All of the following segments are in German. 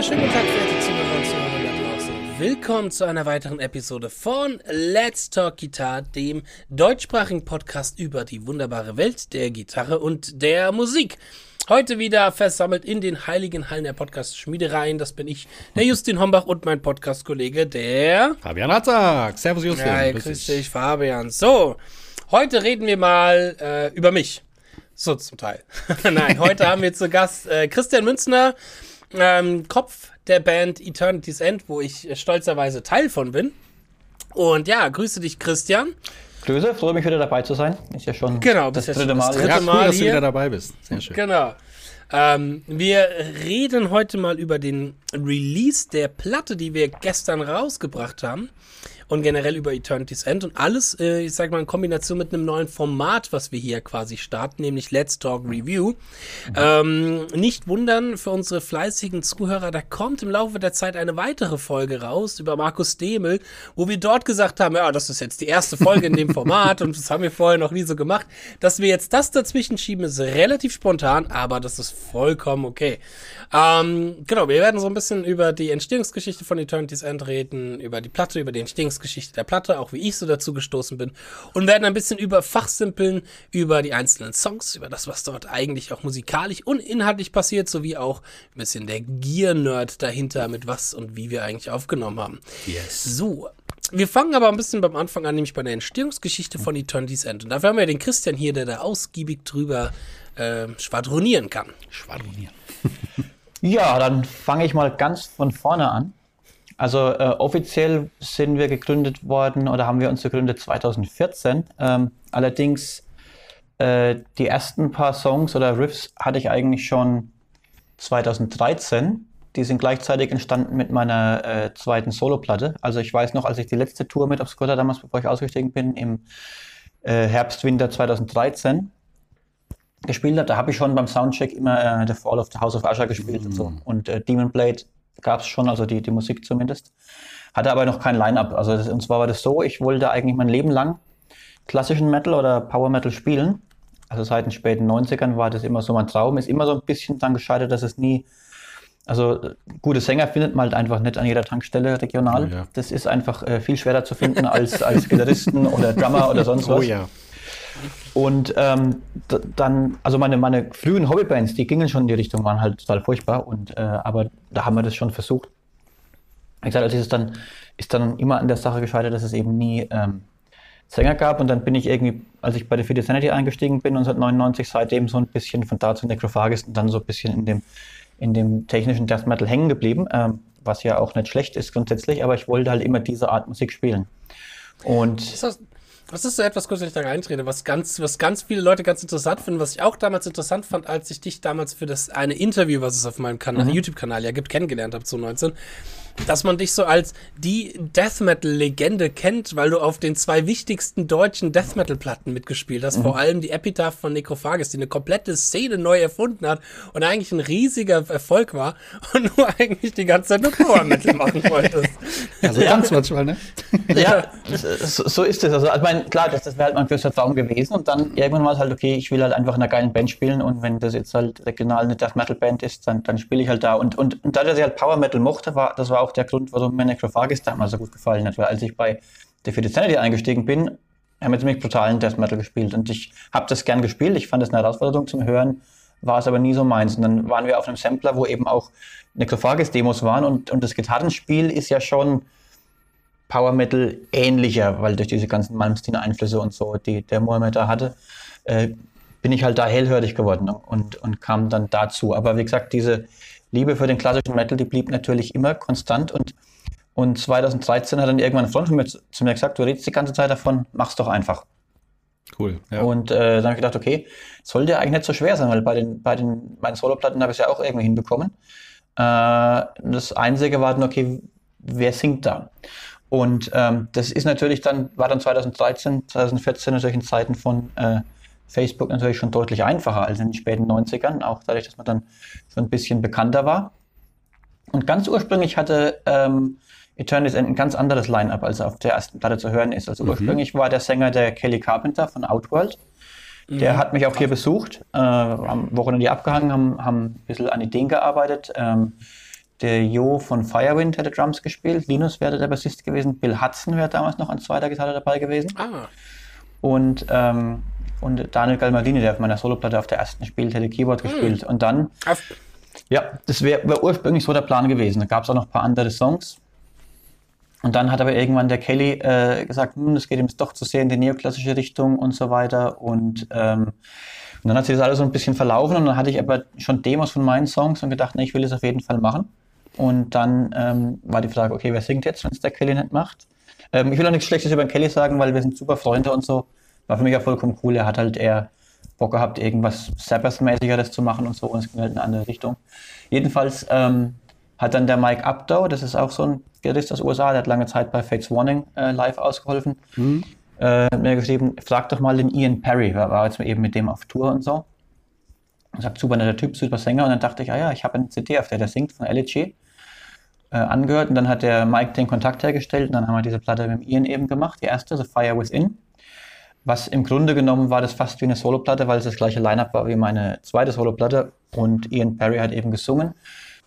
wunderschönen guten Tag, verehrte Zuhörer und Zuhörer da draußen. Willkommen zu einer weiteren Episode von Let's Talk Guitar, dem deutschsprachigen Podcast über die wunderbare Welt der Gitarre und der Musik. Heute wieder versammelt in den heiligen Hallen der Podcast-Schmiedereien. Das bin ich, der Justin Hombach und mein Podcast-Kollege, der Fabian Hatzak. Servus Justin. Ja, grüß dich, Fabian. So, heute reden wir mal äh, über mich. So zum Teil. Nein, heute haben wir zu Gast äh, Christian Münzner, ähm, Kopf der Band Eternity's End, wo ich äh, stolzerweise Teil von bin. Und ja, grüße dich, Christian. Grüße, freue mich wieder dabei zu sein. Ist ja schon Genau, das ja dritte schon Mal. das dritte Ja, cool, Mal dass du wieder dabei bist. Sehr schön. Genau. Ähm, wir reden heute mal über den Release der Platte, die wir gestern rausgebracht haben. Und generell über Eternity's End und alles, äh, ich sag mal, in Kombination mit einem neuen Format, was wir hier quasi starten, nämlich Let's Talk Review. Ähm, nicht wundern für unsere fleißigen Zuhörer, da kommt im Laufe der Zeit eine weitere Folge raus über Markus Demel, wo wir dort gesagt haben, ja, das ist jetzt die erste Folge in dem Format und das haben wir vorher noch nie so gemacht. Dass wir jetzt das dazwischen schieben, ist relativ spontan, aber das ist vollkommen okay. Ähm, genau, wir werden so ein bisschen über die Entstehungsgeschichte von Eternity's End reden, über die Platte, über die Entstehungsgeschichte der Platte, auch wie ich so dazu gestoßen bin und werden ein bisschen über Fachsimpeln, über die einzelnen Songs, über das, was dort eigentlich auch musikalisch und inhaltlich passiert, sowie auch ein bisschen der Gear-Nerd dahinter, mit was und wie wir eigentlich aufgenommen haben. Yes. So. Wir fangen aber ein bisschen beim Anfang an, nämlich bei der Entstehungsgeschichte von Eternity's End. Und dafür haben wir den Christian hier, der da ausgiebig drüber äh, schwadronieren kann. Schwadronieren. Ja, dann fange ich mal ganz von vorne an. Also äh, offiziell sind wir gegründet worden oder haben wir uns gegründet 2014. Ähm, allerdings äh, die ersten paar Songs oder Riffs hatte ich eigentlich schon 2013. Die sind gleichzeitig entstanden mit meiner äh, zweiten Soloplatte. Also ich weiß noch, als ich die letzte Tour mit Obscura damals, bevor ich ausgestiegen bin, im äh, Herbst, Winter 2013 gespielt habe, da habe ich schon beim Soundcheck immer äh, The Fall of the House of Usher gespielt und so. Und äh, Demon Blade gab es schon, also die, die Musik zumindest. Hatte aber noch kein Line-Up. Also das, und zwar war das so, ich wollte eigentlich mein Leben lang klassischen Metal oder Power Metal spielen. Also seit den späten 90ern war das immer so mein Traum. Ist immer so ein bisschen dann gescheitert, dass es nie. Also gute Sänger findet man halt einfach nicht an jeder Tankstelle regional. Oh ja. Das ist einfach äh, viel schwerer zu finden als, als Gitarristen oder Drummer oder sonst was. Oh ja. Und ähm, dann, also meine, meine frühen Hobbybands, die gingen schon in die Richtung, waren halt total furchtbar. Und, äh, aber da haben wir das schon versucht. Wie gesagt, also ist es dann, ist dann immer an der Sache gescheitert, dass es eben nie ähm, Sänger gab. Und dann bin ich irgendwie, als ich bei der Fide Sanity eingestiegen bin, 1999, seitdem so ein bisschen von da zu Necrophagist und dann so ein bisschen in dem, in dem technischen Death Metal hängen geblieben. Ähm, was ja auch nicht schlecht ist grundsätzlich, aber ich wollte halt immer diese Art Musik spielen. Und das, das ist so etwas, kurz, wenn ich da reintrete, was ganz, was ganz viele Leute ganz interessant finden, was ich auch damals interessant fand, als ich dich damals für das eine Interview, was es auf meinem Kanal, YouTube-Kanal ja gibt, kennengelernt habe, 2019, dass man dich so als die Death Metal-Legende kennt, weil du auf den zwei wichtigsten deutschen Death Metal-Platten mitgespielt hast, vor allem die Epitaph von Necrophagus, die eine komplette Szene neu erfunden hat und eigentlich ein riesiger Erfolg war und du eigentlich die ganze Zeit nur Power Metal machen wolltest. Also ganz manchmal, ne? Ja, so, so ist es. Also, ich meine, klar, das, das wäre halt mein größter Traum gewesen. Und dann irgendwann war es halt, okay, ich will halt einfach in einer geilen Band spielen. Und wenn das jetzt halt regional eine Death Metal Band ist, dann, dann spiele ich halt da. Und, und, und da, dass ich halt Power Metal mochte, war, das war auch der Grund, warum mir Necrophagist damals so gut gefallen hat. Weil als ich bei The Fifty Sanity eingestiegen bin, haben wir ziemlich brutalen Death Metal gespielt. Und ich habe das gern gespielt. Ich fand das eine Herausforderung zum Hören, war es aber nie so meins. Und dann waren wir auf einem Sampler, wo eben auch Necrophagist-Demos waren. Und, und das Gitarrenspiel ist ja schon Power Metal ähnlicher, weil durch diese ganzen Malmsteen-Einflüsse und so, die der Mohammed da hatte, äh, bin ich halt da hellhörig geworden und, und kam dann dazu. Aber wie gesagt, diese Liebe für den klassischen Metal, die blieb natürlich immer konstant und, und 2013 hat dann irgendwann ein Freund von mir zu, mir gesagt, du redest die ganze Zeit davon, mach's doch einfach. Cool. Ja. Und äh, dann habe ich gedacht, okay, sollte eigentlich nicht so schwer sein, weil bei den, bei den meinen Soloplatten habe ich es ja auch irgendwie hinbekommen. Äh, das Einzige war dann, okay, wer singt da? Und ähm, das ist natürlich dann, war dann 2013, 2014 natürlich in Zeiten von äh, Facebook natürlich schon deutlich einfacher als in den späten 90ern, auch dadurch, dass man dann schon ein bisschen bekannter war. Und ganz ursprünglich hatte ähm, Eternity's End ein ganz anderes Line-Up, als auf der ersten Platte zu hören ist. Also ursprünglich war der Sänger der Kelly Carpenter von Outworld. Der hat mich auch hier besucht, äh, am Wochenende abgehangen, haben, haben ein bisschen an Ideen gearbeitet. Ähm, der Jo von Firewind hätte Drums gespielt, Linus wäre der Bassist gewesen, Bill Hudson wäre damals noch an zweiter Gitarre dabei gewesen. Ah. Und, ähm, und Daniel Galmardini, der auf meiner Soloplatte auf der ersten spielt, hätte Keyboard gespielt. Und dann, Auf, ja, das wäre wär ursprünglich so der Plan gewesen. Da gab es auch noch ein paar andere Songs. Und dann hat aber irgendwann der Kelly äh, gesagt, hm, das geht ihm doch zu sehr in die neoklassische Richtung und so weiter. Und, ähm, und dann hat sich das alles so ein bisschen verlaufen und dann hatte ich aber schon Demos von meinen Songs und gedacht, nee, ich will das auf jeden Fall machen. Und dann ähm, war die Frage, okay, wer singt jetzt, wenn es der Kelly nicht macht? Ähm, ich will auch nichts Schlechtes über den Kelly sagen, weil wir sind super Freunde und so. War für mich auch vollkommen cool. Er hat halt eher Bock gehabt, irgendwas Sabbath-mäßigeres zu machen und so, und es ging halt in eine andere Richtung. Jedenfalls ähm, hat dann der Mike Updow, das ist auch so ein Gitarrist aus USA, der hat lange Zeit bei Fates Warning äh, live ausgeholfen, äh, mir geschrieben, frag doch mal den Ian Perry, war, war jetzt eben mit dem auf Tour und so. Und sagt, super netter Typ, super Sänger. Und dann dachte ich, ah ja, ich habe eine CD, auf der der singt, von LG, äh, angehört. Und dann hat der Mike den Kontakt hergestellt und dann haben wir diese Platte mit Ian eben gemacht, die erste, The Fire Within. Was im Grunde genommen war das fast wie eine Soloplatte, weil es das gleiche Line-Up war wie meine zweite Soloplatte. Und Ian Perry hat eben gesungen.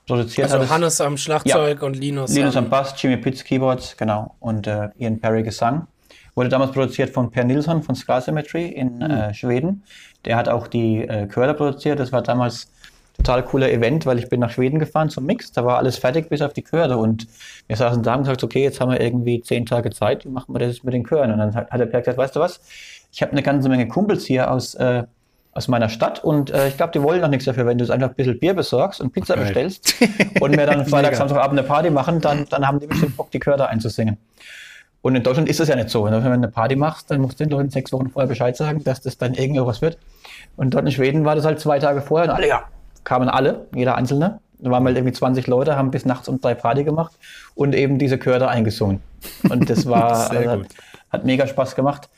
Produziert hat also es Hannes am Schlagzeug und Linus, Linus am. Bass, Jimmy Pitts Keyboards, genau. Und äh, Ian Perry Gesang. Wurde damals produziert von Per Nilsson von Scar Symmetry in äh, Schweden. Der hat auch die äh, Chöre produziert. Das war damals total cooler Event, weil ich bin nach Schweden gefahren zum Mix. Da war alles fertig bis auf die Chöre. Und wir saßen da und gesagt, okay, jetzt haben wir irgendwie zehn Tage Zeit. Wie machen wir das mit den Chören? Und dann hat, hat der Per gesagt, weißt du was? Ich habe eine ganze Menge Kumpels hier aus, äh, aus meiner Stadt und äh, ich glaube, die wollen noch nichts dafür, wenn du es einfach ein bisschen Bier besorgst und Pizza Geil. bestellst und wir dann Freitag, Samstagabend eine Party machen, dann, dann haben die bestimmt Bock, die Chöre einzusingen. Und in Deutschland ist das ja nicht so. Wenn du eine Party machst, dann musst du den Leuten sechs Wochen vorher Bescheid sagen, dass das dann irgendwas wird. Und dort in Schweden war das halt zwei Tage vorher und alle, ja, kamen alle, jeder Einzelne. Da waren halt irgendwie 20 Leute, haben bis nachts um drei Party gemacht und eben diese Chöre da eingesungen. Und das war, also, hat, hat mega Spaß gemacht.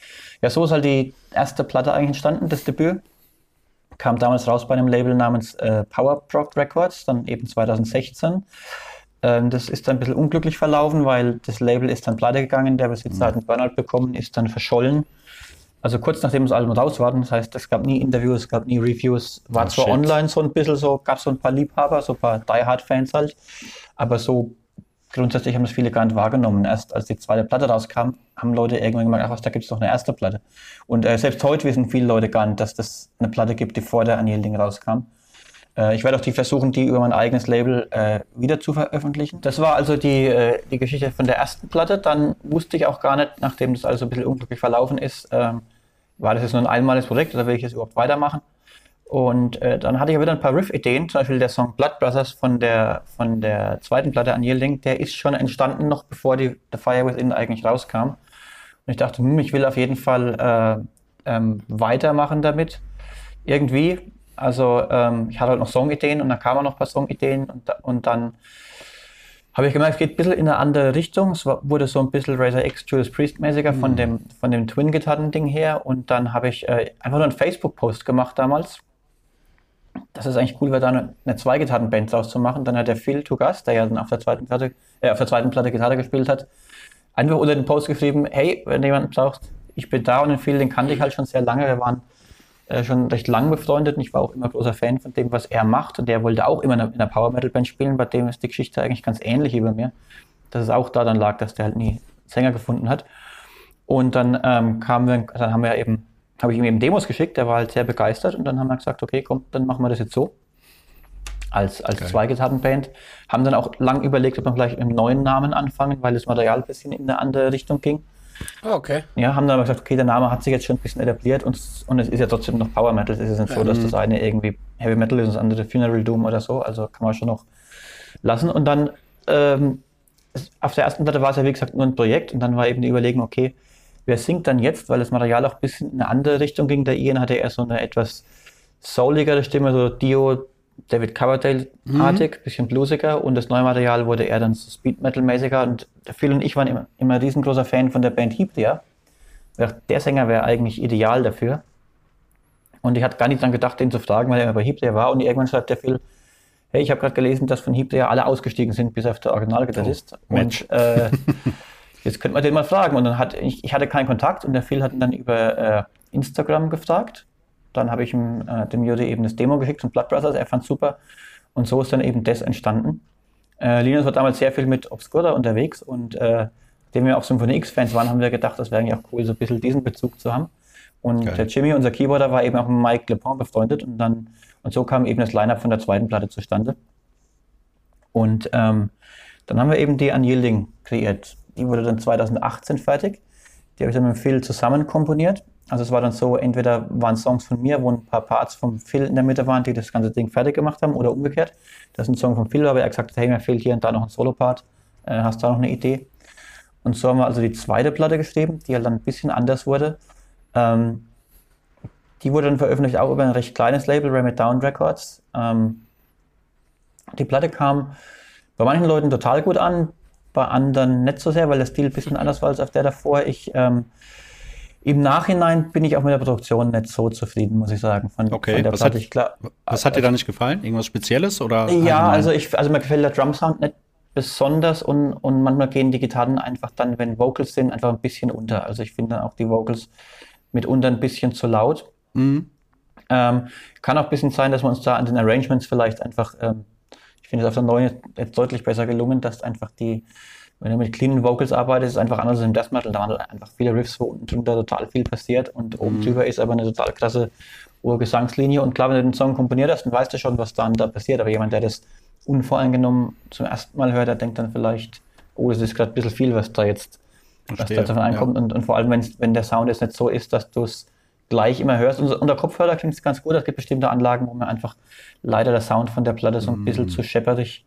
Ja, so ist halt die erste Platte eigentlich entstanden, das Debüt. Kam damals raus bei einem Label namens äh, Power Prog Records, dann eben 2016. Ähm, das ist dann ein bisschen unglücklich verlaufen, weil das Label ist dann pleite gegangen, der Besitzer hat einen Burnout bekommen, ist dann verschollen. Also kurz nachdem das Album raus war, das heißt, es gab nie Interviews, es gab nie Reviews, war Oh, zwar shit. online so ein bisschen so, gab so ein paar Liebhaber, so ein paar Die Hard Fans halt, aber so grundsätzlich haben das viele gar nicht wahrgenommen. Erst als die zweite Platte rauskam, haben Leute irgendwann gemerkt, ach was, da gibt es doch eine erste Platte. Und äh, selbst heute wissen viele Leute gar nicht, dass das eine Platte gibt, die vor der Annealing rauskam. Äh, ich werde auch die versuchen, die über mein eigenes Label äh, wieder zu veröffentlichen. Das war also die, äh, die Geschichte von der ersten Platte. Dann wusste ich auch gar nicht, nachdem das alles so ein bisschen unglücklich verlaufen ist, ähm, war das jetzt nur ein einmaliges Projekt oder will ich es überhaupt weitermachen? Und äh, dann hatte ich aber wieder ein paar Riff-Ideen, zum Beispiel der Song Blood Brothers von der, von der zweiten Platte Unyielding, der ist schon entstanden, noch bevor die The Fire Within eigentlich rauskam. Und ich dachte, hm, ich will auf jeden Fall äh, ähm, weitermachen damit. Irgendwie. Also ähm, ich hatte halt noch Songideen und dann kamen noch ein paar Songideen und, und dann habe ich gemerkt, es geht ein bisschen in eine andere Richtung. Es wurde so ein bisschen Razor X Judas Priest mäßiger von dem, von dem Twin-Gitarren-Ding her. Und dann habe ich äh, einfach nur einen Facebook-Post gemacht damals. Dass es eigentlich cool wäre, da eine, eine Zwei-Gitarren-Band draus zu machen. Dann hat der Phil Tugas, der ja dann auf der zweiten Platte, äh, auf der zweiten Platte Gitarre gespielt hat, einfach unter den Post geschrieben, hey, wenn du jemanden braucht, ich bin da und den Phil, den kannte ich halt schon sehr lange. Wir waren äh, schon recht lang befreundet und ich war auch immer großer Fan von dem, was er macht. Und der wollte auch immer in einer, in einer Power Metal Band spielen, bei dem ist die Geschichte eigentlich ganz ähnlich wie bei mir. Dass es auch daran lag, dass der halt nie Sänger gefunden hat. Und dann ähm, kamen wir, dann haben wir eben, habe ich ihm eben Demos geschickt, der war halt sehr begeistert und dann haben wir gesagt, okay, komm, dann machen wir das jetzt so. Als, als Geil. Zwei-Gitarren-Band. Haben dann auch lang überlegt, ob wir vielleicht mit einem neuen Namen anfangen, weil das Material ein bisschen in eine andere Richtung ging. Oh, okay. Ja, haben dann aber gesagt, okay, der Name hat sich jetzt schon ein bisschen etabliert und, und es ist ja trotzdem noch Power Metal. Es ist nicht so, dass das eine irgendwie Heavy Metal ist und das andere Funeral Doom oder so. Also kann man schon noch lassen. Und dann ähm, auf der ersten Platte war es ja wie gesagt nur ein Projekt und dann war eben die Überlegung, okay, wer singt dann jetzt, weil das Material auch ein bisschen in eine andere Richtung ging. Der Ian hatte eher so eine etwas souligere Stimme, so Dio, David Coverdale-artig, bisschen bluesiger und das neue Material wurde eher dann so Speed Metal-mäßiger und Phil und ich waren immer, immer riesengroßer Fan von der Band. Ich dachte, Der Sänger wäre eigentlich ideal dafür. Und ich hatte gar nicht dran gedacht, den zu fragen, weil er immer bei Hebria war und irgendwann schreibt der Phil, hey, ich habe gerade gelesen, dass von Hebria alle ausgestiegen sind, bis auf der Originalgitarrist. Match. und äh, jetzt könnte man den mal fragen. Und dann hat ich, ich hatte keinen Kontakt und der Phil hat ihn dann über äh, Instagram gefragt. Dann habe ich ihm, äh, dem Juri eben das Demo geschickt von Blood Brothers, er fand super. Und so ist dann eben das entstanden. Äh, Linus war damals sehr viel mit Obscura unterwegs und äh, nachdem wir auch Symphony X-Fans waren, haben wir gedacht, das wäre eigentlich auch cool, so ein bisschen diesen Bezug zu haben. Und Geil. der Jimmy, unser Keyboarder, war eben auch mit Mike LePont befreundet und dann und so kam eben das Line-Up von der zweiten Platte zustande. Und ähm, dann haben wir eben die Unyielding kreiert. Die wurde dann 2018 fertig. Die habe ich dann mit Phil zusammen komponiert. Also es war dann so, entweder waren Songs von mir, wo ein paar Parts vom Phil in der Mitte waren, die das ganze Ding fertig gemacht haben, oder umgekehrt. Das ist ein Song von Phil, aber er gesagt hat, hey, mir fehlt hier und da noch ein Solo-Part. Äh, hast du da noch eine Idee? Und so haben wir also die zweite Platte geschrieben, die halt dann ein bisschen anders wurde. Ähm, die wurde dann veröffentlicht auch über ein recht kleines Label, Ram It Down Records. Ähm, die Platte kam bei manchen Leuten total gut an, bei anderen nicht so sehr, weil der Stil ein bisschen anders war als auf der davor. Ich, ähm, Im Nachhinein bin ich auch mit der Produktion nicht so zufrieden, muss ich sagen. Von, okay, von was, Platte. Hat, ich, klar, was hat dir da nicht gefallen? Irgendwas Spezielles? Oder ja, also, ich, also mir gefällt der Drum-Sound nicht besonders und, und manchmal gehen die Gitarren einfach dann, wenn Vocals sind, einfach ein bisschen unter. Also ich finde dann auch die Vocals mitunter ein bisschen zu laut. Mhm. Ähm, kann auch ein bisschen sein, dass wir uns da an den Arrangements vielleicht einfach, ähm, ich finde es auf der neuen jetzt deutlich besser gelungen, dass einfach die, wenn du mit cleanen Vocals arbeitest, ist es einfach anders als im Death Metal. Da waren einfach viele Riffs, wo unten drunter total viel passiert und oben mhm. drüber ist aber eine total krasse Urgesangslinie. Und klar, wenn du den Song komponiert hast, dann weißt du schon, was dann da passiert. Aber jemand, der das unvoreingenommen zum ersten Mal hört, der denkt dann vielleicht, oh, das ist gerade ein bisschen viel, was da jetzt, was da davon ankommt. Ja. Und, und vor allem, wenn der Sound jetzt nicht so ist, dass du es gleich immer hörst. Und unter Kopfhörer klingt es ganz gut. Es gibt bestimmte Anlagen, wo mir einfach leider der Sound von der Platte so ein mm. bisschen zu schepperig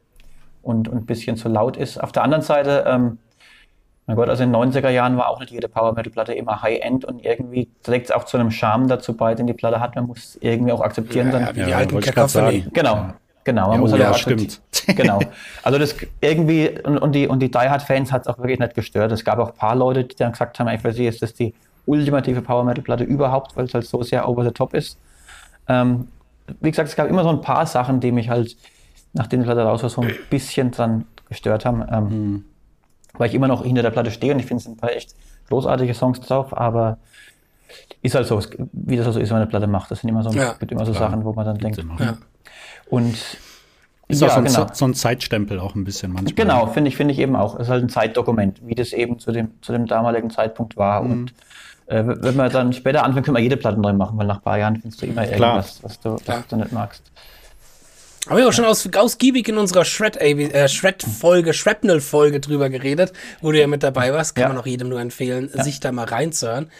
und, und ein bisschen zu laut ist. Auf der anderen Seite, ähm, mein Gott, also in den 90er Jahren war auch nicht jede Power Metal Platte immer High-End und irgendwie trägt es auch zu einem Charme dazu bei, den die Platte hat. Man muss irgendwie auch akzeptieren. Ja, dann, ja, wie ja, alten Cacophony. Genau. Genau, man ja, muss halt ja, stimmt. Genau. Also das irgendwie, und, und die, und die Die Hard-Fans hat es auch wirklich nicht gestört. Es gab auch ein paar Leute, die dann gesagt haben, ich weiß nicht, ist das die ultimative Power Metal Platte überhaupt, weil es halt so sehr over the top ist. Ähm, wie gesagt, es gab immer so ein paar Sachen, die mich halt, nachdem die Platte raus war, so ein bisschen dran gestört haben. Ähm, mhm. Weil ich immer noch hinter der Platte stehe und ich finde, es sind ein paar echt großartige Songs drauf, aber ist halt so, wie das also ist, wenn man eine Platte macht. Das sind immer so, ja, gibt immer so Sachen, wo man dann denkt. Ja. Und ist ja, auch so ein, genau. so ein, Zeitstempel auch ein bisschen manchmal. Genau, finde ich, finde ich eben auch. Es ist halt ein Zeitdokument, wie das eben zu dem, zu dem damaligen Zeitpunkt war. Mhm. Und äh, wenn wir dann später anfangen, können wir jede Platte neu machen, weil nach ein paar Jahren findest du immer irgendwas, was du, was du nicht magst. Haben wir auch schon aus, ausgiebig in unserer Shred-Folge, äh, Shred Shrapnel-Folge drüber geredet, wo du ja mit dabei warst. Kann ja. man auch jedem nur empfehlen, ja. sich da mal reinzuhören.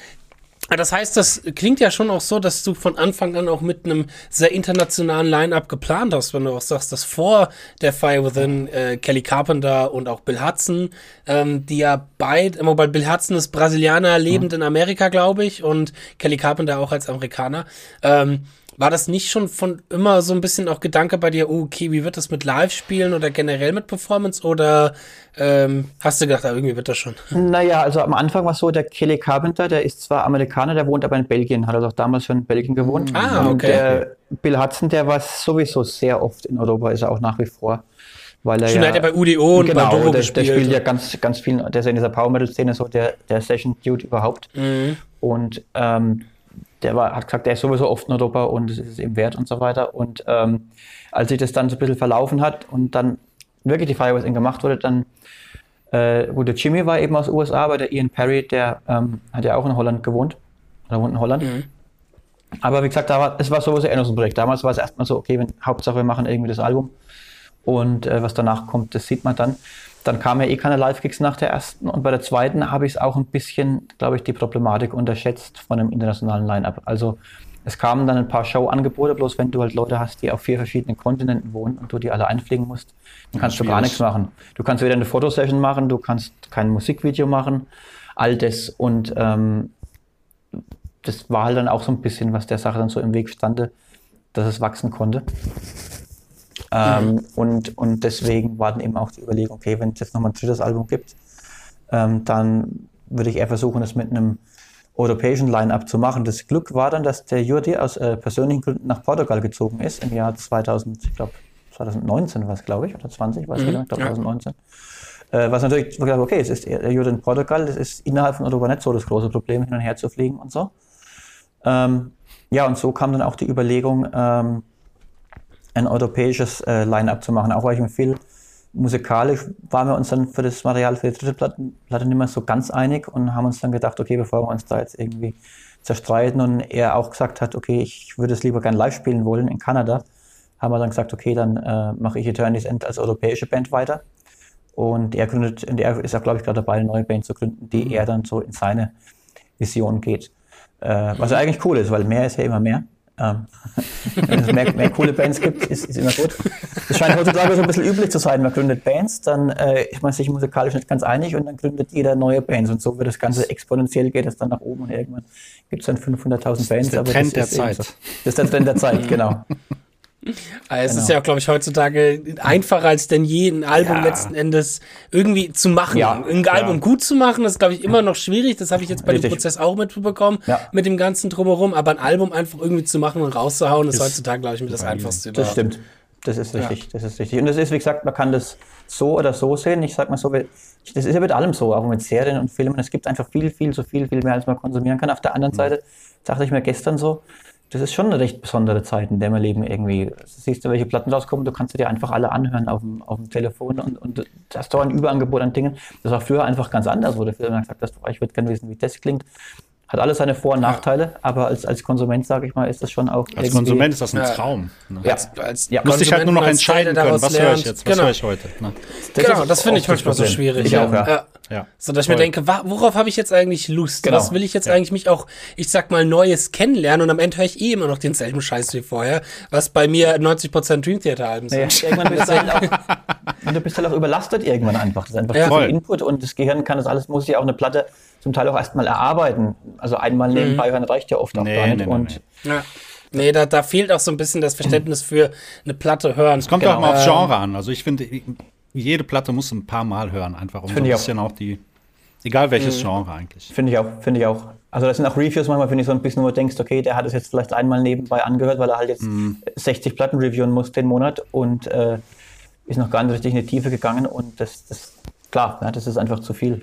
Ah, das heißt, das klingt ja schon auch so, dass du von Anfang an auch mit einem sehr internationalen Line-Up geplant hast, wenn du auch sagst, dass vor der Fire Within äh, Kelly Carpenter und auch Bill Hudson, ähm, die ja beide, wobei Bill Hudson ist Brasilianer, lebend mhm. in Amerika, glaube ich, und Kelly Carpenter auch als Amerikaner, ähm, war das nicht schon von immer so ein bisschen auch Gedanke bei dir, oh, okay, wie wird das mit Live-Spielen oder generell mit Performance? Oder ähm, hast du gedacht, ah, irgendwie wird das schon? Naja, also am Anfang war es so, der Kelly Carpenter, der ist zwar Amerikaner, der wohnt aber in Belgien, hat er also auch damals schon in Belgien gewohnt. Ah, okay. Und der Bill Hudson, der war sowieso sehr oft in Europa, ist er auch nach wie vor. Weil er Schon ja, hat er bei UDO und genau, bei Doro der, gespielt. der spielt ja ganz, ganz viel, der ist ja in dieser Power Metal Szene so der, der Session Dude überhaupt. Mhm. Und ähm, der war, hat gesagt, der ist sowieso oft in Europa und es ist ihm wert und so weiter. Und ähm, als sich das dann so ein bisschen verlaufen hat und dann wirklich die Firewalls gemacht wurde, dann äh, wo der Jimmy war eben aus USA, aber der Ian Perry, der ähm, hat ja auch in Holland gewohnt. Oder wohnt in Holland. Mhm. Aber wie gesagt, da war, es war sowieso so ein Projekt. Damals war es erstmal so, okay, wenn, Hauptsache wir machen irgendwie das Album. Und äh, was danach kommt, das sieht man dann. Dann kamen ja eh keine Live-Gigs nach der ersten und bei der zweiten habe ich es auch ein bisschen, glaube ich, die Problematik unterschätzt von einem internationalen Line-Up. Also es kamen dann ein paar Show-Angebote, bloß wenn du halt Leute hast, die auf vier verschiedenen Kontinenten wohnen und du die alle einfliegen musst, dann kannst du gar nichts machen. Du kannst weder eine Fotosession machen, du kannst kein Musikvideo machen, all das. Und ähm, das war halt dann auch so ein bisschen, was der Sache dann so im Weg stande, dass es wachsen konnte. Ähm, mhm. und, und deswegen war dann eben auch die Überlegung, okay, wenn es jetzt nochmal ein drittes Album gibt, ähm, dann würde ich eher versuchen, das mit einem europäischen Line-Up zu machen. Das Glück war dann, dass der Jordi aus äh, persönlichen Gründen nach Portugal gezogen ist im Jahr 2000, ich glaube 2019 war es, glaube ich, oder 20, weiß mhm, ich glaube 2019. Ja. Äh, was natürlich, okay, es ist der Jordi in Portugal, das ist innerhalb von Europa nicht so das große Problem, hin und her zu fliegen und so. Ähm, ja, und so kam dann auch die Überlegung, ähm, ein europäisches äh, Line-Up zu machen. Auch weil ich Phil musikalisch waren wir uns dann für das Material für die dritte Platte, Platte nicht mehr so ganz einig und haben uns dann gedacht, okay, bevor wir uns da jetzt irgendwie zerstreiten und er auch gesagt hat, okay, ich würde es lieber gern live spielen wollen in Kanada, haben wir dann gesagt, okay, dann äh, mache ich Eternity's End als europäische Band weiter. Und er gründet, und er ist auch, glaube ich, gerade dabei, eine neue Band zu gründen, die mhm. er dann so in seine Vision geht. Äh, was ja eigentlich cool ist, weil mehr ist ja immer mehr. Ähm, wenn es mehr, mehr, coole Bands gibt, ist, ist immer gut. Es scheint heutzutage so ein bisschen üblich zu sein. Man gründet Bands, dann äh, ist man sich musikalisch nicht ganz einig und dann gründet jeder neue Bands. Und so wird das Ganze exponentiell, geht es dann nach oben und irgendwann gibt es dann 500.000 Bands. Das ist der Trend der Zeit. So. Das ist der Trend der Zeit, genau. Also es genau. ist ja glaube ich, heutzutage einfacher als denn je, ein Album ja. letzten Endes irgendwie zu machen. Ja. Ein Album ja. gut zu machen, ist, glaube ich, immer noch schwierig. Das habe ich jetzt bei Richtig. dem Prozess auch mitbekommen, mit dem ganzen Drumherum. Aber ein Album einfach irgendwie zu machen und rauszuhauen, ist, ist heutzutage, glaube ich, mit das Einfachste Das stimmt. Das ist richtig. Das ist richtig. Und das ist, wie gesagt, man kann das so oder so sehen. Ich sag mal so, das ist ja mit allem so, auch mit Serien und Filmen. Es gibt einfach viel, viel, so viel, viel mehr, als man konsumieren kann. Auf der anderen mhm. Seite dachte ich mir gestern so, das ist schon eine recht besondere Zeit, in der wir leben irgendwie. Siehst du, welche Platten rauskommen, du kannst dir einfach alle anhören auf dem, auf dem Telefon und, und hast da ein Überangebot an Dingen. Das war früher einfach ganz anders, wo du früher gesagt hast, ich würde gerne wissen, wie das klingt. Hat alles seine Vor- und Nachteile, ja. aber als, als Konsument, sage ich mal, ist das schon auch. Als Konsument ist das ein Traum. Ne? Ja. Als, als ja. Musst dich halt nur noch entscheiden können, was höre ich jetzt, was genau. höre ich heute. Ne? Das genau, das finde ich manchmal so schwierig. Ich auch, ja. Ja. So dass ich mir denke, worauf habe ich jetzt eigentlich Lust? Genau. Was will ich jetzt ja. eigentlich mich auch, ich sag mal, Neues kennenlernen und am Ende höre ich eh immer noch denselben Scheiß wie vorher, was bei mir 90% Dream Theater Alben sind. Ja, irgendwann bist du halt auch, du bist halt auch überlastet irgendwann einfach. Das ist einfach ja. zu viel Input und das Gehirn kann das alles, muss ja auch eine Platte zum Teil auch erstmal erarbeiten. Also einmal nebenbei mhm. hören reicht ja oft auch nee, gar nicht. Nee, nee, und ja. Nee, da, da fehlt auch so ein bisschen das Verständnis für eine Platte hören. Es kommt genau. auch mal aufs Genre an. Also ich finde, jede Platte muss ein paar Mal hören, einfach um find so ein bisschen auch. auch die, egal welches mhm. Genre eigentlich. Finde ich auch, finde ich auch. Also das sind auch Reviews manchmal, finde ich so ein bisschen, wo du denkst, okay, der hat es jetzt vielleicht einmal nebenbei angehört, weil er halt jetzt mhm. 60 Platten reviewen muss den Monat und äh, ist noch gar nicht richtig in die Tiefe gegangen und das, das klar, ja, das ist einfach zu viel.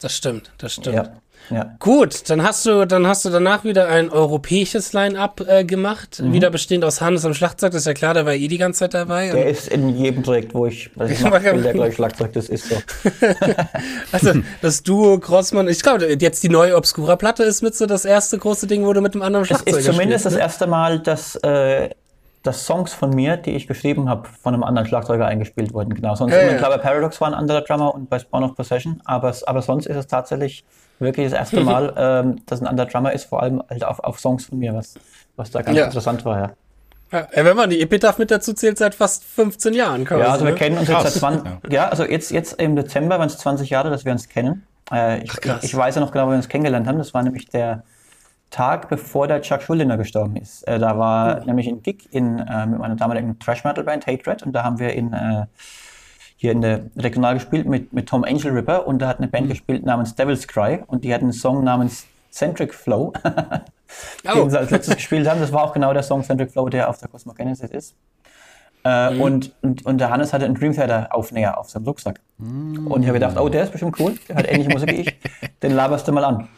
Das stimmt, das stimmt. Ja. Ja. Gut, dann hast du, dann hast du danach wieder ein europäisches Line-Up äh, gemacht, mhm. wieder bestehend aus Hannes am Schlagzeug, das ist ja klar, der war eh die ganze Zeit dabei. Der ist in jedem Projekt, wo ich, was ich mache, der gleich Schlagzeug, das ist so. also das Duo Grossmann, ich glaube, jetzt die neue Obscura-Platte ist mit so das erste große Ding, wo du mit dem anderen Schlagzeug Es ist zumindest spielst, ne? das erste Mal, dass äh, dass Songs von mir, die ich geschrieben habe, von einem anderen Schlagzeuger eingespielt wurden. Genau. Sonst ja. klar, bei Paradox war ein anderer Drummer und bei Spawn of Possession, aber, aber sonst ist es tatsächlich wirklich das erste Mal, ähm, dass ein anderer Drummer ist, vor allem halt auf, auf Songs von mir, was, was da ganz ja. interessant war, ja. Ja, wenn man die Epitaph mit dazu zählt, seit fast 15 Jahren. Quasi, ja, also wir ne? kennen uns jetzt seit 20, ja. ja, also jetzt, jetzt im Dezember waren es 20 Jahre, dass wir uns kennen. Äh, ich, Ach, ich, ich, weiß ja noch genau, wo wir uns kennengelernt haben. Das war nämlich der Tag, bevor der Chuck Schuldiner gestorben ist. Äh, da war mhm. nämlich ein Gig in, äh, mit meiner damaligen Trash-Metal-Band Hate Red und da haben wir in, äh, hier in der Regional gespielt mit, mit Tom Angel Ripper und da hat eine Band mhm. gespielt namens Devil's Cry und die hatten einen Song namens Centric Flow, oh. den sie als letztes gespielt haben. Das war auch genau der Song Centric Flow, der auf der Cosmo Genesis ist. Äh, mhm. und, und, und, der Hannes hatte einen Dream Theater Aufnäher auf seinem Rucksack. Und ich habe gedacht, oh, der ist bestimmt cool, der hat ähnliche Musik wie ich, den laberst du mal an.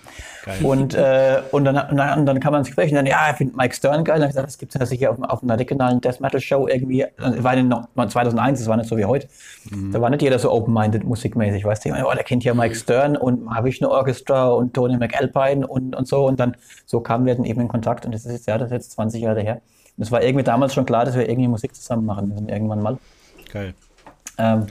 Geil. Und, äh, und, dann, und, dann, und dann kann man sich sprechen, dann, ja, ich finde Mike Stern geil. Dann habe ich gesagt, das gibt es ja sicher auf, auf einer regionalen Death Metal Show irgendwie. Das war in 2001, das war nicht so wie heute. Mhm. Da war nicht jeder so open-minded musikmäßig, weißt du. Oh, der kennt ja Mike Stern und habe ich eine Orchestra und Tony McAlpine und, und so. Und dann so kamen wir dann eben in Kontakt und das ist jetzt, ja, das ist jetzt 20 Jahre her. Und es war irgendwie damals schon klar, dass wir irgendwie Musik zusammen machen müssen, irgendwann mal. Geil. Ähm,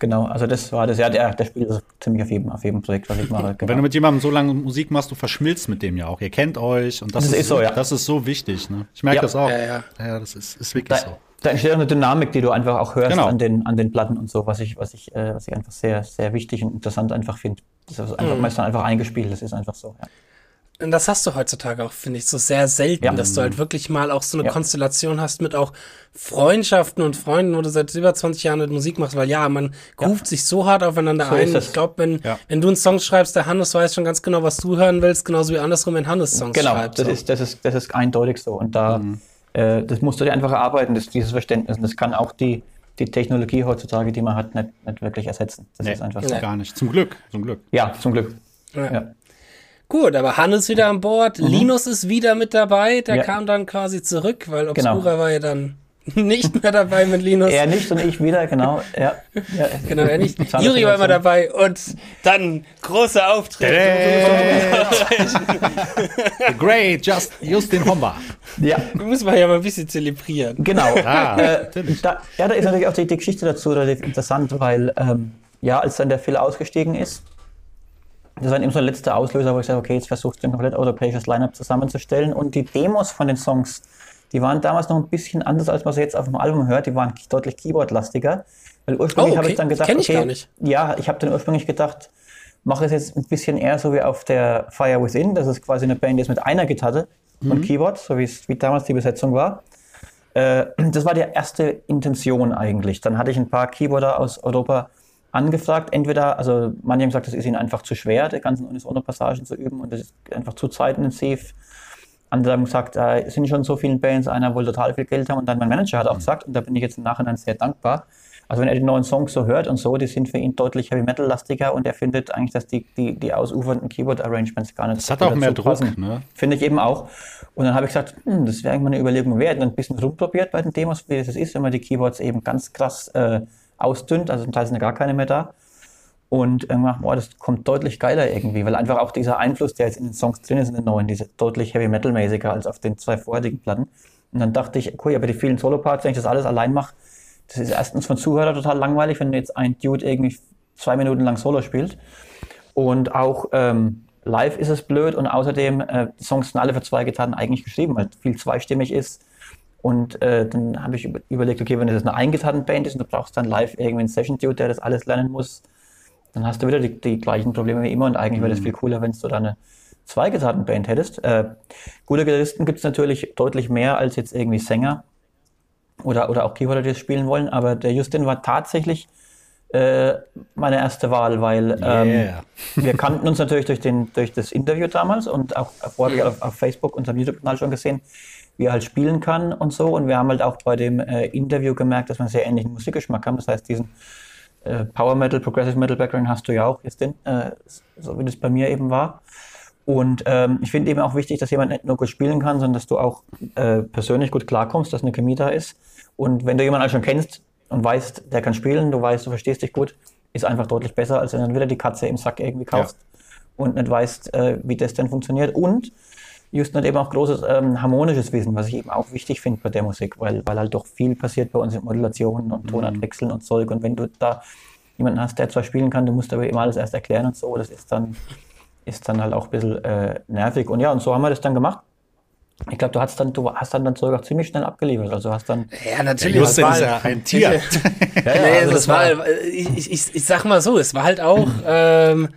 Genau, also das war das, ja, der, der spielt also ziemlich auf jedem, auf jedem Projekt, was ich mache. Genau. Wenn du mit jemandem so lange Musik machst, du verschmilzt mit dem ja auch. Ihr kennt euch und das, das ist, ist, so, ja. Das ist so wichtig, ne? Ich merke ja. das auch. Ja, ja. ja, das ist, ist wirklich da, so. Da entsteht auch eine Dynamik, die du einfach auch hörst genau. an, den, an den Platten und so, was ich, was ich, äh, was ich einfach sehr, sehr wichtig und interessant einfach finde. Das ist einfach mhm. meistens einfach eingespielt, das ist einfach so, ja. Und das hast du heutzutage auch, finde ich, so sehr selten, ja. dass du halt wirklich mal auch so eine ja. Konstellation hast mit auch Freundschaften und Freunden, wo du seit über 20 Jahren mit Musik machst, weil ja, man ja. ruft sich so hart aufeinander so ein. Ich glaube, wenn, wenn du einen Song schreibst, der Hannes weiß schon ganz genau, was du hören willst, genauso wie andersrum, wenn Hannes Songs genau, schreibt. Genau, das, so. ist, das, ist, das ist eindeutig so. Und da, mhm. äh, das musst du dir einfach erarbeiten, das, dieses Verständnis. Und das kann auch die, die Technologie heutzutage, die man hat, nicht, nicht wirklich ersetzen. Das nee, ist einfach so. Gar nicht. Zum Glück, zum Glück. Ja, zum Glück. Ja. Gut, aber Hannes wieder an Bord, mhm. Linus ist wieder mit dabei, der ja. kam dann quasi zurück, weil Obscura genau. war ja dann nicht mehr dabei mit Linus. Er nicht und ich wieder, genau. Ja, ja. Genau, er nicht. Juri war immer dabei und dann großer Auftritt. Great, just Justin Homba. Ja. Muss man ja mal ein bisschen zelebrieren. Genau. Ah, äh, da, ja, da ist natürlich auch die, die Geschichte dazu relativ interessant, weil ähm, ja, als dann der Phil ausgestiegen ist, das war eben so der letzte Auslöser, wo ich sage, okay, jetzt versuchst du ein komplett europäisches Line-Up zusammenzustellen. Und die Demos von den Songs, die waren damals noch ein bisschen anders, als man sie jetzt auf dem Album hört. Die waren deutlich Keyboard-lastiger. Weil ursprünglich oh, okay. habe ich dann gedacht, ich okay, gar nicht. ja, ich habe dann ursprünglich gedacht, mache es jetzt ein bisschen eher so wie auf der Fire Within. Das ist quasi eine Band, die ist mit einer Gitarre mhm. und Keyboard, so wie es wie damals die Besetzung war. Äh, das war die erste Intention eigentlich. Dann hatte ich ein paar Keyboarder aus Europa angefragt. Entweder, also manche haben gesagt, das ist ihnen einfach zu schwer, die ganzen Unisono-Passagen zu üben und das ist einfach zu zeitintensiv. Andere haben gesagt, da äh, sind schon so viele Bands, einer wollte total viel Geld haben und dann mein Manager hat auch mhm. gesagt, und da bin ich jetzt im Nachhinein sehr dankbar, also wenn er die neuen Songs so hört und so, die sind für ihn deutlich Heavy Metal lastiger und er findet eigentlich, dass die, die, die ausufernden Keyboard Arrangements gar nicht Das hat auch mehr Druck, ne? Finde ich eben auch. Und dann habe ich gesagt, hm, das wäre eigentlich mal eine Überlegung wert. Und ein bisschen rumprobiert bei den Demos, wie das ist, wenn man die Keyboards eben ganz krass äh, ausdünnt, also zum Teil sind ja gar keine mehr da. Und irgendwann, boah, das kommt deutlich geiler irgendwie, weil einfach auch dieser Einfluss, der jetzt in den Songs drin ist, in den neuen, diese deutlich Heavy Metal mäßiger als auf den zwei vorherigen Platten. Und dann dachte ich, cool, aber die vielen Solo-Parts, wenn ich das alles allein mache, das ist erstens von Zuhörer total langweilig, wenn jetzt ein Dude irgendwie zwei Minuten lang Solo spielt. Und auch ähm, live ist es blöd und außerdem, äh, die Songs sind alle für zwei Gitarren eigentlich geschrieben, weil viel zweistimmig ist und äh, dann habe ich überlegt, okay, wenn das eine Eingitarrenband ist und du brauchst dann live irgendwie einen Session-Dude, der das alles lernen muss, dann hast du wieder die, die gleichen Probleme wie immer und eigentlich mhm. wäre das mhm. viel cooler, wenn du da eine Zweigitarrenband hättest. Äh, gute Gitarristen gibt es natürlich deutlich mehr als jetzt irgendwie Sänger oder, oder auch Keyboarder, die das spielen wollen, aber der Justin war tatsächlich äh, meine erste Wahl, weil ähm, yeah. wir kannten uns natürlich durch, den, durch das Interview damals und auch vorher auf, auf Facebook, unserem YouTube-Kanal schon gesehen wie er halt spielen kann und so. Und wir haben halt auch bei dem äh, Interview gemerkt, dass wir einen sehr ähnlichen Musikgeschmack haben. Das heißt, diesen äh, Power Metal, Progressive Metal Background hast du ja auch, Justin, äh, so wie das bei mir eben war. Und ähm, ich finde eben auch wichtig, dass jemand nicht nur gut spielen kann, sondern dass du auch äh, persönlich gut klarkommst, dass eine Chemie da ist. Und wenn du jemanden halt schon kennst und weißt, der kann spielen, du weißt, du verstehst dich gut, ist einfach deutlich besser, als wenn du dann wieder die Katze im Sack irgendwie kaufst ja. und nicht weißt, äh, wie das denn funktioniert. Und Houston hat eben auch großes ähm, harmonisches Wissen, was ich eben auch wichtig finde bei der Musik, weil, weil halt doch viel passiert bei uns in Modulationen und Tonartwechseln mhm. und Zeug. Und wenn du da jemanden hast, der zwar spielen kann, du musst aber immer alles erst erklären und so, das ist dann, ist dann halt auch ein bisschen äh, nervig. Und ja, und so haben wir das dann gemacht. Ich glaube, du hast dann, du hast dann dann Zeug auch ziemlich schnell abgeliefert. Also hast dann. Ja, natürlich. Ja, Justin ist ja ein Tier. ja, ja, nee, also das, das war, war ich, ich, ich sag mal so, es war halt auch. ähm,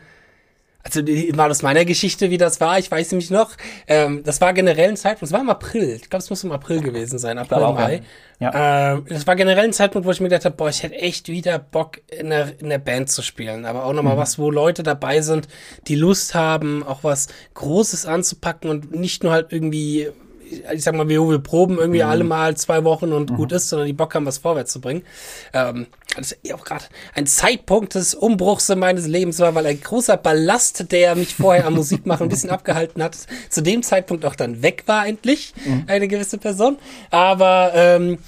also mal aus meiner Geschichte, wie das war, ich weiß nämlich noch, ähm, das war generell ein Zeitpunkt, es war im April, ich glaube, es muss im April gewesen sein, April, Mai. Ja. Ähm, das war generell ein Zeitpunkt, wo ich mir gedacht habe, boah, ich hätte echt wieder Bock, in der, in der Band zu spielen. Aber auch nochmal mhm. was, wo Leute dabei sind, die Lust haben, auch was Großes anzupacken und nicht nur halt irgendwie ich sag mal, wir, wir proben irgendwie mhm. alle mal zwei Wochen und mhm. gut ist, sondern die Bock haben, was vorwärts zu bringen. Ähm, das ist ja auch gerade ein Zeitpunkt des Umbruchs in meines Lebens war, weil ein großer Ballast, der mich vorher am Musikmachen ein bisschen abgehalten hat, zu dem Zeitpunkt auch dann weg war endlich, mhm. eine gewisse Person. Aber ähm,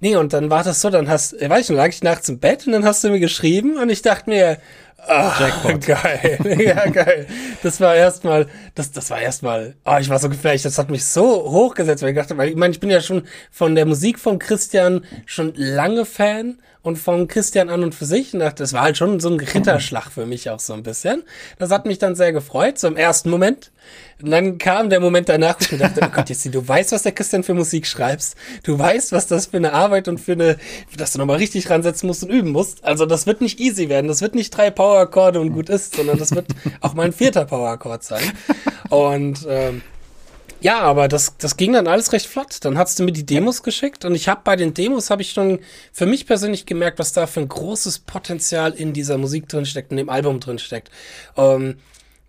nee, und dann war das so, dann hast, weiß ich noch, lag ich nachts im Bett und dann hast du mir geschrieben und ich dachte mir, Ah, Jackpot. geil. Ja, geil. Das war erstmal, das, das war erstmal, oh, ich war so geflasht. Das hat mich so hochgesetzt, weil ich dachte, weil ich meine, ich bin ja schon von der Musik von Christian schon lange Fan und von Christian an und für sich. Und dachte, das war halt schon so ein Ritterschlag für mich auch so ein bisschen. Das hat mich dann sehr gefreut, so im ersten Moment. Und dann kam der Moment danach, wo ich mir dachte, oh Gott, jetzt, du weißt, was der Christian für Musik schreibst. Du weißt, was das für eine Arbeit und für eine, dass du nochmal richtig ransetzen musst und üben musst. Also das wird nicht easy werden. Das wird nicht drei Power-Akkorde und gut ist, sondern das wird auch mal ein vierter Power-Akkord sein. Und ähm, ja, aber das, das ging dann alles recht flott. Dann hast du mir die Demos geschickt und ich habe bei den Demos habe ich schon für mich persönlich gemerkt, was da für ein großes Potenzial in dieser Musik drin steckt, in dem Album drin steckt. Ähm,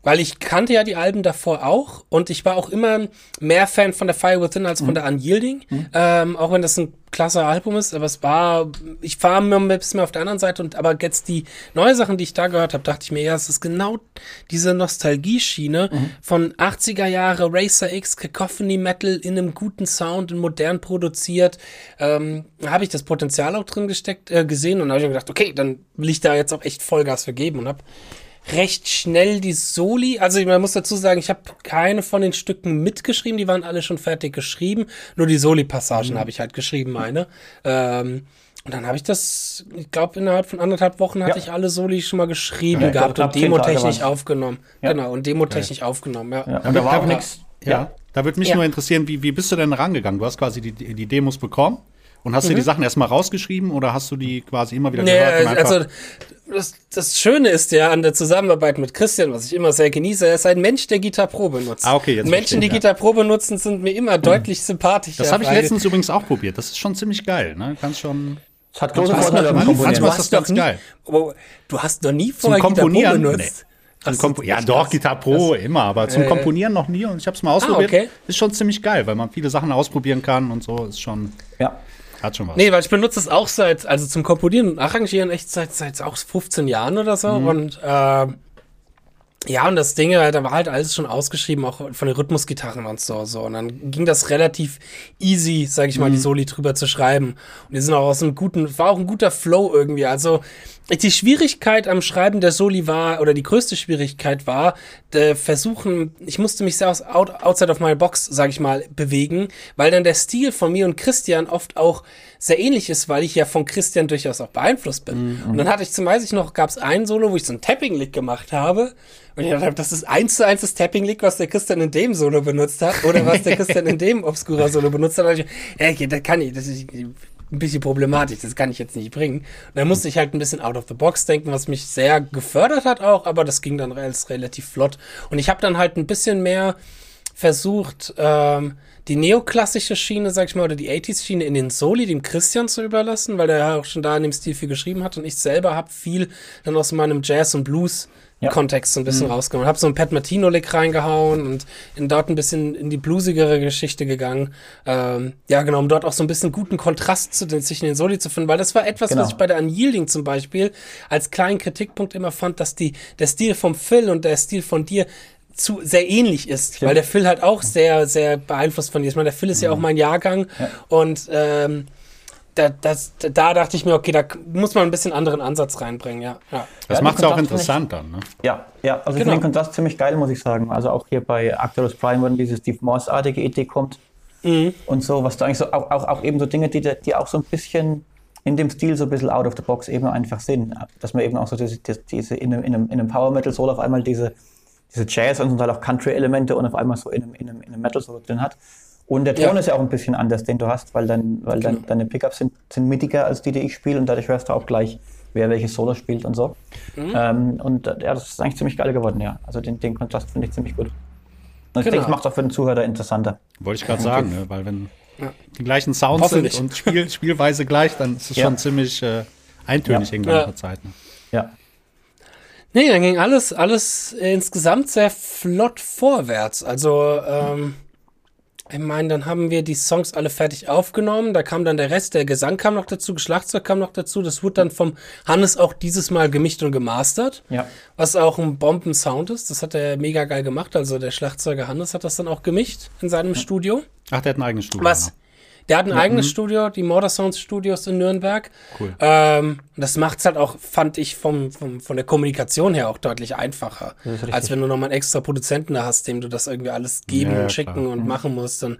weil ich kannte ja die Alben davor auch und ich war auch immer mehr Fan von der Fire Within als von mhm. der Unyielding. Mhm. Ähm, auch wenn das ein klasse Album ist, aber es war, ich fahre mir ein bisschen mehr auf der anderen Seite und aber jetzt die neue Sachen, die ich da gehört habe, dachte ich mir, ja, es ist genau diese Nostalgie-Schiene mhm. von 80er Jahre Racer X, Cacophony Metal in einem guten Sound und modern produziert. Ähm, habe ich das Potenzial auch drin gesteckt, äh, gesehen und habe ich mir gedacht, okay, dann will ich da jetzt auch echt Vollgas für geben und habe recht schnell die Soli. Also man muss dazu sagen, ich habe keine von den Stücken mitgeschrieben, die waren alle schon fertig geschrieben. Nur die Soli-Passagen mhm. habe ich halt geschrieben, meine. Ähm, und dann habe ich das, ich glaube, innerhalb von anderthalb Wochen hatte ja. ich alle Soli schon mal geschrieben ja, gehabt und demotechnisch aufgenommen. Ja. Genau, und demotechnisch ja. aufgenommen, ja. ja. da, war auch nichts. Ja. Da würde mich nur interessieren, wie, wie bist du denn rangegangen? Du hast quasi die, die Demos bekommen und hast mhm. du die Sachen erstmal rausgeschrieben oder hast du die quasi immer wieder nee, gehört? also das, das Schöne ist ja an der Zusammenarbeit mit Christian, was ich immer sehr genieße, er ist ein Mensch, der Gitarre Pro benutzt. Ah, okay, jetzt Menschen, die ja. Gitarre Pro benutzen, sind mir immer mhm. deutlich sympathischer. Das habe ich letztens übrigens auch probiert. Das ist schon ziemlich geil. Ne? Kannst schon. Das hat große Vorteile beim Komponieren. ist das ganz nie, geil. Du hast noch nie vorher Pro benutzt. Nee. Ja, doch, Gitarre Pro das, immer, aber zum äh, Komponieren noch nie und ich habe es mal ausprobiert. Ah, okay. Ist schon ziemlich geil, weil man viele Sachen ausprobieren kann und so. Ist schon. Ja. Hat schon was. Nee, weil ich benutze es auch seit, also zum Komponieren und Arrangieren echt seit, seit auch 15 Jahren oder so. Mhm. Und äh, ja, und das Ding, da war halt alles schon ausgeschrieben, auch von den Rhythmusgitarren und so, so. Und dann ging das relativ easy, sag ich mal, mhm. die Soli drüber zu schreiben. Und die sind auch aus einem guten, war auch ein guter Flow irgendwie. Also, die Schwierigkeit am Schreiben der Soli war, oder die größte Schwierigkeit war, der Versuchen, ich musste mich sehr aus, outside of my box, sag ich mal, bewegen, weil dann der Stil von mir und Christian oft auch sehr ähnlich ist, weil ich ja von Christian durchaus auch beeinflusst bin. Mhm. Und dann hatte ich zum ich noch, gab es ein Solo, wo ich so ein Tapping-Lick gemacht habe. Und ich dachte, das ist eins zu eins das Tapping-Lick, was der Christian in dem Solo benutzt hat, oder was der Christian in dem Obscura-Solo benutzt hat. Und ich, okay, das kann ich, das ist, ein bisschen problematisch, das kann ich jetzt nicht bringen. Und dann musste ich halt ein bisschen out of the box denken, was mich sehr gefördert hat auch, aber das ging dann relativ flott. Und ich habe dann halt ein bisschen mehr versucht, ähm, die neoklassische Schiene, sag ich mal, oder die 80s-Schiene in den Soli dem Christian zu überlassen, weil der ja auch schon da in dem Stil viel geschrieben hat und ich selber habe viel dann aus meinem Jazz und Blues ja. Kontext so ein bisschen mhm. rausgenommen. Hab so ein Pat Martino-Lick reingehauen und in dort ein bisschen in die bluesigere Geschichte gegangen. Ähm, ja, genau, um dort auch so ein bisschen guten Kontrast zu den, zwischen den Soli zu finden, weil das war etwas, genau. was ich bei der Unyielding zum Beispiel als kleinen Kritikpunkt immer fand, dass die, der Stil vom Phil und der Stil von dir zu sehr ähnlich ist, Stimmt. weil der Phil halt auch sehr, sehr beeinflusst von dir ist. Ich meine, der Phil ist ja auch mhm. mein Jahrgang ja. und ähm, da, das, da dachte ich mir, okay, da muss man ein bisschen anderen Ansatz reinbringen, ja. ja. Das ja, macht es auch interessant dann, ne? Ja, ja, also genau. ich finde den Kontrast ziemlich geil, muss ich sagen. Also auch hier bei Actorus Prime, wenn diese Steve Morse-artige Idee kommt mhm. und so, was da eigentlich so, auch, auch, auch eben so Dinge, die, die auch so ein bisschen in dem Stil so ein bisschen out of the box eben einfach sind. Dass man eben auch so diese, diese in, einem, in einem, in einem Power Metal Soul auf einmal diese, diese Jazz und zum Teil auch Country-Elemente und auf einmal so in einem, in einem, in einem Metal Solo drin hat. Und der Ton ja. ist ja auch ein bisschen anders, den du hast, weil, dein, weil genau. dein, deine Pickups sind, sind mittiger als die, die ich spiele und dadurch hörst du auch gleich, wer welches Solo spielt und so. Mhm. Ähm, und ja, das ist eigentlich ziemlich geil geworden, ja. Also den, den Kontrast finde ich ziemlich gut. Und ich genau. denke, es macht auch für den Zuhörer interessanter. Wollte ich gerade sagen, ne? weil wenn ja. die gleichen Sounds sind und Spiel, Spielweise gleich, dann ist es ja. schon ziemlich äh, eintönig ja. irgendwann der Zeit. Ne? Ja. Nee, dann ging alles, alles insgesamt sehr flott vorwärts. Also, ähm, ich meine, dann haben wir die Songs alle fertig aufgenommen. Da kam dann der Rest, der Gesang kam noch dazu, Schlagzeug kam noch dazu. Das wurde dann vom Hannes auch dieses Mal gemischt und gemastert. Ja. Was auch ein Bomben-Sound ist. Das hat er mega geil gemacht. Also der Schlagzeuger Hannes hat das dann auch gemischt in seinem Studio. Ach, der hat ein eigenes Studio. Was? Der hat ein ja, eigenes mh. Studio, die Morder Sounds Studios in Nürnberg. Cool. Ähm, das macht's halt auch, fand ich, vom, vom, von der Kommunikation her auch deutlich einfacher. Als wenn du nochmal einen extra Produzenten da hast, dem du das irgendwie alles geben ja, und schicken klar. und mhm. machen musst. Und,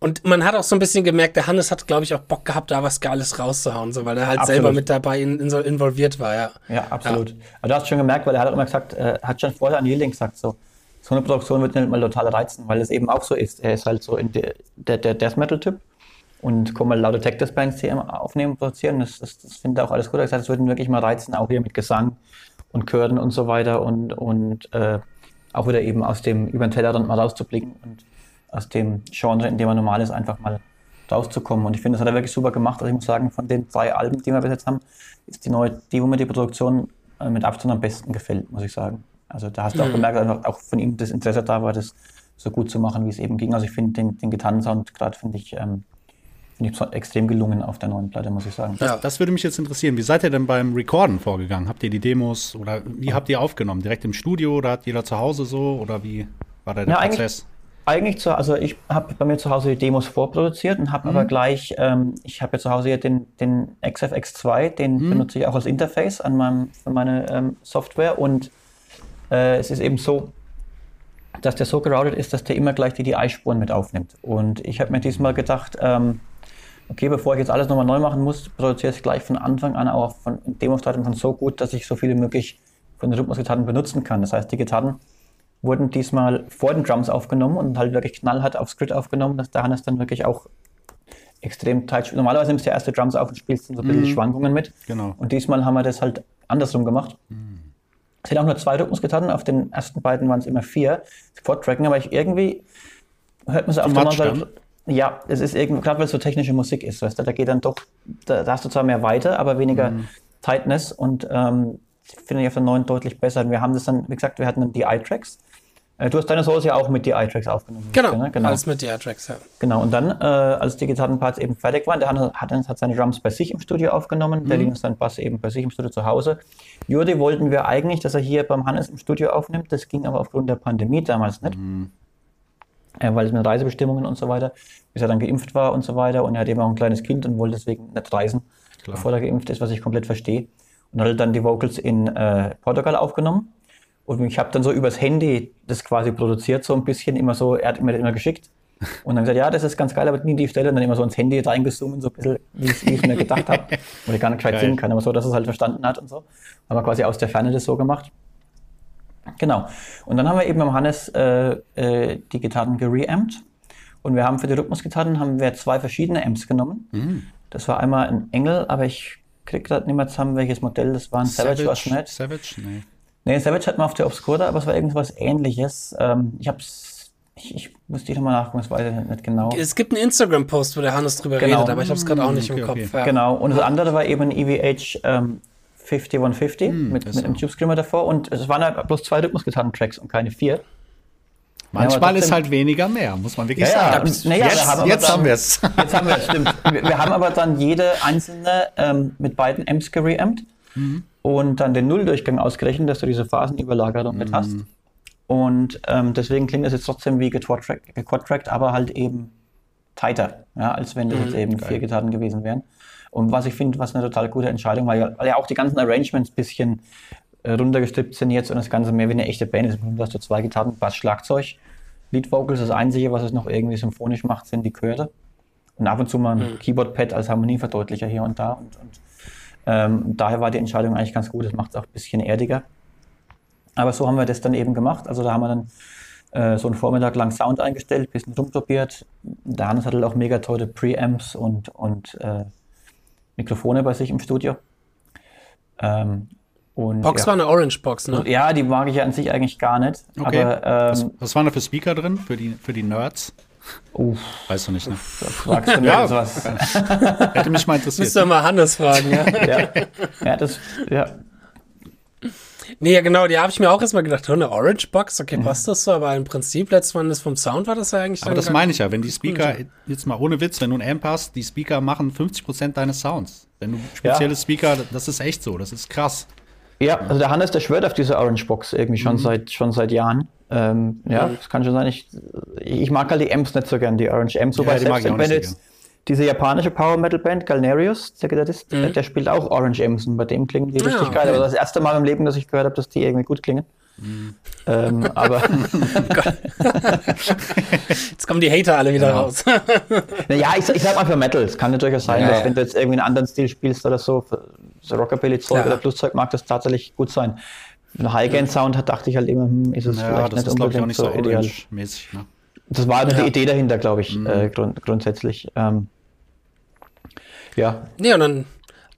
und man hat auch so ein bisschen gemerkt, der Hannes hat, glaube ich, auch Bock gehabt, da was Geiles rauszuhauen, so, weil er halt absolut. selber mit dabei in, in involviert war, ja. Ja, absolut. Ja. Aber du hast schon gemerkt, weil er hat auch immer gesagt, äh, hat schon vorher an Yielding gesagt, so, so eine Produktion wird nicht mal total reizen, weil es eben auch so ist. Er ist halt so in der, der, der Death Metal-Typ und kommen mal lauter Tech-Bands die aufnehmen und produzieren. Das, das, das finde ich auch alles gut. Er hat gesagt, es würde ihn wirklich mal reizen, auch hier mit Gesang und Chören und so weiter und, und äh, auch wieder eben aus dem über den Tellerrand mal rauszublicken und aus dem Genre, in dem er normal ist, einfach mal rauszukommen. Und ich finde, das hat er wirklich super gemacht. Also ich muss sagen, von den drei Alben, die wir bis jetzt haben, ist die neue, die, wo mir die Produktion äh, mit Abstand am besten gefällt, muss ich sagen. Also da hast du auch mhm. gemerkt, dass auch von ihm das Interesse da war, das so gut zu machen, wie es eben ging. Also ich finde den, den Gitarrensound gerade finde ich ähm, finde ich extrem gelungen auf der neuen Platte, muss ich sagen. Das, das, würde mich jetzt interessieren. Wie seid ihr denn beim Recorden vorgegangen? Habt ihr die Demos oder wie habt ihr aufgenommen? Direkt im Studio oder hat jeder zu Hause so oder wie war da der ja, Prozess? Eigentlich, zu, also ich habe bei mir zu Hause die Demos vorproduziert und habe mhm. aber gleich, ähm, ich habe ja zu Hause hier den, den XFX2, den mhm. benutze ich auch als Interface an meinem, für meine ähm, Software und äh, es ist eben so, dass der so geroutet ist, dass der immer gleich die DI-Spuren mit aufnimmt. Und ich habe mir diesmal gedacht, ähm, okay, bevor ich jetzt alles nochmal neu machen muss, produziere ich gleich von Anfang an auch von Demonstraten von so gut, dass ich so viele möglich von den Rhythmusgitarren benutzen kann. Das heißt, die Gitarren wurden diesmal vor den Drums aufgenommen und halt wirklich knallhart aufs Grid aufgenommen, dass der Hannes dann wirklich auch extrem tight spielt. Normalerweise nimmst du erste Drums auf und spielst dann so ein bisschen mhm. Schwankungen mit. Genau. Und diesmal haben wir das halt andersrum gemacht. Mhm. Es sind auch nur zwei Rhythmusgitarren, auf den ersten beiden waren es immer vier. Spot-Tracken, aber ich irgendwie hört man so auf der ja, es ist irgendwie, gerade weil es so technische Musik ist, weißt du, da geht dann doch, da, da hast du zwar mehr Weite, aber weniger mhm. Tightness und ähm, finde ich auf der neuen deutlich besser. Und wir haben das dann, wie gesagt, wir hatten dann DI-Tracks. Äh, du hast deine Solos ja auch mit DI-Tracks aufgenommen. Genau, ne? genau, alles mit DI-Tracks, ja. Genau, und dann, äh, als die Gitarrenparts eben fertig waren, der hat, hat, hat seine Drums bei sich im Studio aufgenommen, mhm. der Linus seinen Bass eben bei sich im Studio zu Hause. Jurde wollten wir eigentlich, dass er hier beim Hannes im Studio aufnimmt, das ging aber aufgrund der Pandemie damals nicht. Mhm äh, weil es mit Reisebestimmungen und so weiter, bis er dann geimpft war und so weiter. Und er hat eben auch ein kleines Kind und wollte deswegen nicht reisen, Klar. bevor er geimpft ist, was ich komplett verstehe. Und hat dann die Vocals in äh, Portugal aufgenommen. Und ich habe dann so übers Handy das quasi produziert, so ein bisschen, immer so, er hat mir das immer geschickt. Und dann gesagt, ja, das ist ganz geil, aber nie die Stelle. Und dann immer so ins Handy reingezoomt, so ein bisschen, wie ich mir gedacht habe. Weil ich gar nicht gescheit singen kann, aber so, dass er es halt verstanden hat und so. Haben wir quasi aus der Ferne das so gemacht. Genau. Und dann haben wir eben am Hannes äh, äh, die Gitarren gereamt. Und wir haben für die Rhythmusgitarren haben wir zwei verschiedene Amps genommen. Mhm. Das war einmal ein Engel, aber ich krieg gerade nicht mehr zusammen, welches Modell das war. Ein Savage, Savage was nicht. Savage? Nee. Nee, Savage hat man auf der Obscura, aber es war irgendwas ähnliches. Ähm, ich hab's ich, ich muss die nochmal nachgucken, das weiß ich nicht genau. Es gibt einen Instagram-Post, wo der Hannes drüber genau. redet, aber ich habe es gerade auch nicht okay, im Kopf. Okay. Ja. Genau, und das andere war eben ein EVH ähm, 5150 hm, mit, mit einem Tube Screamer davor und es waren halt bloß zwei Rhythmusgitarren-Tracks und keine vier. Manchmal ja, ist halt weniger mehr, muss man wirklich ja, sagen. Ja, naja, jetzt, haben, jetzt haben wir es. Jetzt haben wir es, stimmt. Wir, wir, haben aber dann jede einzelne ähm, mit beiden Amps gereamt mhm. Und dann den Nulldurchgang ausgerechnet, dass du diese Phasenüberlagerung mhm. mit hast. Und ähm, deswegen klingt das jetzt trotzdem wie gequadtrackt, aber halt eben tighter, ja, als wenn das mhm. jetzt eben Geil. vier Gitarren gewesen wären. Und was ich finde, was eine total gute Entscheidung, weil, weil ja auch die ganzen Arrangements ein bisschen äh, runtergestippt sind jetzt und das Ganze mehr wie eine echte Band ist. Du hast du zwei Gitarren, Bass, Schlagzeug, Lead Vocals. Das Einzige, was es noch irgendwie symphonisch macht, sind die Chöre. Und ab und zu mal ein mhm. Keyboard-Pad als Harmonieverdeutlicher hier und da. Und, und ähm, daher war die Entscheidung eigentlich ganz gut. Das macht es auch ein bisschen erdiger. Aber so haben wir das dann eben gemacht. Also da haben wir dann äh, so einen Vormittag lang Sound eingestellt, bisschen rumprobiert. Der Hannes hatte auch mega tolle Preamps und, und äh, Mikrofone bei sich im Studio. Ähm, und, Box ja. war eine Orange Box, ne? Ja, die mag ich ja an sich eigentlich gar nicht. Okay. Aber, ähm, was, was waren da für Speaker drin für die, für die Nerds? Uff. Weißt du nicht, ne? Da fragst du mir ja. sowas. Hätte mich mal interessiert. Müsst du mal Hannes fragen, ja. ja. Ja, das, ja. Nee, ja, genau, die habe ich mir auch erstmal gedacht, eine Orange Box, okay, passt das so, aber im Prinzip, letztes Mal vom Sound war das ja eigentlich. Aber das meine ich ja, wenn die Speaker, jetzt mal ohne Witz, wenn du ein Amp hast, die Speaker machen 50% deines Sounds. Wenn du spezielle ja. Speaker, das ist echt so, das ist krass. Ja, also der Hannes, der schwört auf diese Orange Box irgendwie schon, mhm. seit, schon seit Jahren. Ähm, ja, mhm. das kann schon sein. Ich, ich mag halt die Amps nicht so gern, die Orange Amps. So ja, die mag nicht so gern diese japanische Power Metal Band, Galnerius, der Gitarrist, mhm. der spielt auch Orange M's und bei dem klingen die richtig okay. geil. Aber das erste Mal im Leben, dass ich gehört habe, dass die irgendwie gut klingen. Mhm. Ähm, aber jetzt kommen die Hater alle wieder ja. raus. ja, ich, ich sag mal für Metal. Es kann natürlich sein, ja, dass ja. wenn du jetzt irgendwie einen anderen Stil spielst oder so, so Rockabilly-Zeug oder Blueszeug, mag das tatsächlich gut sein. Ein High-Gain-Sound hat, dachte ich halt immer, hm, ist es ja, vielleicht das nicht ist, unbedingt ich, auch nicht so, so ideal. mäßig ne? Das war ja. die Idee dahinter, glaube ich, mhm. äh, grund grundsätzlich. Ähm, ja. Nee, und dann,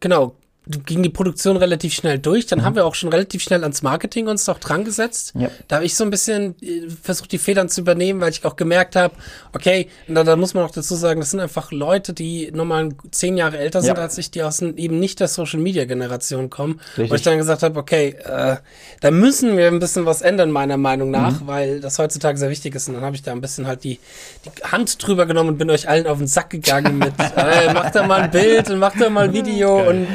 genau, ging die Produktion relativ schnell durch. Dann mhm. haben wir auch schon relativ schnell ans Marketing uns doch dran gesetzt. Ja. Da habe ich so ein bisschen äh, versucht, die Federn zu übernehmen, weil ich auch gemerkt habe, okay, da, da muss man auch dazu sagen, das sind einfach Leute, die nochmal zehn Jahre älter sind ja. als ich, die aus eben nicht der Social Media Generation kommen. Richtig. Wo ich dann gesagt habe, okay, äh, da müssen wir ein bisschen was ändern, meiner Meinung nach, mhm. weil das heutzutage sehr wichtig ist. Und dann habe ich da ein bisschen halt die, die Hand drüber genommen und bin euch allen auf den Sack gegangen mit, äh, macht da mal ein Bild und macht da mal ein Video Geil. und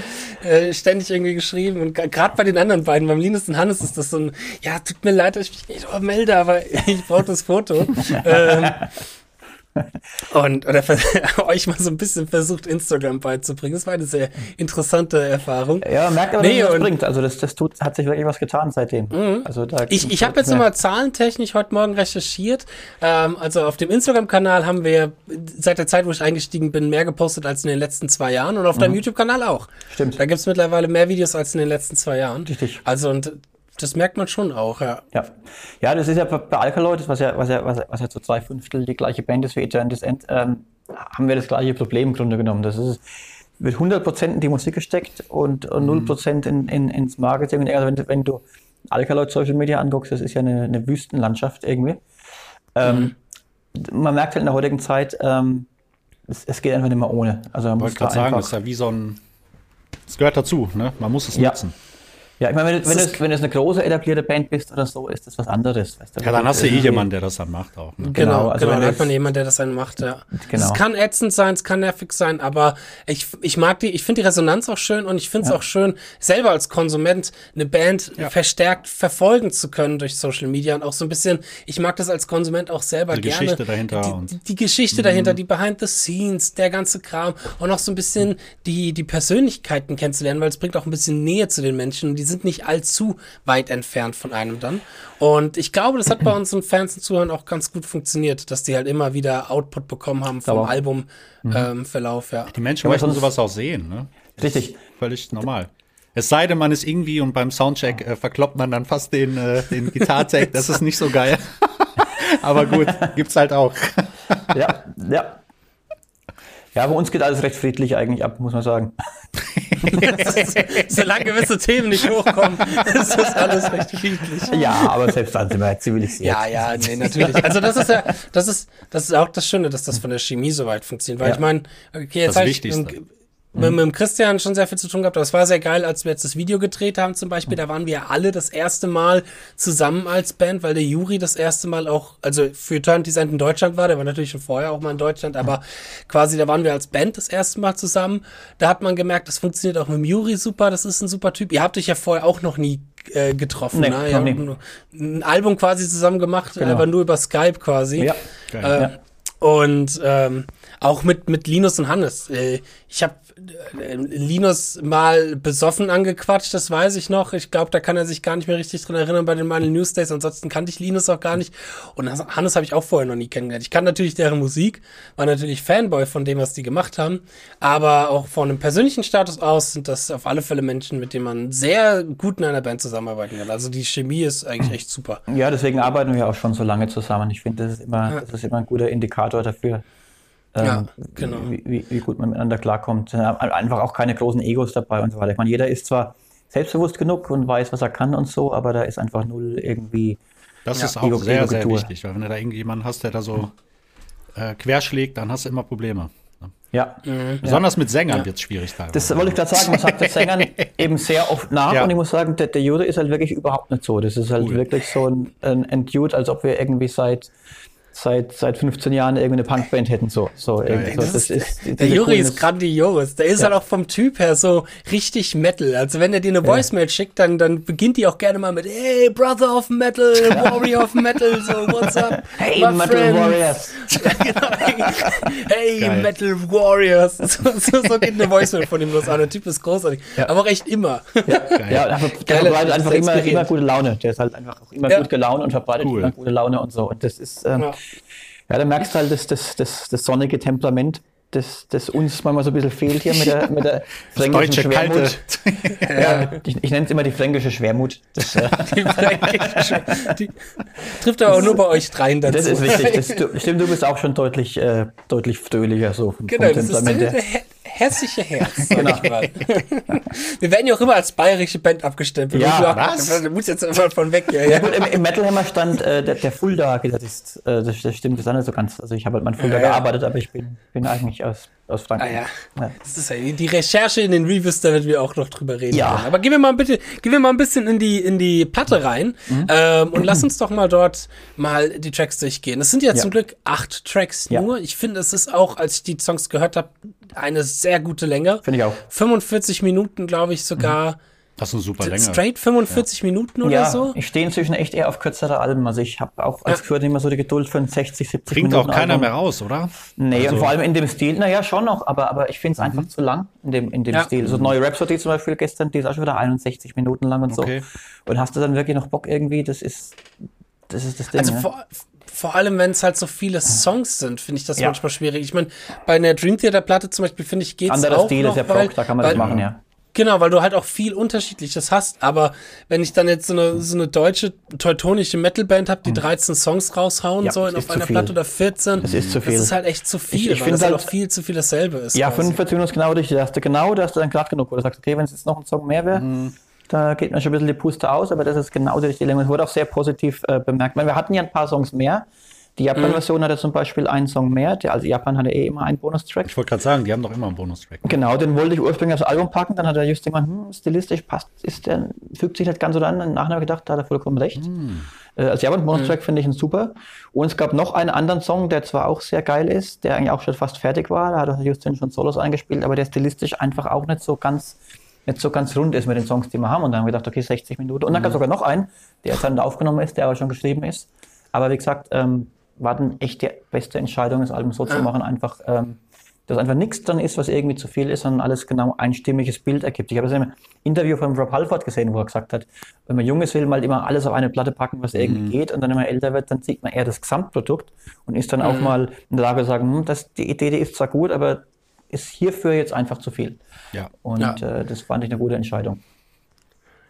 äh, ständig irgendwie geschrieben. Und gerade bei den anderen beiden, beim Linus und Hannes, ist das so ein, ja, tut mir leid, dass ich mich nicht melde, aber ich brauche das Foto. ähm, und oder euch mal so ein bisschen versucht, Instagram beizubringen. Das war eine sehr interessante Erfahrung. Ja, merkt aber, nee, dass es bringt. Also das, das tut, hat sich wirklich was getan seitdem. Mhm. Also da ich ich habe jetzt nochmal zahlentechnisch heute Morgen recherchiert. Ähm, also auf dem Instagram-Kanal haben wir seit der Zeit, wo ich eingestiegen bin, mehr gepostet als in den letzten zwei Jahren und auf mhm. deinem YouTube-Kanal auch. Stimmt. Da gibt's mittlerweile mehr Videos als in den letzten zwei Jahren. Richtig. Also und das merkt man schon auch, ja. Ja, ja das ist ja bei Alkaloid, was ja, was ja, was, was ja zu zwei Fünftel die gleiche Band ist wie Eternity's End, ähm, haben wir das gleiche Problem im Grunde genommen. Das ist, wird 100% in die Musik gesteckt und, und 0% mhm. in, in, ins Marketing. Also wenn, wenn du Alkaloid Social Media anguckst, das ist ja eine, eine Wüstenlandschaft irgendwie. Ähm, mhm. Man merkt halt in der heutigen Zeit, ähm, es, es, geht einfach nicht mehr ohne. Also man ich wollte gerade sagen, das ist ja wie so ein, es gehört dazu, ne? man muss es ja. nutzen. Ja, ich meine, wenn, wenn, es, wenn es eine große etablierte Band bist oder so, ist das was anderes. Weißt du? Ja, dann hast du eh jemanden, der das dann macht auch. Ne? Genau, genau, also genau dann hat man jemanden, der das dann macht, ja. Genau. Es kann ätzend sein, es kann nervig sein, aber ich, ich mag die, ich finde die Resonanz auch schön und ich finde es ja. auch schön, selber als Konsument eine Band ja. verstärkt verfolgen zu können durch Social Media und auch so ein bisschen, ich mag das als Konsument auch selber die gerne. Die Geschichte dahinter. Die, und die Geschichte mhm. dahinter, die Behind the Scenes, der ganze Kram und auch so ein bisschen die, die Persönlichkeiten kennenzulernen, weil es bringt auch ein bisschen Nähe zu den Menschen. Die sind nicht allzu weit entfernt von einem dann. Und ich glaube, das hat bei unseren Fans und Zuhörern auch ganz gut funktioniert, dass die halt immer wieder Output bekommen haben vom Albumverlauf, mhm. ähm, ja. Die Menschen möchten sowas auch sehen, ne? Richtig. Völlig normal. Es sei denn, man ist irgendwie und beim Soundcheck äh, verkloppt man dann fast den, äh, den Gitartag. Das ist nicht so geil. Aber gut, gibt's halt auch. ja, ja. Ja, bei uns geht alles recht friedlich eigentlich ab, muss man sagen. Solange gewisse Themen nicht hochkommen, ist das alles recht friedlich. Ja, aber selbst dann sind wir zivilisiert. Ja, ja, nee, natürlich. Also das ist ja, das ist, das ist auch das Schöne, dass das von der Chemie so weit funktioniert. Weil ja. ich meine, okay, jetzt das Wichtigste mit, mit dem Christian schon sehr viel zu tun gehabt. Aber es war sehr geil, als wir jetzt das Video gedreht haben zum Beispiel. Da waren wir alle das erste Mal zusammen als Band, weil der Juri das erste Mal auch, also für Turn Design in Deutschland war. Der war natürlich schon vorher auch mal in Deutschland, aber quasi da waren wir als Band das erste Mal zusammen. Da hat man gemerkt, das funktioniert auch mit dem Juri super. Das ist ein super Typ. Ihr habt euch ja vorher auch noch nie äh, getroffen. Nee, ne? Ihr habt ein Album quasi zusammen gemacht, genau. aber nur über Skype quasi. Ja. Geil, äh, ja. Und ähm, auch mit, mit Linus und Hannes. Äh, ich habe äh, Linus mal besoffen angequatscht, das weiß ich noch. Ich glaube, da kann er sich gar nicht mehr richtig dran erinnern bei den Money News Days. Ansonsten kannte ich Linus auch gar nicht. Und Hannes habe ich auch vorher noch nie kennengelernt. Ich kann natürlich deren Musik, war natürlich Fanboy von dem, was die gemacht haben. Aber auch von einem persönlichen Status aus sind das auf alle Fälle Menschen, mit denen man sehr gut in einer Band zusammenarbeiten kann. Also die Chemie ist eigentlich echt super. Ja, deswegen arbeiten wir auch schon so lange zusammen. Ich finde, das ist immer, ja. das ist immer ein guter Indikator dafür, ähm, ja, genau. Wie, wie, wie, gut man miteinander klarkommt. Einfach auch keine großen Egos dabei und so weiter. Ich meine, jeder ist zwar selbstbewusst genug und weiß, was er kann und so, aber da ist einfach null irgendwie. Das ja, ist auch Ego, sehr, sehr wichtig, weil wenn du da irgendjemanden hast, der da so äh, querschlägt, dann hast du immer Probleme. Ne? Ja. Mhm. Besonders mit Sängern ja. wird es schwierig teilweise. Das wollte ich gerade sagen, man sagt den Sängern eben sehr oft nach ja. und ich muss sagen, der, der Jude ist halt wirklich überhaupt nicht so. Das ist halt cool. wirklich so ein, ein, ein Dude, als ob wir irgendwie seit seit, seit 15 Jahren irgendeine Punkband hätten. So, so, ja, so. Das ist, ist der Juri ist grandios. Der ist ja. halt auch vom Typ her so richtig Metal. Also wenn er dir eine Voicemail ja. schickt, dann, dann beginnt die auch gerne mal mit Hey, Brother of Metal, Warrior of Metal, so, what's up? Hey, Metal friend? Warriors. genau, hey, hey Metal Warriors. So, so, so, geht eine Voicemail von ihm los an. Der Typ ist großartig. Aber auch echt immer. Ja, ja aber der verbreitet einfach immer, immer gute Laune. Der ist halt einfach auch immer gut gelaunt und verbreitet cool. immer gute Laune und so. Und das ist, ähm, ja, da merkst du halt das, das, das, das sonnige Temperament, das, das uns manchmal so ein bisschen fehlt hier mit der, mit der fränkischen Schwermut. ja, ich, ich nenne es immer die fränkische Schwermut. Das, äh die fränkische, die trifft aber auch nur bei euch dreien dazu. Das ist wichtig. Das, du, stimmt, du bist auch schon deutlich, äh, deutlich fröhlicher so vom, genau, vom Temperament. Das ist, hessische Herz. Genau. Wir werden ja auch immer als bayerische Band abgestempelt. Ja, was? Du musst jetzt immer von weg. Ja, ja. ja gut, im, im Metal Hammer stand äh, der, der Fulda-Gitarrist. Äh, das, das stimmt das ist nicht so ganz. Also ich habe halt mal in Fulda gearbeitet, aber ich bin, bin eigentlich aus aus Frankreich. Ah, ja. Das ist ja die Recherche in den Reviews, da werden wir auch noch drüber reden. Ja. Können. Aber gehen wir mal bitte, gehen wir mal ein bisschen in die, in die Platte rein mhm. ähm, und mhm. lass uns doch mal dort mal die Tracks durchgehen. Es sind ja, ja, zum Glück acht Tracks ja. nur. Ich finde, es ist auch, als ich die Songs gehört habe, eine sehr gute Länge. Finde ich auch. 45 Minuten, glaube ich, sogar. Mhm. Das ist eine super Länge. Straight 45 ja. Minuten oder ja, so? Ich stehe inzwischen echt eher auf kürzere Alben. Also ich habe auch als ja. Kürzer immer so die Geduld für ein 60, 70 Bringt Minuten. Bringt auch keiner Album. mehr raus, oder? Nee, also. und vor allem in dem Stil, naja, schon noch, aber, aber ich finde es mhm. einfach zu lang in dem, in dem ja. Stil. So neue Rhapsody zum Beispiel gestern, die ist auch schon wieder 61 Minuten lang und okay. so. Und hast du dann wirklich noch Bock irgendwie? Das ist das, ist das Ding. Also vor, vor allem, wenn es halt so viele Songs sind, finde ich das manchmal schwierig. Ich meine, bei einer Dream Theater Platte zum Beispiel, finde ich, geht es auch Anderer Stil noch, ist ja Prog, da kann man weil, das machen, ja. Genau, weil du halt auch viel Unterschiedliches hast. Aber wenn ich dann jetzt so eine, so eine deutsche, teutonische Metalband habe, die 13 hm. Songs raushauen ja, sollen auf einer Platte oder 14, das ist zu viel. Das ist halt echt zu viel, ich, ich weil das halt auch viel zu viel dasselbe ist. Ja, 45 Minuten ist genau richtig. Da hast du genau, da hast du dann glatt genug, wo du sagst, okay, wenn es jetzt noch ein Song mehr wäre, mhm. da geht mir schon ein bisschen die Puste aus, aber das ist genau die richtige Länge. Es wurde auch sehr positiv äh, bemerkt. Meine, wir hatten ja ein paar Songs mehr. Die Japan-Version mhm. hatte zum Beispiel einen Song mehr. Der, also Japan hatte eh immer einen Bonustrack. Ich wollte gerade sagen, die haben doch immer einen Bonustrack. Genau, den wollte ich ursprünglich aufs Album packen. Dann hat er just jemand, hm, stilistisch passt, ist der, fügt sich nicht ganz so an. Im Nachhinein gedacht, da hat er vollkommen recht. Mhm. Äh, als Japan-Bonustrack mhm. finde ich ihn super. Und es gab noch einen anderen Song, der zwar auch sehr geil ist, der eigentlich auch schon fast fertig war. Da hat Justin schon Solos eingespielt, aber der stilistisch einfach auch nicht so ganz nicht so ganz rund ist mit den Songs, die wir haben. Und dann haben wir gedacht, okay, 60 Minuten. Und dann mhm. gab es sogar noch einen, der jetzt dann aufgenommen ist, der aber schon geschrieben ist. Aber wie gesagt, ähm, war dann echt die beste Entscheidung, das Album so zu machen, einfach, ähm, dass einfach nichts dran ist, was irgendwie zu viel ist, sondern alles genau ein stimmiges Bild ergibt. Ich habe das in einem Interview von Rob Halford gesehen, wo er gesagt hat, wenn man jung ist, will man halt immer alles auf eine Platte packen, was irgendwie mhm. geht, und dann, wenn man älter wird, dann sieht man eher das Gesamtprodukt und ist dann mhm. auch mal in der Lage zu sagen, hm, das, die Idee, die ist zwar gut, aber ist hierfür jetzt einfach zu viel. Ja. Und ja. Äh, das fand ich eine gute Entscheidung.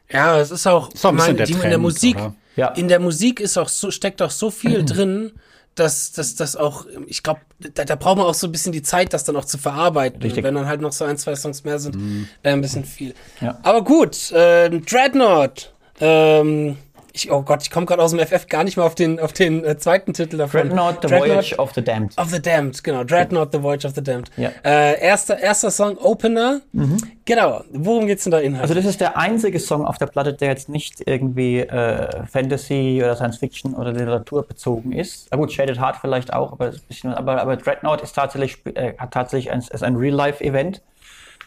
Ja, es ist auch, so ein bisschen der Trend, in der Musik, ja. in der Musik ist auch so, steckt auch so viel drin, dass das dass auch, ich glaube, da, da braucht man auch so ein bisschen die Zeit, das dann auch zu verarbeiten. Richtig. Wenn dann halt noch so ein, zwei Songs mehr sind, mm. äh, ein bisschen viel. Ja. Aber gut, äh, Dreadnought. Ähm, ich, oh Gott, ich komme gerade aus dem FF gar nicht mal auf den, auf den äh, zweiten Titel davon. Dreadnought, The Dreadnought Voyage of the Damned. Of the Damned, genau. Dreadnought, The Voyage of the Damned. Ja. Äh, erster, erster Song, Opener. Mhm. Genau. Worum geht's denn da inhaltlich? Also das ist der einzige Song auf der Platte, der jetzt nicht irgendwie äh, Fantasy oder Science Fiction oder Literatur bezogen ist. Na gut, Shaded Heart vielleicht auch, aber, ein bisschen, aber, aber Dreadnought ist tatsächlich, äh, hat tatsächlich ein, ein Real-Life-Event.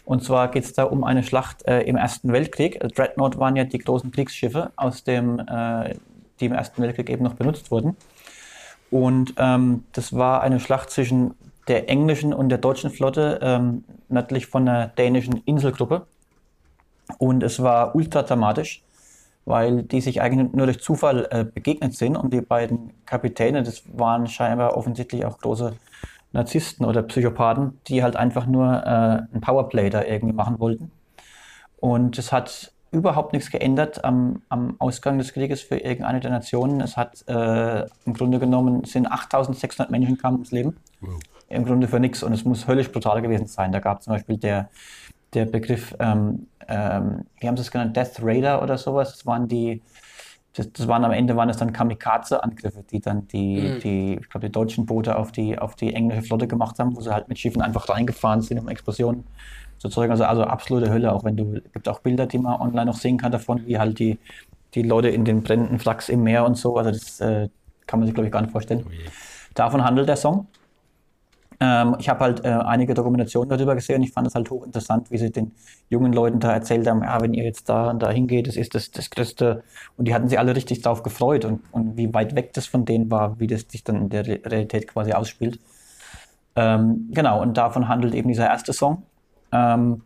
Und zwar geht es da um eine Schlacht äh, im Ersten Weltkrieg. Also Dreadnought waren ja die großen Kriegsschiffe, aus dem, äh, die im Ersten Weltkrieg eben noch benutzt wurden. Und ähm, das war eine Schlacht zwischen der englischen und der deutschen Flotte ähm, nördlich von der dänischen Inselgruppe. Und es war ultra dramatisch, weil die sich eigentlich nur durch Zufall äh, begegnet sind. Und die beiden Kapitäne, das waren scheinbar offensichtlich auch große Narzissten oder Psychopathen, die halt einfach nur äh, ein Powerplay da irgendwie machen wollten. Und es hat überhaupt nichts geändert am, am Ausgang des Krieges für irgendeine der Nationen. Es hat äh, im Grunde genommen sind 8600 Menschen kamen ums Leben. Wow. Im Grunde für nichts und es muss höllisch brutal gewesen sein. Da gab es zum Beispiel der, der Begriff, ähm, ähm, wie haben sie es genannt, Death Raider oder sowas. Das waren die, das, das, waren am Ende waren es dann Kamikaze-Angriffe, die dann die, mhm. die ich glaube, die deutschen Boote auf die, auf die englische Flotte gemacht haben, wo sie halt mit Schiffen einfach reingefahren sind, um Explosionen zu zeugen. Also, also absolute Hölle, auch wenn du, es gibt auch Bilder, die man online noch sehen kann davon, wie halt die, die Leute in den brennenden Flachs im Meer und so. Also das äh, kann man sich, glaube ich, gar nicht vorstellen. Oh Davon handelt der Song. Ähm, ich habe halt äh, einige Dokumentationen darüber gesehen. Ich fand es halt hochinteressant, wie sie den jungen Leuten da erzählt haben, ja, wenn ihr jetzt da und da hingeht, das ist das, das Größte. Und die hatten sich alle richtig darauf gefreut und, und wie weit weg das von denen war, wie das sich dann in der Realität quasi ausspielt. Ähm, genau, und davon handelt eben dieser erste Song. Ähm,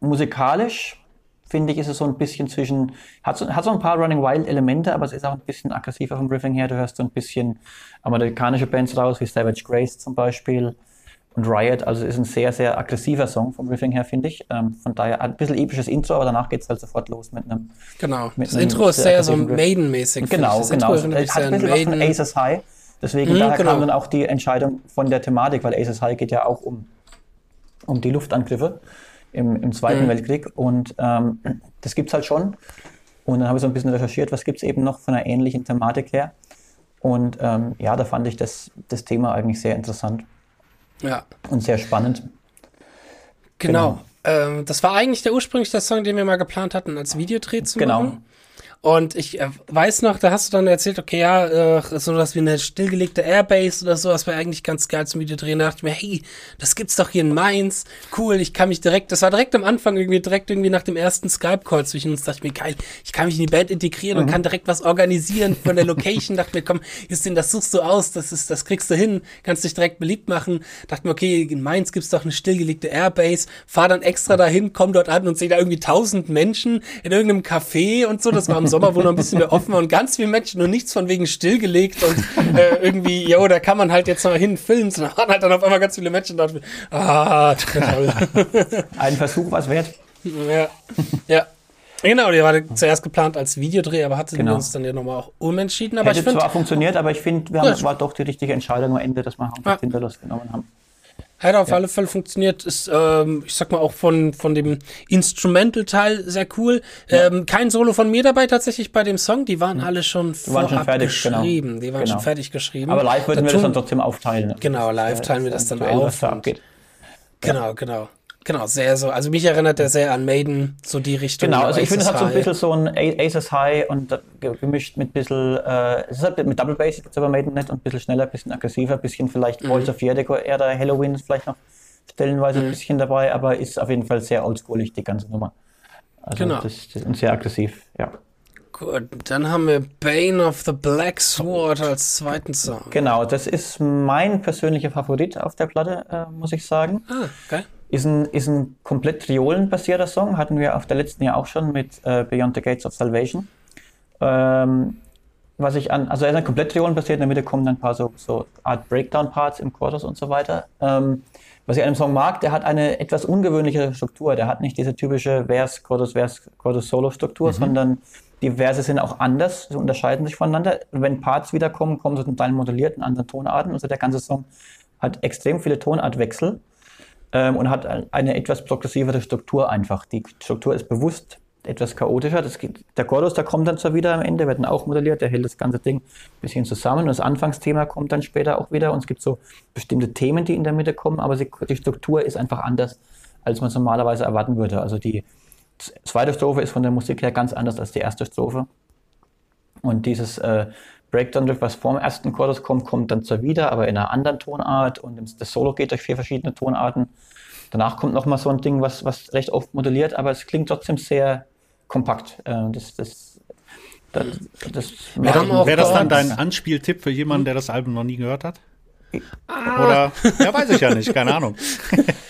musikalisch finde ich, ist es so ein bisschen zwischen, hat so, hat so ein paar Running Wild Elemente, aber es ist auch ein bisschen aggressiver vom Riffing her. Du hörst so ein bisschen amerikanische Bands raus, wie Savage Grace zum Beispiel und Riot. Also es ist ein sehr, sehr aggressiver Song vom Riffing her, finde ich. Ähm, von daher ein bisschen episches Intro, aber danach geht es halt sofort los mit einem. Genau. Mit das einem Intro ist sehr so Maiden-mäßig. Genau, das genau. Intro es hat ein bisschen Maiden. was von Aces High. Deswegen mhm, daher genau. kam dann auch die Entscheidung von der Thematik, weil Aces High geht ja auch um um die Luftangriffe im, im Zweiten Mhm. Weltkrieg. Und ähm, das gibt's halt schon. Und dann habe ich so ein bisschen recherchiert, was gibt's eben noch von einer ähnlichen Thematik her. Und ähm, ja, da fand ich das, das Thema eigentlich sehr interessant Ja, und sehr spannend. genau. Ähm, das war eigentlich der ursprüngliche Song, den wir mal geplant hatten, als Videodreh zu Genau. machen. Und ich äh, weiß noch, da hast du dann erzählt, okay, ja, äh, so was wie eine stillgelegte Airbase oder so, das wäre eigentlich ganz geil zum Videodrehen. Da dachte ich mir, hey, das gibt's doch hier in Mainz. Cool, ich kann mich direkt, das war direkt am Anfang irgendwie, direkt irgendwie nach dem ersten Skype-Call zwischen uns, dachte ich mir, geil, ich kann mich in die Band integrieren und kann direkt was organisieren von der Location. dachte mir, komm, Justin, das suchst du aus, das ist, das kriegst du hin, kannst dich direkt beliebt machen. Dachte mir, okay, in Mainz gibt's doch eine stillgelegte Airbase, fahr dann extra dahin, komm dort an und sehe da irgendwie tausend Menschen in irgendeinem Café und so. Das war im Sommer, wo noch ein bisschen mehr offen war und ganz viele Menschen und nichts von wegen stillgelegt und äh, irgendwie, jo, da kann man halt jetzt mal hin filmen. Und da waren halt dann auf einmal ganz viele Menschen da. Ah, toll. Ein Versuch was wert. ja. ja. Genau, die war zuerst geplant als Videodreh, aber hatten Genau. wir uns dann ja nochmal auch umentschieden. Aber Hätte ich finde, zwar funktioniert, aber ich finde, wir haben, Ja. es war doch die richtige Entscheidung am Ende, dass wir Hamburg Ja. Hinterlos genommen haben. Hat auf alle Fälle funktioniert. Ist, ähm, ich sag mal, auch von, von dem Instrumental-Teil sehr cool. Ähm, kein Solo von mir dabei tatsächlich bei dem Song. Die waren alle schon Hm. waren schon fertig, genau. geschrieben. Die waren Genau. schon fertig geschrieben. Aber live würden Da wir das dann trotzdem aufteilen. Genau, live teilen wir das dann auf da abgeht. Genau, genau. Genau, sehr so. Also mich erinnert der sehr an Maiden, so die Richtung. Genau, also ich finde, es hat so ein bisschen so ein Aces High und ge- gemischt mit ein bisschen, äh, es ist halt mit Double Bass, es aber Maiden nicht und ein bisschen schneller, ein bisschen aggressiver, ein bisschen vielleicht Mhm. Balls of Jericho, eher der Halloween ist vielleicht noch stellenweise Mhm. ein bisschen dabei, aber ist auf jeden Fall sehr oldschoolig, die ganze Nummer. Also Genau. das, das, und sehr aggressiv, ja. Gut, dann haben wir Bane of the Black Sword als zweiten Song. Genau, das ist mein persönlicher Favorit auf der Platte, äh, muss ich sagen. Ah, geil. Ist ein, ist ein komplett triolenbasierter Song, hatten wir auf der letzten Jahr auch schon mit äh, Beyond the Gates of Salvation. Ähm, was ich an, also er ist ein komplett triolenbasiert, in der Mitte kommen dann ein paar so, so Art Breakdown-Parts im Chorus und so weiter. Ähm, was ich an dem Song mag, der hat eine etwas ungewöhnliche Struktur. Der hat nicht diese typische Vers, Chorus, Vers, Chorus, Solo-Struktur, sondern die Verse sind auch anders, sie unterscheiden sich voneinander. Und wenn Parts wiederkommen, kommen sie zum Teil modelliert in anderen Tonarten. Also der ganze Song hat extrem viele Tonartwechsel ähm, und hat eine etwas progressivere Struktur einfach. Die Struktur ist bewusst etwas chaotischer. Das geht, der Chorus, der kommt dann zwar wieder am Ende, wird dann auch modelliert, der hält das ganze Ding ein bisschen zusammen. Und das Anfangsthema kommt dann später auch wieder. Und es gibt so bestimmte Themen, die in der Mitte kommen, aber sie, die Struktur ist einfach anders, als man es normalerweise erwarten würde. Also die zweite Strophe ist von der Musik her ganz anders als die erste Strophe. Und dieses äh, Breakdown-Riff, was vor dem ersten Chorus kommt, kommt dann zwar wieder, aber in einer anderen Tonart. Und das Solo geht durch vier verschiedene Tonarten. Danach kommt noch mal so ein Ding, was, was recht oft modelliert, aber es klingt trotzdem sehr kompakt. Äh, das, das, das, das Wäre das dann dein Anspieltipp für jemanden, der das Album noch nie gehört hat? Oder, ja, weiß ich ja nicht, keine Ahnung.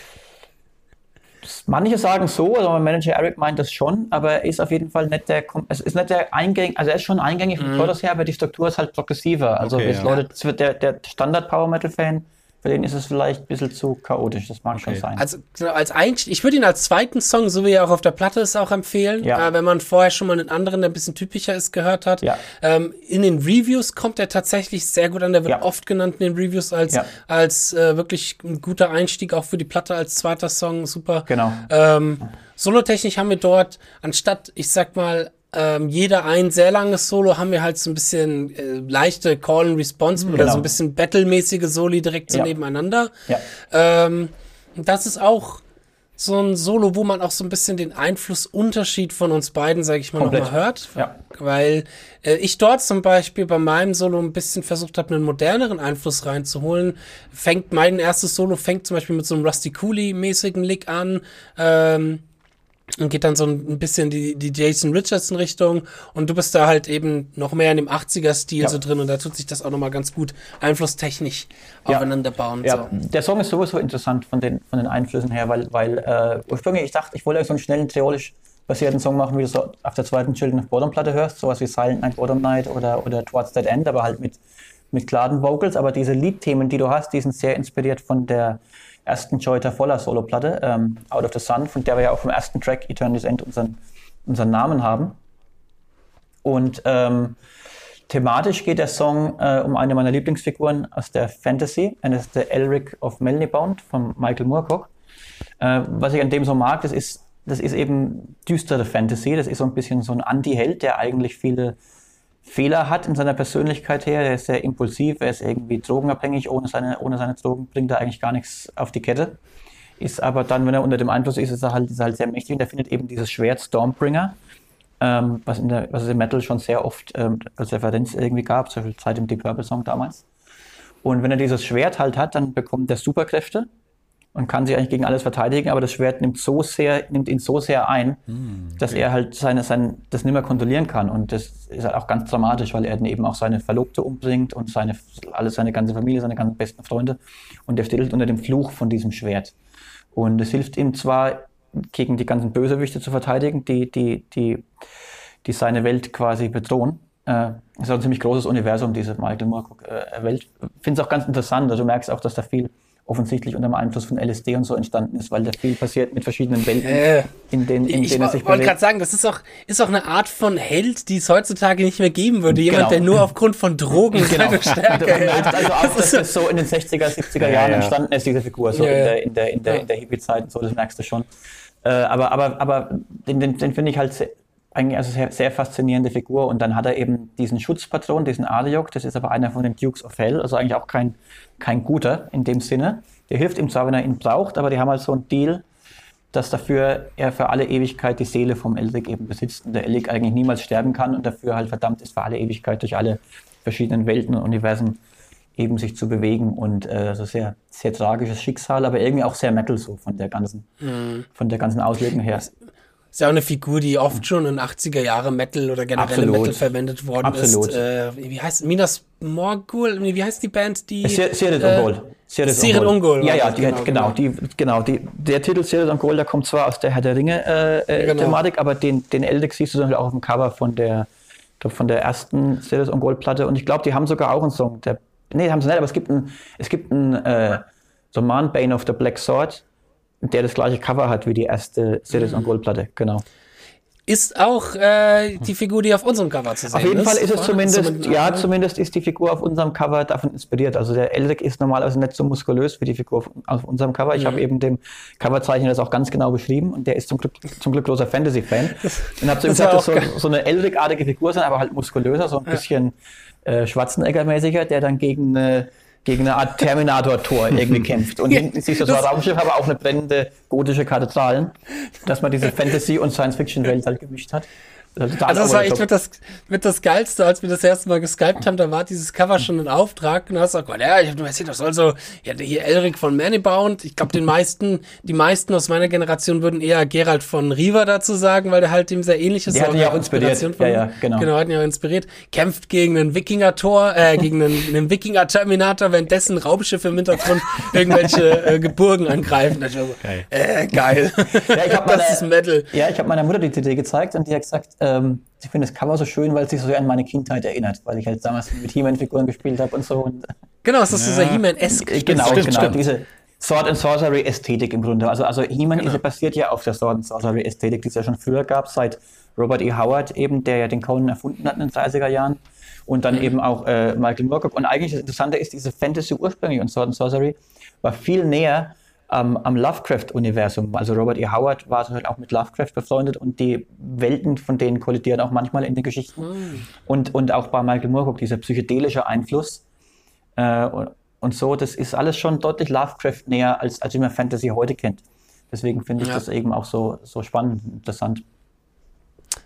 Manche sagen so, also mein Manager Eric meint das schon, aber er ist auf jeden Fall nicht der, es ist nicht der eingängig, also er ist schon eingängig vom Chorus her, aber die Struktur ist halt progressiver. Also Okay, jetzt ja. Leute, das wird der, der Standard Power Metal Fan, für den ist es vielleicht ein bisschen zu chaotisch, das mag schon Okay. sein. Also genau, als Einstieg, ich würde ihn als zweiten Song, so wie er auch auf der Platte ist, auch empfehlen. Ja. Äh, wenn man vorher schon mal einen anderen, der ein bisschen typischer ist, gehört hat. Ja. Ähm, in den Reviews kommt er tatsächlich sehr gut an. Der wird Ja. oft genannt in den Reviews als, Ja. als äh, wirklich ein guter Einstieg, auch für die Platte als zweiter Song. Super. Genau. Ähm, Solotechnisch haben wir dort, anstatt, ich sag mal, ähm, jeder ein sehr langes Solo, haben wir halt so ein bisschen äh, leichte Call and Response oder Genau. so ein bisschen Battle-mäßige Soli direkt so Ja. nebeneinander. Ja. Ähm, das ist auch so ein Solo, wo man auch so ein bisschen den Einflussunterschied von uns beiden, sage ich mal, nochmal hört. Ja. Weil äh, ich dort zum Beispiel bei meinem Solo ein bisschen versucht habe, einen moderneren Einfluss reinzuholen. Fängt mein erstes Solo fängt zum Beispiel mit so einem Rusty Cooley-mäßigen Lick an. Ähm, und geht dann so ein bisschen die, die Jason Richardson Richtung und du bist da halt eben noch mehr in dem 80er Stil Ja. so drin und da tut sich das auch nochmal ganz gut einflusstechnisch Ja. aufeinander bauen. Ja, So. der Song ist sowieso interessant von den, von den Einflüssen her, weil, weil äh, ursprünglich, ich dachte, ich wollte so einen schnellen, theorisch basierten Song machen, wie du so auf der zweiten Children of Bottom Platte hörst, sowas wie Silent Night, Bottom Night oder, oder Towards That End, aber halt mit, mit klaren Vocals. Aber diese Liedthemen, die du hast, die sind sehr inspiriert von der ersten Joy Voller Solo-Platte, ähm, Out of the Sun, von der wir ja auch vom ersten Track Eternity's End unseren, unseren Namen haben. Und ähm, thematisch geht der Song äh, um eine meiner Lieblingsfiguren aus der Fantasy. Ist der Elric of Melnibound von Michael Moorcock. Äh, was ich an dem so mag, das ist, das ist eben düstere Fantasy. Das ist so ein bisschen so ein Anti-Held, der eigentlich viele Fehler hat in seiner Persönlichkeit her. Er ist sehr impulsiv, er ist irgendwie drogenabhängig. Ohne seine, ohne seine Drogen bringt er eigentlich gar nichts auf die Kette. Ist aber dann, wenn er unter dem Einfluss ist, ist er halt, ist er halt sehr mächtig und er findet eben dieses Schwert Stormbringer, ähm, was, in der, was es im Metal schon sehr oft ähm, als Referenz irgendwie gab, so viel Zeit im Deep Purple Song damals. Und wenn er dieses Schwert halt hat, dann bekommt er Superkräfte und kann sich eigentlich gegen alles verteidigen, aber das Schwert nimmt so sehr, nimmt ihn so sehr ein, hm, okay. dass er halt seine, sein, das nicht mehr kontrollieren kann. Und das ist halt auch ganz dramatisch, weil er dann eben auch seine Verlobte umbringt und seine, alles seine ganze Familie, seine ganzen besten Freunde. Und er steht halt unter dem Fluch von diesem Schwert. Und es hilft ihm zwar, gegen die ganzen Bösewichte zu verteidigen, die, die, die, die seine Welt quasi bedrohen. Äh, ist auch ein ziemlich großes Universum, diese Michael Moorcock-Welt. Äh, Finde es auch ganz interessant. Also du merkst auch, dass da viel offensichtlich unter dem Einfluss von LSD und so entstanden ist, weil da viel passiert mit verschiedenen Welten, äh, in, den, in denen er sich bewegt. Ich wollte gerade sagen, das ist auch, ist auch eine Art von Held, die es heutzutage nicht mehr geben würde. Jemand, genau. der nur aufgrund von Drogen genau. seine Stärke hält. Also auch, dass das so in den 60er, 70er Jahren ja, entstanden ist, diese Figur, so ja, in der, in der, in der, in der Hippie-Zeit und so, das merkst du schon. Äh, aber, aber, aber den, den, den finde ich halt sehr, eigentlich also sehr, sehr faszinierende Figur. Und dann hat er eben diesen Schutzpatron, diesen Ariok, das ist aber einer von den Dukes of Hell, also eigentlich auch kein, kein guter in dem Sinne. Der hilft ihm zwar, wenn er ihn braucht, aber die haben halt so einen Deal, dass dafür er für alle Ewigkeit die Seele vom Elric eben besitzt und der Elric eigentlich niemals sterben kann und dafür halt verdammt ist, für alle Ewigkeit durch alle verschiedenen Welten und Universen eben sich zu bewegen und äh, so sehr, sehr tragisches Schicksal, aber irgendwie auch sehr Metal so von der ganzen, mhm. von der ganzen Auslegung her. Ist ja auch eine Figur, die oft schon in 80er Jahre Metal oder generell Metal verwendet worden Absolut. ist. Äh, wie heißt Minas Morgul? Wie heißt die Band? Die Sirit äh, Ungol. Sirit Ungol. Ja, ja, die genau, genau, genau, Die, genau die, der Titel Sirit Ungol, der kommt zwar aus der Herr der Ringe äh, äh, genau. Aber den, den Eldex siehst du dann halt auch auf dem Cover von der von der ersten Sirit Ungol Platte und ich glaube, die haben sogar auch einen Song. Der, nee, haben sie nicht, aber es gibt einen, es gibt einen äh, so Man Bane of the Black Sword der das gleiche Cover hat wie die erste Series mhm. on Gold Platte, genau. Ist auch äh, die Figur, die auf unserem Cover zu sehen ist? Auf jeden ist, Fall ist es zumindest, ja, zumindest ist die Figur auf unserem Cover davon inspiriert. Also der Elric ist normalerweise nicht so muskulös wie die Figur auf, auf unserem Cover. Ich mhm. habe eben dem Coverzeichner das auch ganz genau beschrieben und der ist zum Glück, zum Glück großer Fantasy-Fan. Und habe zu ihm gesagt, das soll so eine Elric-artige Figur sein, aber halt muskulöser, so ein ja. bisschen äh, Schwarzenegger-mäßiger, der dann gegen eine gegen eine Art Terminator-Tor irgendwie kämpft. Und hinten siehst du so ein Raumschiff, aber auch eine brennende gotische Kathedralen, dass man diese Fantasy- und Science-Fiction-Welt halt gemischt hat. Also das war echt mit das, mit das Geilste, als wir das erste Mal geskypt haben, da war dieses Cover schon in Auftrag und hast gesagt, ja, ich hab nur erzählt, das soll so, ja, hier Elric von Manibound, ich glaube, den meisten, die meisten aus meiner Generation würden eher Gerald von Riva dazu sagen, weil der halt dem sehr ähnlich ist. Der hat ja auch inspiriert. Von, ja, ja, genau. Genau, hat ihn ja auch inspiriert. Kämpft gegen einen Wikinger-Tor, äh, gegen einen, einen Wikinger-Terminator, währenddessen Raumschiffe im Hintergrund irgendwelche äh, Geburgen angreifen. Da so, geil. Äh, geil. Ja, ich hab das meine, ist Metal. Ja, ich habe meiner Mutter die CD gezeigt und die hat gesagt, ähm, ich finde das Cover so schön, weil es sich so an meine Kindheit erinnert, weil ich halt damals mit He-Man-Figuren gespielt habe und so. Und genau, es ist ja. so He-Man-esque. Äh, genau, stimmt, genau. Stimmt. Diese Sword and Sorcery Ästhetik im Grunde. Also, also He-Man genau. basiert ja auf der Sword and Sorcery Ästhetik, die es ja schon früher gab, seit Robert E. Howard eben, der ja den Conan erfunden hat in den 30er Jahren. Und dann mhm. eben auch äh, Michael Moorcock. Und eigentlich das Interessante ist, diese Fantasy ursprünglich und Sword and Sorcery war viel näher ähm, am Lovecraft-Universum. Also Robert E. Howard war halt auch mit Lovecraft befreundet und die Welten von denen kollidieren auch manchmal in den Geschichten. Mhm. Und, und auch bei Michael Moorcock, dieser psychedelische Einfluss. Äh, und, und, so, das ist alles schon deutlich Lovecraft näher, als, als wie man Fantasy heute kennt. Deswegen finde ich ja. das eben auch so, so spannend, interessant.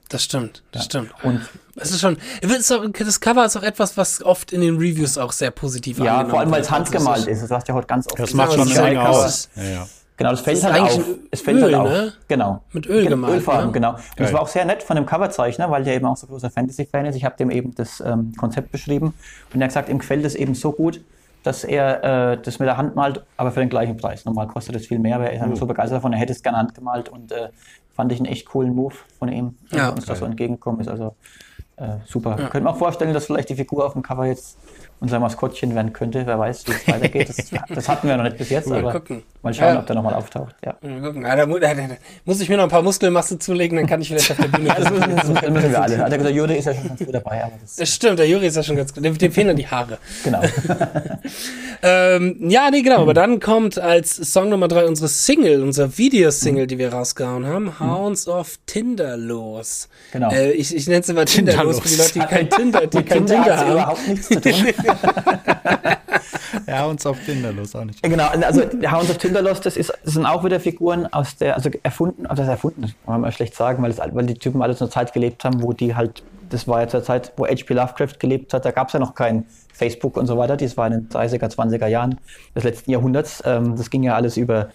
Das stimmt, das ja. stimmt. Und es ist schon, das Cover ist auch etwas, was oft in den Reviews auch sehr positiv Ja, vor allem weil es handgemalt ist. Das hast du ja heute ganz oft. Das macht schon eine Menge aus. Ja, ja. Genau, das fällt das halt auf. Es fällt Öl, halt auf. Ne? Genau. Mit Öl gemalt. Ölfarben, ne? genau. Und es war auch sehr nett von dem Coverzeichner, weil der eben auch so großer Fantasy-Fan ist. Ich habe dem eben das ähm, Konzept beschrieben und er hat gesagt, ihm gefällt es eben so gut, dass er äh, das mit der Hand malt, aber für den gleichen Preis. Normal kostet es viel mehr, aber er ist uh. so begeistert davon, er hätte es gerne handgemalt und äh, fand ich einen echt coolen Move von ihm, dass ja, uns das so entgegengekommen ist. Also äh, super. Ja. Könnte man auch vorstellen, dass vielleicht die Figur auf dem Cover jetzt unser Maskottchen werden könnte. Wer weiß, wie es weitergeht. Das, das, hatten wir noch nicht bis jetzt, Mal aber gucken. mal schauen, Ja. ob der nochmal auftaucht. Ja. Mal gucken. Ah, da, da, da, muss ich mir noch ein paar Muskelmasse zulegen, dann kann ich vielleicht auf der Bühne. Das müssen, das müssen müssen wir alle. Also der Jure ist ja schon ganz gut dabei, aber das, Das stimmt, der Juri ist ja schon ganz gut. Dem, dem fehlen dann die Haare. genau. Ähm, ja, nee, genau. Aber dann kommt als Song Nummer drei unsere Single, unser Videosingle, die wir rausgehauen haben, Hounds of Tinder los. Genau. Äh, ich ich nenne es immer Tinderlos für die Leute, die kein Tinder, die kein Tinder Tinder haben. überhaupt nichts zu tun. Ja, uns auf Tinder los auch nicht. Genau, also Hounds of Tinderlost, das, ist, das sind auch wieder Figuren aus der, also erfunden, also das erfunden, das kann man mal schlecht sagen, weil, es, weil die Typen alle zu einer Zeit gelebt haben, wo die halt, das war ja zur Zeit, wo H.P. Lovecraft gelebt hat, da gab es ja noch kein Facebook und so weiter, das war in den 30er, 20er Jahren des letzten Jahrhunderts, ähm, das ging ja alles über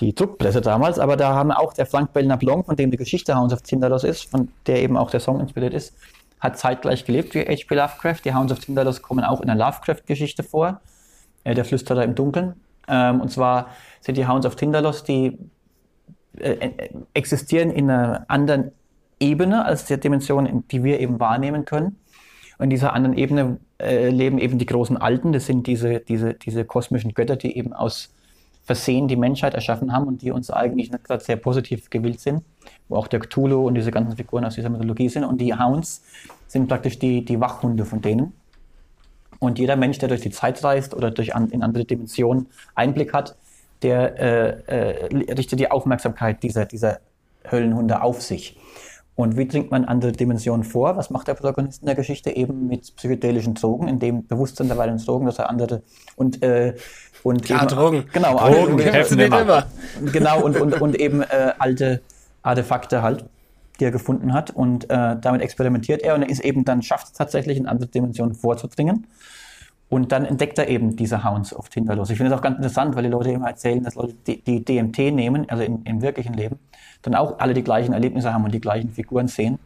die Druckpresse damals, aber da haben auch der Frank Belknap Blanc, von dem die Geschichte Hounds of Tinderlost ist, von der eben auch der Song inspiriert ist, hat zeitgleich gelebt wie H.P. Lovecraft. Die Hounds of Tinderlost kommen auch in der Lovecraft-Geschichte vor äh, der Flüsterer im Dunkeln. Ähm, und zwar sind die Hounds of Tinderlost, die äh, äh, existieren in einer anderen Ebene als die Dimension, die wir eben wahrnehmen können. Und in dieser anderen Ebene äh, leben eben die großen Alten. Das sind diese, diese, diese kosmischen Götter, die eben aus Versehen die Menschheit erschaffen haben und die uns eigentlich nicht gerade sehr positiv gewillt sind, wo auch der Cthulhu und diese ganzen Figuren aus dieser Mythologie sind. Und die Hounds sind praktisch die, die Wachhunde von denen. Und jeder Mensch, der durch die Zeit reist oder durch an, in andere Dimensionen Einblick hat, der äh, äh, richtet die Aufmerksamkeit dieser, dieser Höllenhunde auf sich. Und wie dringt man andere Dimensionen vor? Was macht der Protagonist in der Geschichte? Eben mit psychedelischen Drogen, in dem Bewusstsein der Weiteren Drogen, dass er andere und äh, und Klar, eben, Drogen. genau Drogen helfen immer. immer. genau und, und, und eben äh, alte Artefakte halt, die er gefunden hat und äh, damit experimentiert er und er ist eben dann schafft es tatsächlich in andere Dimensionen vorzudringen und dann entdeckt er eben diese Hounds auf Tinderlos. Ich finde es auch ganz interessant, weil die Leute immer erzählen, dass Leute, die, die DMT nehmen, also in, im wirklichen Leben, dann auch alle die gleichen Erlebnisse haben und die gleichen Figuren sehen.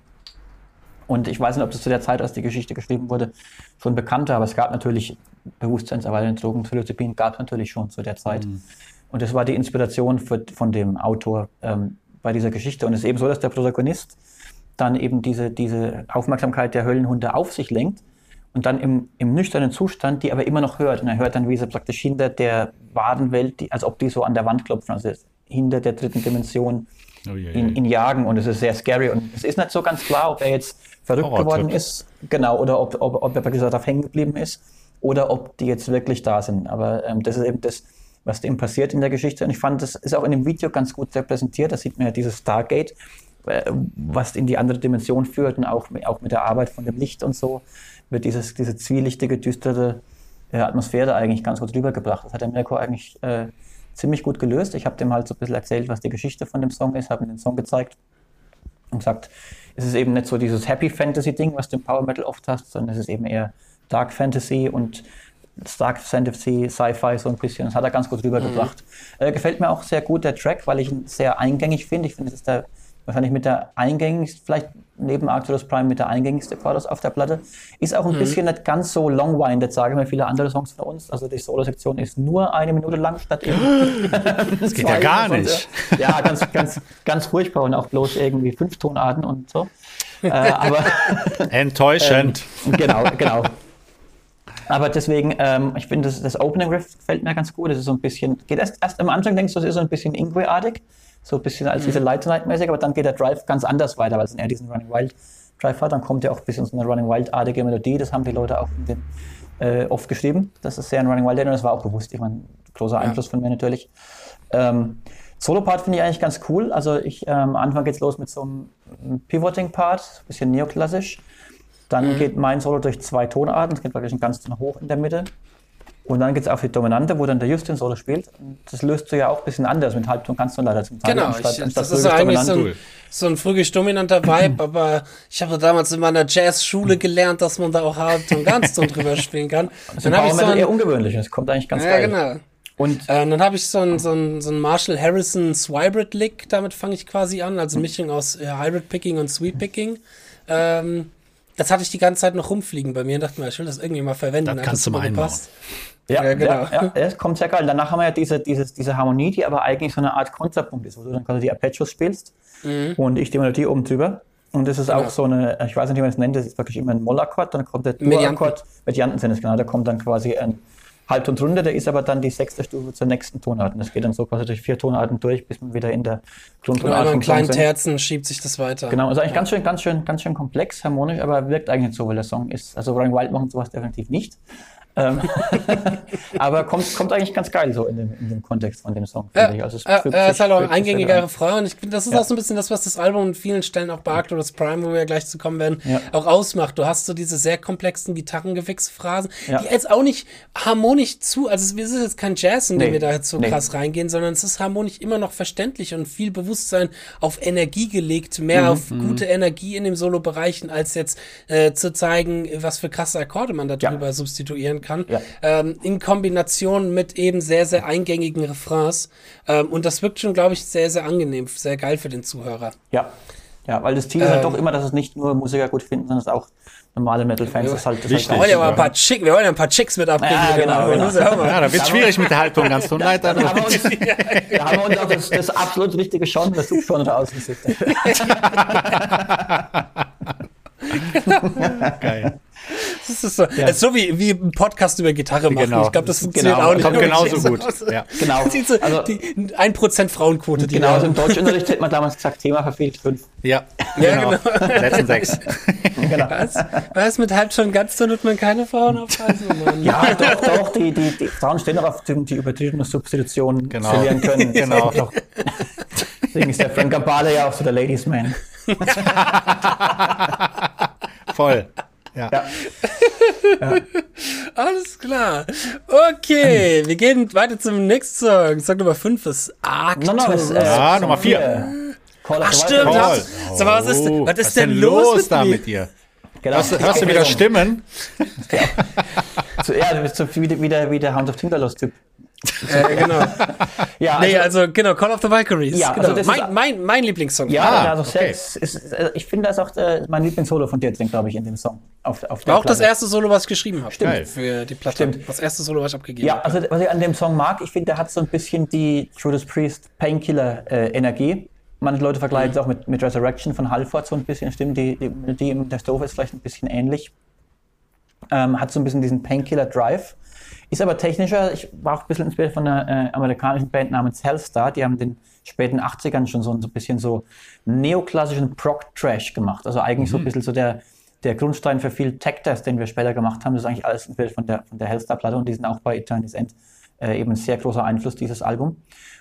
Und ich weiß nicht, ob das zu der Zeit, als die Geschichte geschrieben wurde, schon bekannt war, aber es gab natürlich bewusstseinserweiternde Drogen, Psilocybin gab es natürlich schon zu der Zeit. Und das war die Inspiration für, von dem Autor ähm, bei dieser Geschichte. Und es ist eben so, dass der Protagonist dann eben diese, diese Aufmerksamkeit der Höllenhunde auf sich lenkt und dann im, im nüchternen Zustand die aber immer noch hört. Und er hört dann, wie sie praktisch hinter der Wadenwelt, die, als ob die so an der Wand klopfen, also hinter der dritten Dimension Oh ihn, ihn jagen. Und es ist sehr scary. Und es ist nicht so ganz klar, ob er jetzt verrückt Horrortrip. geworden ist, genau, oder ob, ob, ob er praktisch darauf hängen geblieben ist oder ob die jetzt wirklich da sind. Aber ähm, das ist eben das, was dem passiert in der Geschichte. Und ich fand, das ist auch in dem Video ganz gut repräsentiert. Da sieht man ja dieses Stargate, äh, was in die andere Dimension führt und auch, mit- auch mit der Arbeit von dem Licht und so wird dieses, diese zwielichtige, düstere äh, Atmosphäre eigentlich ganz gut rübergebracht. Das hat der Mirko eigentlich äh, ziemlich gut gelöst. Ich habe dem halt so ein bisschen erzählt, was die Geschichte von dem Song ist, habe ihm den Song gezeigt und gesagt, es ist eben nicht so dieses Happy Fantasy Ding, was du im Power Metal oft hast, sondern es ist eben eher Dark Fantasy und Dark Fantasy, Sci-Fi so ein bisschen. Das hat er ganz gut rübergebracht. Äh, gefällt mir auch sehr gut der Track, weil ich ihn sehr eingängig finde. Ich finde, es ist der wahrscheinlich mit der eingängigste, vielleicht neben Arcturus Prime mit der eingängigste Chorus auf der Platte. Ist auch ein bisschen nicht ganz so long-winded, sagen wir viele andere Songs von uns. Also die Solo-Sektion ist nur eine Minute lang statt eben Das geht ja gar nicht. ja, ganz, ganz, ganz furchtbar und auch bloß irgendwie fünf Tonarten und so. Äh, aber Enttäuschend. genau, genau. Aber deswegen, ähm, ich finde, das, das Opening Riff gefällt mir ganz gut. Das ist so ein bisschen, geht erst, erst am Anfang denkst du, das ist so ein bisschen Ingwe-artig, so ein bisschen als diese Light Night mäßig, aber dann geht der Drive ganz anders weiter, weil es eher diesen Running Wild Drive hat. Dann kommt ja auch ein bisschen so eine Running Wild-artige Melodie. Das haben die Leute auch in den, äh, oft geschrieben. Das ist sehr ein Running Wild und das war auch bewusst. Ich meine, großer Einfluss von mir natürlich. Ähm, Solo-Part finde ich eigentlich ganz cool. Also ich, ähm, am Anfang geht's los mit so einem Pivoting-Part, bisschen neoklassisch. Dann geht mein Solo durch zwei Tonarten. Es geht wirklich ein ganz Ton hoch in der Mitte. Und dann geht es auf die Dominante, wo dann der Justin Solo spielt. Und das löst du ja auch ein bisschen anders. Mit Halbton kannst du leider zum Teil Genau, anstatt- ich, anstatt das ist eigentlich so ein, so ein frühisch dominanter Vibe, aber ich habe damals in meiner Jazzschule gelernt, dass man da auch Halbton ganz Ton drüber spielen kann. Das Dann habe ich so Metal eher ein, ungewöhnlich. Das kommt eigentlich ganz ja, geil. genau. Und Äh, und dann habe ich so ein, so ein, so ein Marshall Harrison Swybrid Lick, damit fange ich quasi an, also Mischung aus äh, Hybrid Picking und Sweet Picking. Ähm, das hatte ich die ganze Zeit noch rumfliegen bei mir und dachte mir, ich will das irgendwie mal verwenden. Das kannst du mal einbauen. Ja, Ja, genau. ja, ja, es kommt sehr geil. Danach haben wir ja diese, diese, diese Harmonie, die aber eigentlich so eine Art Kontrapunkt ist, wo du dann quasi die Arpeggios spielst Mhm. und ich die Melodie oben drüber. Und das ist Genau. auch so eine, ich weiß nicht, wie man es nennt, das ist wirklich immer ein Mollakkord, dann kommt der. Dur-Akkord. Medianten sind es, genau. Da kommt dann quasi ein Halbton drunter, der ist aber dann die sechste Stufe zur nächsten Tonart. Und das geht dann so quasi durch vier Tonarten durch, bis man wieder in der Grundtonart vom Song kleinen. Terzen schiebt sich das weiter. Genau, also eigentlich ganz schön, ganz schön, ganz schön komplex, harmonisch, aber wirkt eigentlich nicht so, weil der Song ist, also Running Wild machen sowas definitiv nicht. Ähm, aber kommt, kommt eigentlich ganz geil so in dem, in dem Kontext von dem Song, Ja, finde ich. Also es ja, er sich- ist halt auch ein fügt sich sehr eingängiger gut an. Refrain und ich finde, das ist Ja. auch so ein bisschen das, was das Album an vielen Stellen auch bei Arcturus Prime, wo wir ja gleich zu kommen werden, Ja. auch ausmacht. Du hast so diese sehr komplexen Gitarrengewichsphrasen, Ja. die jetzt auch nicht harmonisch zu, also es ist jetzt kein Jazz, in dem Nee. wir da jetzt so Nee. krass reingehen, sondern es ist harmonisch immer noch verständlich und viel Bewusstsein auf Energie gelegt, mehr Mhm, auf gute Energie in dem Solo-Bereichen, als jetzt äh, zu zeigen, was für krasse Akkorde man darüber substituieren kann. Ja. Ähm, in Kombination mit eben sehr, sehr eingängigen Refrains. Ähm, und das wirkt schon, glaube ich, sehr, sehr angenehm, sehr geil für den Zuhörer. Ja. ja, weil das Ziel ist halt Ähm. doch immer, dass es nicht nur Musiker gut finden, sondern es auch normale Metal-Fans das halt, das Wichtig. Wir wollen ja mal ja. ein paar Chick, wir wollen ja ein paar Chicks mit abgeben. Ja, genau, genau. Ja, da wird schwierig mit der Haltung, ganz tut leid. Da haben uns, da haben wir uns auch das, das absolut richtige Genre, das Subgenre ausgesucht. Geil. Das ist so, ist so wie, wie ein Podcast über Gitarre machen. Genau. Ich glaube, das funktioniert Genau. auch nicht. Kommt genauso gut. Ja. Genau. So Also- die 1% Frauenquote, die Genau, also im Deutschunterricht hätte man damals gesagt, Thema verfehlt fünf. Ja, Ja, genau. Letzten sechs. Genau. Was? Was mit halb schon ganz, dann wird man keine Frauen aufweisen, Mann. Ja, doch, doch, die, die, die Frauen stehen auch auf die, übertriebene Substitution Genau. verlieren können. Genau. Doch. Deswegen ist der Frank Gambale ja auch so der Ladies Man. Voll. Ja. Ja. Alles klar. Okay, wir gehen weiter zum nächsten Song. Song Nummer 5 ist Arcturus. No, no, das, äh, Ah, Nummer vier. Call of Ach, the stimmt. Das- Sag mal, was ist denn- was ist was denn los mit da mir? mit dir? Genau. Hast, du- hast du wieder Stimmen? So, ja, du bist so wie, der- wie, der, wie der Hound of Tinderlos-Typ. Äh, genau. Ja, Nee, also genau, Call of the Valkyries. Ja, genau. also das mein, ist- mein, mein Lieblingssong. Ja, Ah, also okay. Sex ist, äh, ich finde, das ist auch äh, mein Lieblingssolo von dir drin, glaube ich, in dem Song. Auf, auf der War auch das Platte. erste Solo, was ich geschrieben habe. Geil. Für die Platte. Stimmt. Das erste Solo, was ich abgegeben Ja, habe. also was ich an dem Song mag, ich finde, der hat so ein bisschen die Judas Priest Painkiller-Energie. Manche Leute vergleichen es auch mit, mit Resurrection von Halford so ein bisschen. Stimmt, die, die Melodie in der Strophe ist vielleicht ein bisschen ähnlich. Ähm, hat so ein bisschen diesen Painkiller-Drive. Ist aber technischer. Ich war auch ein bisschen inspiriert von einer äh, amerikanischen Band namens Hellstar. Die haben in den späten 80ern schon so ein bisschen so neoklassischen Prog-Trash gemacht. Also eigentlich so ein bisschen so der, der Grundstein für viel Tech-Death, den wir später gemacht haben. Das ist eigentlich alles inspiriert von der, von der Hellstar-Platte und die sind auch bei Eternity's End äh, eben ein sehr großer Einfluss, dieses Album.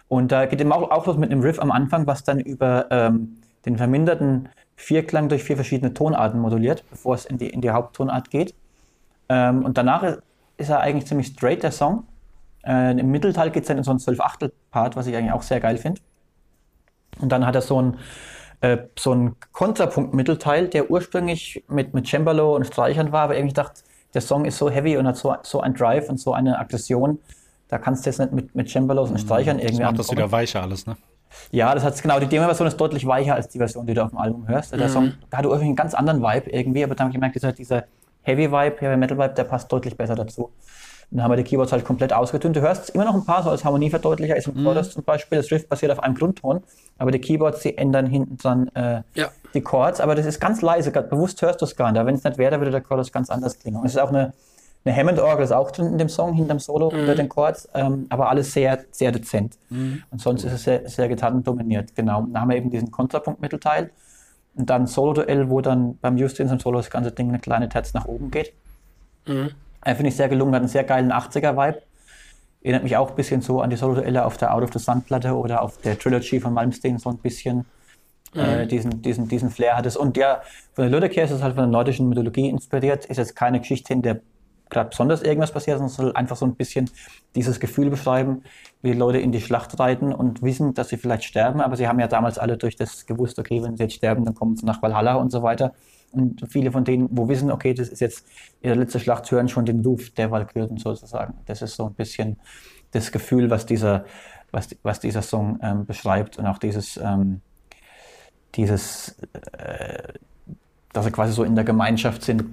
Und da geht eben auch, auch los mit einem Riff am Anfang, was dann über ähm, den verminderten Vierklang durch vier verschiedene Tonarten moduliert, bevor es in die, in die Haupttonart geht. Ähm, und danach ist- er eigentlich ziemlich straight, der Song. Äh, Im Mittelteil geht es dann in so einen 12-Achtel-Part, was ich eigentlich auch sehr geil finde. Und dann hat er so einen, äh, so einen Kontrapunkt-Mittelteil, der ursprünglich mit, mit Cembalo und Streichern war, aber irgendwie dachte, der Song ist so heavy und hat so, so ein Drive und so eine Aggression, da kannst du jetzt nicht mit, mit Cembalos und Streichern irgendwie Macht das ankommen. wieder weicher alles, ne? Ja, das hat genau. Die Demo-Version ist deutlich weicher als die Version, die du auf dem Album hörst. Der Song der hatte irgendwie einen ganz anderen Vibe irgendwie, aber dann habe ich gemerkt, dieser, dieser Heavy-Vibe, Heavy-Metal-Vibe, der passt deutlich besser dazu. Dann haben wir die Keyboards halt komplett ausgetönt. Du hörst immer noch ein paar, so als Harmonieverdeutlicher ist im Chorus zum Beispiel. Das Riff basiert auf einem Grundton, aber die Keyboards, die ändern hinten dann äh, Ja. die Chords, aber das ist ganz leise, bewusst hörst du es gar nicht. Aber wenn es nicht wäre, würde der Chorus ganz anders klingen. Und es ist auch eine, eine Hammond-Orgel, ist auch drin in dem Song, hinterm Solo, unter den Chords, ähm, aber alles sehr, sehr dezent. Und sonst ist es sehr, sehr gitarrendominiert, genau. Dann haben wir eben diesen Kontrapunkt-Mittelteil und dann Solo-Duell, wo dann beim Justin im Solo das ganze Ding eine kleine Terz nach oben geht. Äh, Finde ich sehr gelungen, hat einen sehr geilen 80er-Vibe. Erinnert mich auch ein bisschen so an die Solo-Duelle auf der Out of the Sun-Platte oder auf der Trilogy von Malmsteen so ein bisschen. Äh, diesen, diesen, diesen Flair hat es. Und ja, von der Lüdecker ist es halt von der nordischen Mythologie inspiriert. Ist jetzt keine Geschichte, in der gerade besonders irgendwas passiert, sondern es soll einfach so ein bisschen dieses Gefühl beschreiben, wie Leute in die Schlacht reiten und wissen, dass sie vielleicht sterben. Aber sie haben ja damals alle durch das gewusst, okay, wenn sie jetzt sterben, dann kommen sie nach Valhalla und so weiter. Und viele von denen, wo wissen, okay, das ist jetzt in der letzten Schlacht, hören schon den Ruf der Walküren sozusagen. Das ist so ein bisschen das Gefühl, was dieser, was, was dieser Song ähm, beschreibt und auch dieses, ähm, dieses äh, dass sie quasi so in der Gemeinschaft sind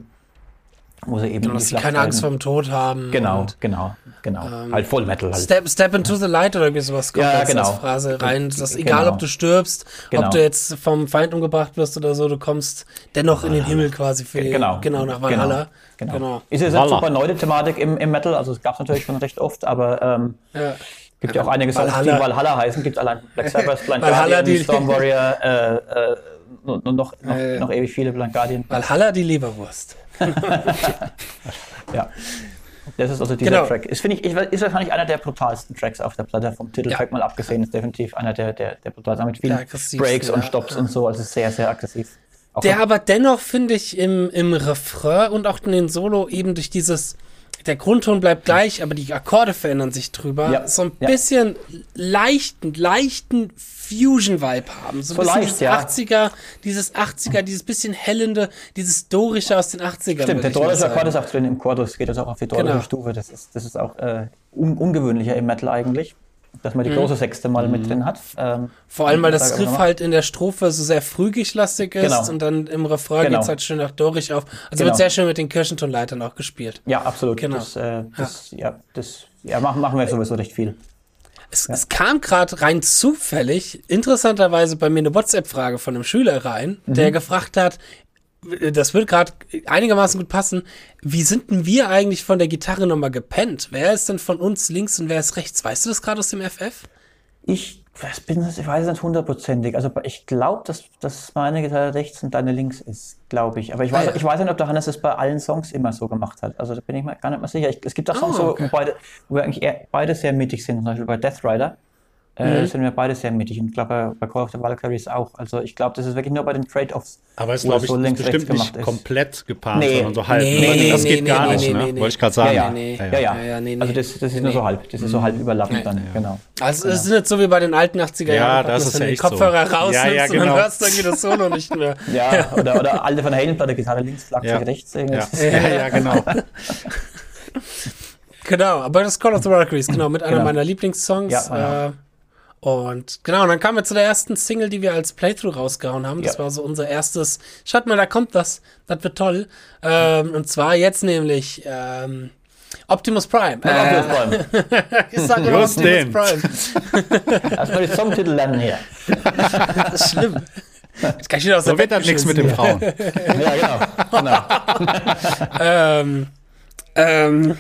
wo sie eben Genau, dass sie keine Angst vor dem Tod haben. Genau, und, genau, genau. halt Full Metal halt. Step, step into the light oder irgendwie sowas kommt Ja, jetzt genau. als Phrase rein. Das ist Genau. egal, ob du stirbst, Genau. ob du jetzt vom Feind umgebracht wirst oder so, du kommst dennoch in den Himmel quasi für Genau. genau nach Valhalla. Genau. Genau. Ist jetzt eine super neue Thematik im, im Metal, also es gab es natürlich schon recht oft, aber ähm, Ja. gibt ja auch einige Songs, die Valhalla. Heißen, gibt allein Black Sabbath, Blind Valhalla, Guardian, die- Storm Warrior, äh, äh, und und noch, noch, Äh. noch ewig viele Blind Guardian. Valhalla die Leberwurst. Ja. Das ist also dieser Genau. Track. Ist, ich, ist wahrscheinlich einer der brutalsten Tracks auf der Platte. Vom Titeltrack Ja. mal abgesehen, ist definitiv einer der, der, der brutalsten. Mit vielen Breaks und ja. Stops und so, also sehr, sehr aggressiv. Auch Der aber dennoch, finde ich, im, im Refrain und auch in den Solo eben durch dieses, der Grundton bleibt gleich, aber die Akkorde verändern sich drüber, Ja, so ein ja. bisschen leichten, leichten Fusion-Vibe haben. So ein So bisschen dieses ja. 80er, dieses 80er, dieses bisschen hellende, dieses Dorische aus den 80ern. Stimmt, der dorische. Akkord ist auch drin im Chorus, geht das auch auf die dorische Genau. Stufe. Das ist, das ist auch äh, un ungewöhnlicher im Metal eigentlich, dass man die große Sechste mal mit drin hat. Ähm, Mhm. Vor allem, weil das Sag aber Riff nochmal. halt in der Strophe so sehr frühig-lastig ist Genau. und dann im Refrain Genau. geht's halt schön nach Dorisch auf. Also Genau. wird sehr schön mit den Kirchentonleitern auch gespielt. Ja, absolut. Genau. Das, äh, das, ja. das ja, machen, machen wir sowieso recht viel. Es, es kam gerade rein zufällig, interessanterweise bei mir eine WhatsApp-Frage von einem Schüler rein, der Mhm. gefragt hat, das wird gerade einigermaßen gut passen, wie sind denn wir eigentlich von der Gitarre nochmal gepennt? Wer ist denn von uns links und wer ist rechts? Weißt du das gerade aus dem FF? Ich, weiß- bin, ich weiß es nicht hundertprozentig. Also ich glaube, dass, dass meine Gitarre rechts und deine links ist, glaube ich. Aber ich weiß, Ah, ja. ich weiß nicht, ob der Hannes es bei allen Songs immer so gemacht hat. Also da bin ich mir gar nicht mehr sicher. Ich, es gibt auch Songs, wo- okay. wo, beide, wo wir eigentlich eher, beide sehr mittig sind. Zum Beispiel bei Death Rider Mhm. äh, sind wir beide sehr mittig. Und ich glaube, bei, Call of the Valkyries auch. Also ich glaube, das ist wirklich nur bei den Trade-Offs. Aber es wo glaube ich so ist links, rechts bestimmt nicht gemacht ist. komplett gepaart, Nee. sondern so halb. Nee, ne? nee, das nee, geht nee, gar nee, nicht, nee, ne? nee, nee. Wollte ich gerade sagen. Ja, ja. nee. Ja, ja. Ja, ja, nee, Also nee. das, das ist Nee, nur nee. so halb. Das ist so halb überlappend Nee. dann, genau. Also es ist nicht so wie bei den alten 80er Ja, Jahren, das dass ist du ja den echt so. Kopfhörer rausnimmst Ja, ja, und genau. dann hörst du irgendwie das Solo nicht mehr. Ja, oder, oder alte Van Halen-Platte, Gitarre links, Schlagzeug Ja. rechts. Ja. Ja, ja, genau. Genau, aber das Call of the Valkyries, genau, mit einer Genau. meiner Lieblingssongs. Ja, ja. Äh, und genau, und dann kamen wir zu der ersten Single, die wir als Playthrough rausgehauen haben. Das Ja. war so unser erstes, schaut mal, da kommt was, das wird toll. Ähm, und zwar jetzt nämlich ähm, Optimus Prime. Optimus Äh, Prime. ich sag immer Optimus den. Prime. Erstmal die Songtitel lernen hier. Das ist schlimm. Das kann ich wieder aus So der wird das nichts mit den Frauen. Ja, genau. genau. Ähm, ähm,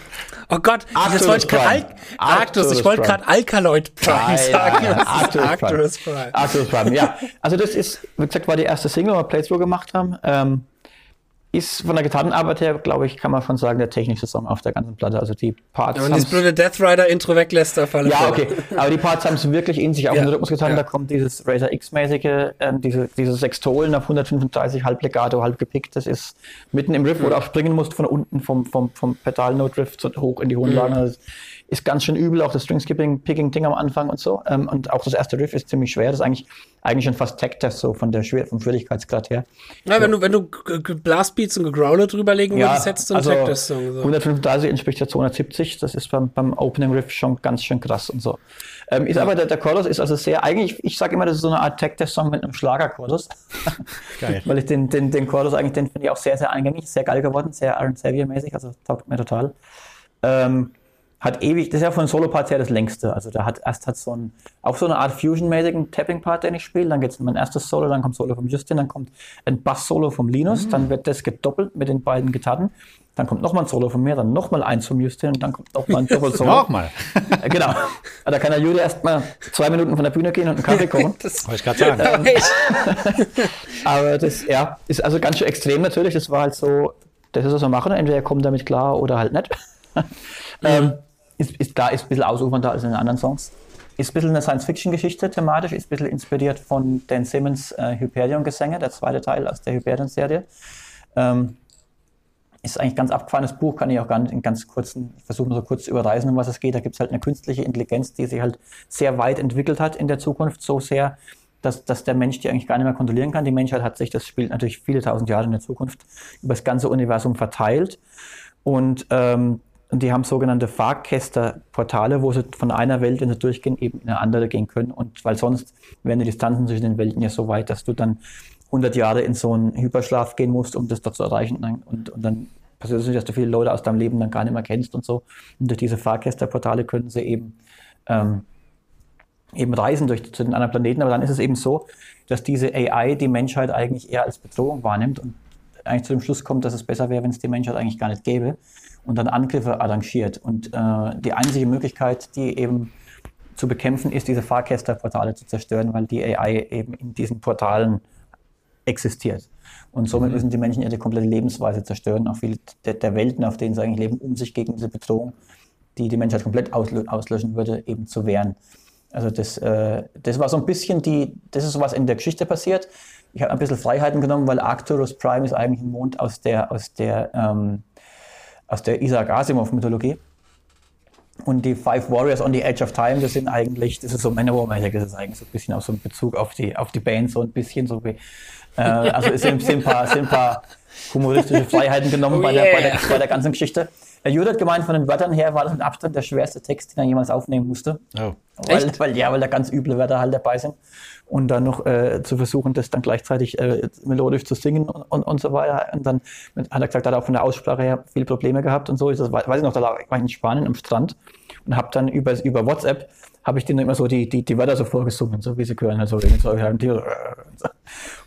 oh Gott, Arcturus das wollte ich gerade Prime. Al Arctus, ich Arcturus wollte Prime. gerade Alkaloid Prime Ah, sagen. ja, Arcturus Arcturus Prime. Arcturus Prime, ja. Also das ist, wie gesagt, war die erste Single, wo wir Playthrough gemacht haben. Ähm, ist von der Gitarrenarbeit her, glaube ich, kann man schon sagen, der technischste Song auf der ganzen Platte. Also die Parts Wenn man dieses haben's- blöde Death Rider Intro weglässt, auf alle Ja, okay. Aber die Parts haben es wirklich in sich, auch Ja. in der Rhythmusgitarre, Ja. da kommt dieses Razer X-mäßige, ähm, diese, diese Sextolen auf 135, halb legato, halb gepickt. Das ist mitten im Riff, wo du auch springen musst von unten vom, vom, vom Pedal-Note-Riff so hoch in die hohen Lagen. Das ist ganz schön übel, auch das String-Skipping-Picking-Ding am Anfang und so. Ähm, und auch das erste Riff ist ziemlich schwer. Das ist eigentlich, eigentlich schon fast Tech-Test, so von der Schwer vom Schwierigkeitsgrad her. Ja, wenn du, wenn du Blastbeats und Gegrowler drüberlegen würdest, hättest du einen also Tech-Test-Song. So. 135 entspricht ja 270, das ist beim, beim Opening Riff schon ganz schön krass und so. Ähm, ist aber der, der Chorus ist also sehr, eigentlich, ich sage immer, das ist so eine Art Tech-Test-Song mit einem Schlager-Chorus. Geil. Weil ich den, den, den Chorus eigentlich, den finde ich auch sehr, sehr eingängig, sehr geil geworden, sehr Aaron Xavier-mäßig, also taugt mir total. Ähm, hat ewig, das ist ja von Solo-Parts her das längste. Also da hat erst hat so ein, auch so eine Art Fusion-mäßigen Tapping-Part, den ich spiele. Dann geht es in mein erstes Solo, dann kommt Solo vom Justin, dann kommt ein Bass-Solo vom Linus, dann wird das gedoppelt mit den beiden Gitarren. Dann kommt nochmal ein Solo von mir, dann nochmal eins vom Justin und dann kommt nochmal ein Doppel-Solo. Nochmal. Äh, genau. Da kann der Jude erst mal zwei Minuten von der Bühne gehen und einen Kaffee kochen. Das, Wollte ich gerade sagen. Aber das, ja, ist also ganz schön extrem natürlich. Das war halt so, das ist was wir machen. Entweder ihr kommt damit klar oder halt nicht. ähm, ist, ist klar, ist ein bisschen ausufernder als in den anderen Songs. Ist ein bisschen eine Science-Fiction-Geschichte thematisch, ist ein bisschen inspiriert von Dan Simmons äh, Hyperion-Gesänge, der zweite Teil aus der Hyperion-Serie. Ähm, ist eigentlich ein ganz abgefahrenes Buch, kann ich auch nicht in ganz kurzen, ich versuche nur so kurz zu überreisen, um was es geht. Da gibt es halt eine künstliche Intelligenz, die sich halt sehr weit entwickelt hat in der Zukunft, so sehr, dass, dass der Mensch die eigentlich gar nicht mehr kontrollieren kann. Die Menschheit hat sich, das spielt natürlich viele tausend Jahre in der Zukunft, über das ganze Universum verteilt. Und, ähm, und die haben sogenannte Fahrkäster-Portale, wo sie von einer Welt, wenn sie durchgehen, eben in eine andere gehen können. Und weil sonst wären die Distanzen zwischen den Welten ja so weit, dass du dann 100 Jahre in so einen Hyperschlaf gehen musst, um das dort zu erreichen. Und dann, und, und dann passiert es nicht, dass du viele Leute aus deinem Leben dann gar nicht mehr kennst und so. Und durch diese Fahrgästerportale können sie eben, ähm, eben reisen durch, zu den anderen Planeten. Aber dann ist es eben so, dass diese AI die Menschheit eigentlich eher als Bedrohung wahrnimmt und eigentlich zu dem Schluss kommt, dass es besser wäre, wenn es die Menschheit eigentlich gar nicht gäbe und dann Angriffe arrangiert. Und äh, die einzige Möglichkeit, die eben zu bekämpfen, ist, diese Fahrgästerportale zu zerstören, weil die AI eben in diesen Portalen existiert. Und somit mhm. müssen die Menschen ihre komplette Lebensweise zerstören, auch viele der, der, Welten, auf denen sie eigentlich leben, um sich gegen diese Bedrohung, die die Menschheit komplett auslöschen würde, eben zu wehren. Also das, äh, das war so ein bisschen die, das ist so was in der Geschichte passiert. Ich habe ein bisschen Freiheiten genommen, weil Arcturus Prime ist eigentlich ein Mond aus der, aus der, ähm, aus der Isaac Asimov-Mythologie. Und die Five Warriors on the Edge of Time, das sind eigentlich, das ist so Manowar-mäßig, das ist eigentlich so ein bisschen auch so ein Bezug auf die, auf die Band, so ein bisschen so wie, äh, also es sind, sind, ein paar, sind ein paar humoristische Freiheiten genommen oh bei, der, bei, der, bei der ganzen Geschichte. Der Jude hat gemeint, von den Wörtern her war das mit Abstand der schwerste Text, den er jemals aufnehmen musste. Oh. Weil, weil, ja, weil da ganz üble Wörter halt dabei sind. Und dann noch äh, zu versuchen, das dann gleichzeitig äh, melodisch zu singen und, und, und, so weiter. Und dann hat er gesagt, hat er auch von der Aussprache her viele Probleme gehabt und so. Das weiß ich noch, da war ich in Spanien am Strand und habe dann über, über WhatsApp habe ich denen immer so die, die, die Wörter so vorgesungen, so wie sie gehören. Also so,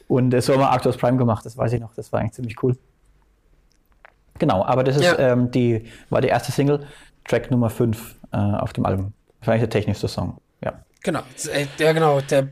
und das haben wir Arctos Prime gemacht, das weiß ich noch, das war eigentlich ziemlich cool. Genau, aber das ist ja. ähm, die, war die erste Single, Track Nummer 5 äh, auf dem Album. Wahrscheinlich der technischste Song, ja. Genau, äh, ja genau, der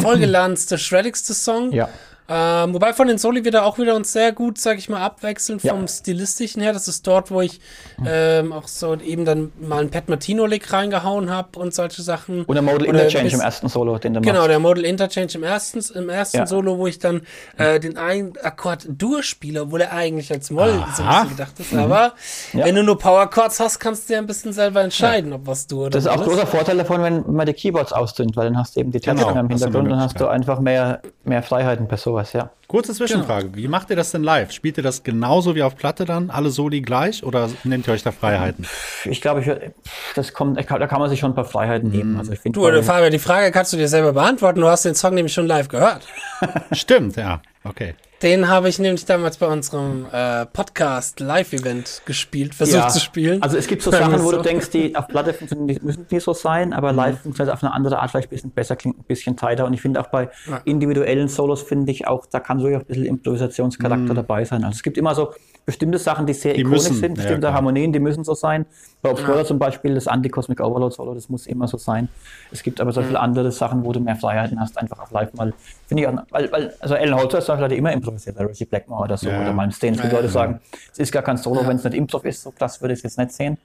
vollgeladенste, shreddigste Song. Ja. Ähm, wobei von den Soli wird er auch wieder uns sehr gut, sag ich mal, abwechseln vom ja. Stilistischen her. Das ist dort, wo ich ähm, auch so eben dann mal einen Pat Martino-Lick reingehauen habe und solche Sachen. Und der Modal Interchange im ersten Solo, den du Genau, der Modal Interchange im ersten, im ersten ja. Solo, wo ich dann äh, den einen Akkord durchspiele, obwohl er eigentlich als Moll Aha. so ein bisschen gedacht ist. Mhm. Aber ja. wenn du nur Power Chords hast, kannst du ja ein bisschen selber entscheiden, ob was du oder Das ist auch ein großer Vorteil davon, wenn man die Keyboards ausdünnt, weil dann hast du eben die Tasten genau, im Hintergrund und dann hast du einfach mehr, mehr Freiheiten per sowas sowas, ja. Kurze Zwischenfrage. Genau. Wie macht ihr das denn live? Spielt ihr das genauso wie auf Platte dann, alle Soli gleich oder nehmt ihr euch da Freiheiten? Ich glaube, ich, das kommt, da kann man sich schon ein paar Freiheiten nehmen. Also ich find, du, Fabian, die Frage kannst du dir selber beantworten. Du hast den Song nämlich schon live gehört. Stimmt, ja. Okay. Den habe ich nämlich damals bei unserem äh, Podcast Live-Event gespielt, versucht ja. zu spielen. Also es gibt so Sachen, wo so. du denkst, die auf Platte funktionieren, müssen die so sein, aber mhm. live funktioniert auf eine andere Art vielleicht ein bisschen besser, klingt ein bisschen tighter. Und ich finde auch bei ja. individuellen Solos finde ich auch, da kann so ein bisschen Improvisationscharakter mhm. dabei sein. Also es gibt immer so bestimmte Sachen, die sehr die ikonisch müssen, sind, bestimmte ja, Harmonien, die müssen so sein. Bei Obscura ja. zum Beispiel das Anti-Cosmic Overload Solo, das muss immer so sein. Es gibt aber so mhm. viele andere Sachen, wo du mehr Freiheiten hast, einfach auf live mal. Finde ich auch, weil, weil, also Alan Holzer ist hat immer improvisiert, der Reggie Blackmore oder so, ja. oder Malmsteen. Es gibt Leute, sagen, es ist gar kein Solo, wenn es nicht Improv ist, so krass würde ich es jetzt nicht sehen.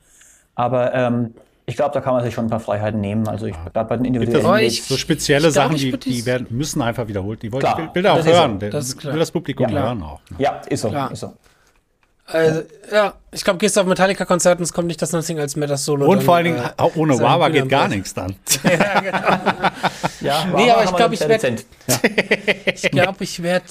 Aber ähm, ich glaube, da kann man sich schon ein paar Freiheiten nehmen. Also ich gerade bei den individuellen Gibt so spezielle Sachen, glaub, die, die werden, müssen einfach wiederholt. Die wollen, klar, ich will, will auch hören. So. Das will das Publikum ja, hören auch. Ne? Ja, ist so, ist so. Also, ja, ich glaube, gehst du auf Metallica-Konzerten, es kommt nicht das Nothing als Metas-Solo. Und dann, vor allen Dingen, äh, ohne Wawa geht gar nichts dann. ja, genau. ja, nee, aber ich glaube, ich werde. Ja. ich glaube, ich werde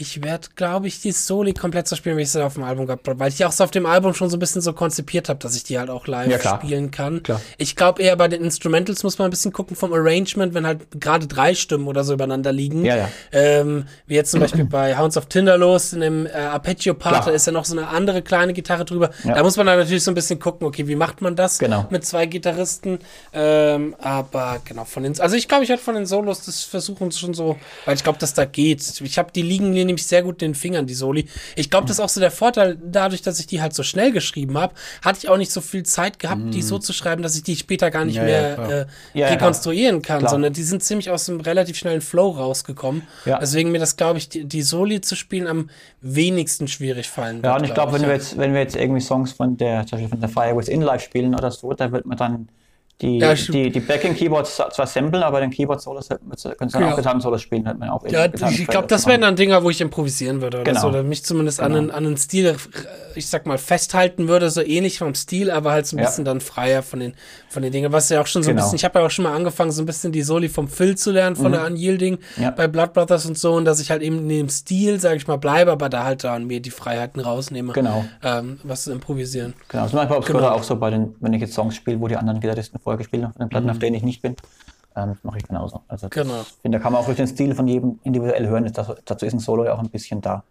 ich werde, glaube ich, die Soli komplett so spielen, wie ich sie auf dem Album gehabt habe, weil ich die auch so auf dem Album schon so ein bisschen so konzipiert habe, dass ich die halt auch live ja, spielen kann. Klar. Ich glaube eher bei den Instrumentals muss man ein bisschen gucken vom Arrangement, wenn halt gerade drei Stimmen oder so übereinander liegen. Ja, ja. Ähm, wie jetzt zum Beispiel bei Hounds of Tinderlos in dem äh, Arpeggio-Part, da ist ja noch so eine andere kleine Gitarre drüber. Ja. Da muss man dann natürlich so ein bisschen gucken, okay, wie macht man das genau. mit zwei Gitarristen? Ähm, aber genau, von den, also ich glaube, ich werde von den Solos das versuchen schon so, weil ich glaube, dass da geht. Ich habe die liegen nämlich sehr gut in den Fingern, die Soli. Ich glaube, das ist auch so der Vorteil, dadurch, dass ich die halt so schnell geschrieben habe, hatte ich auch nicht so viel Zeit gehabt, mm. die so zu schreiben, dass ich die später gar nicht ja, mehr ja, äh, ja, rekonstruieren kann, klar. sondern die sind ziemlich aus einem relativ schnellen Flow rausgekommen. Ja. Deswegen mir das, glaube ich, die, die, Soli zu spielen am wenigsten schwierig fallen wird. Ja, und ich glaube, glaub, wenn, wir jetzt, wenn wir jetzt irgendwie Songs von der, zum Beispiel von der Fire Within Live spielen oder so, da wird man dann die, ja, die, die Backing-Keyboards zwar samplen, aber den Keyboard-Solos können sie ja. auch Gitarren-Solos spielen, hat man auch. Ja, ich glaube, das wären dann Dinger, wo ich improvisieren würde oder genau. so, oder mich zumindest genau. an, einen, an einen Stil, ich sag mal, festhalten würde, so ähnlich vom Stil, aber halt so ein ja. bisschen dann freier von den, von den Dingen, was ja auch schon so genau. ein bisschen, ich habe ja auch schon mal angefangen, so ein bisschen die Soli vom Phil zu lernen, von mhm. der Unyielding ja. bei Blood Brothers und so, und dass ich halt eben in dem Stil, sag ich mal, bleibe, aber da halt dann mir die Freiheiten rausnehme, genau. Ähm, was zu improvisieren. Genau, das bei Obscura genau. auch so bei den, wenn ich jetzt Songs spiele, wo die anderen Gitarristen vorher gespielt von den Platten mhm. auf denen ich nicht bin. Ähm, mache ich genauso. Also genau. Ich finde, da kann man auch durch den Stil von jedem individuell hören. Das, dazu ist ein Solo ja auch ein bisschen da.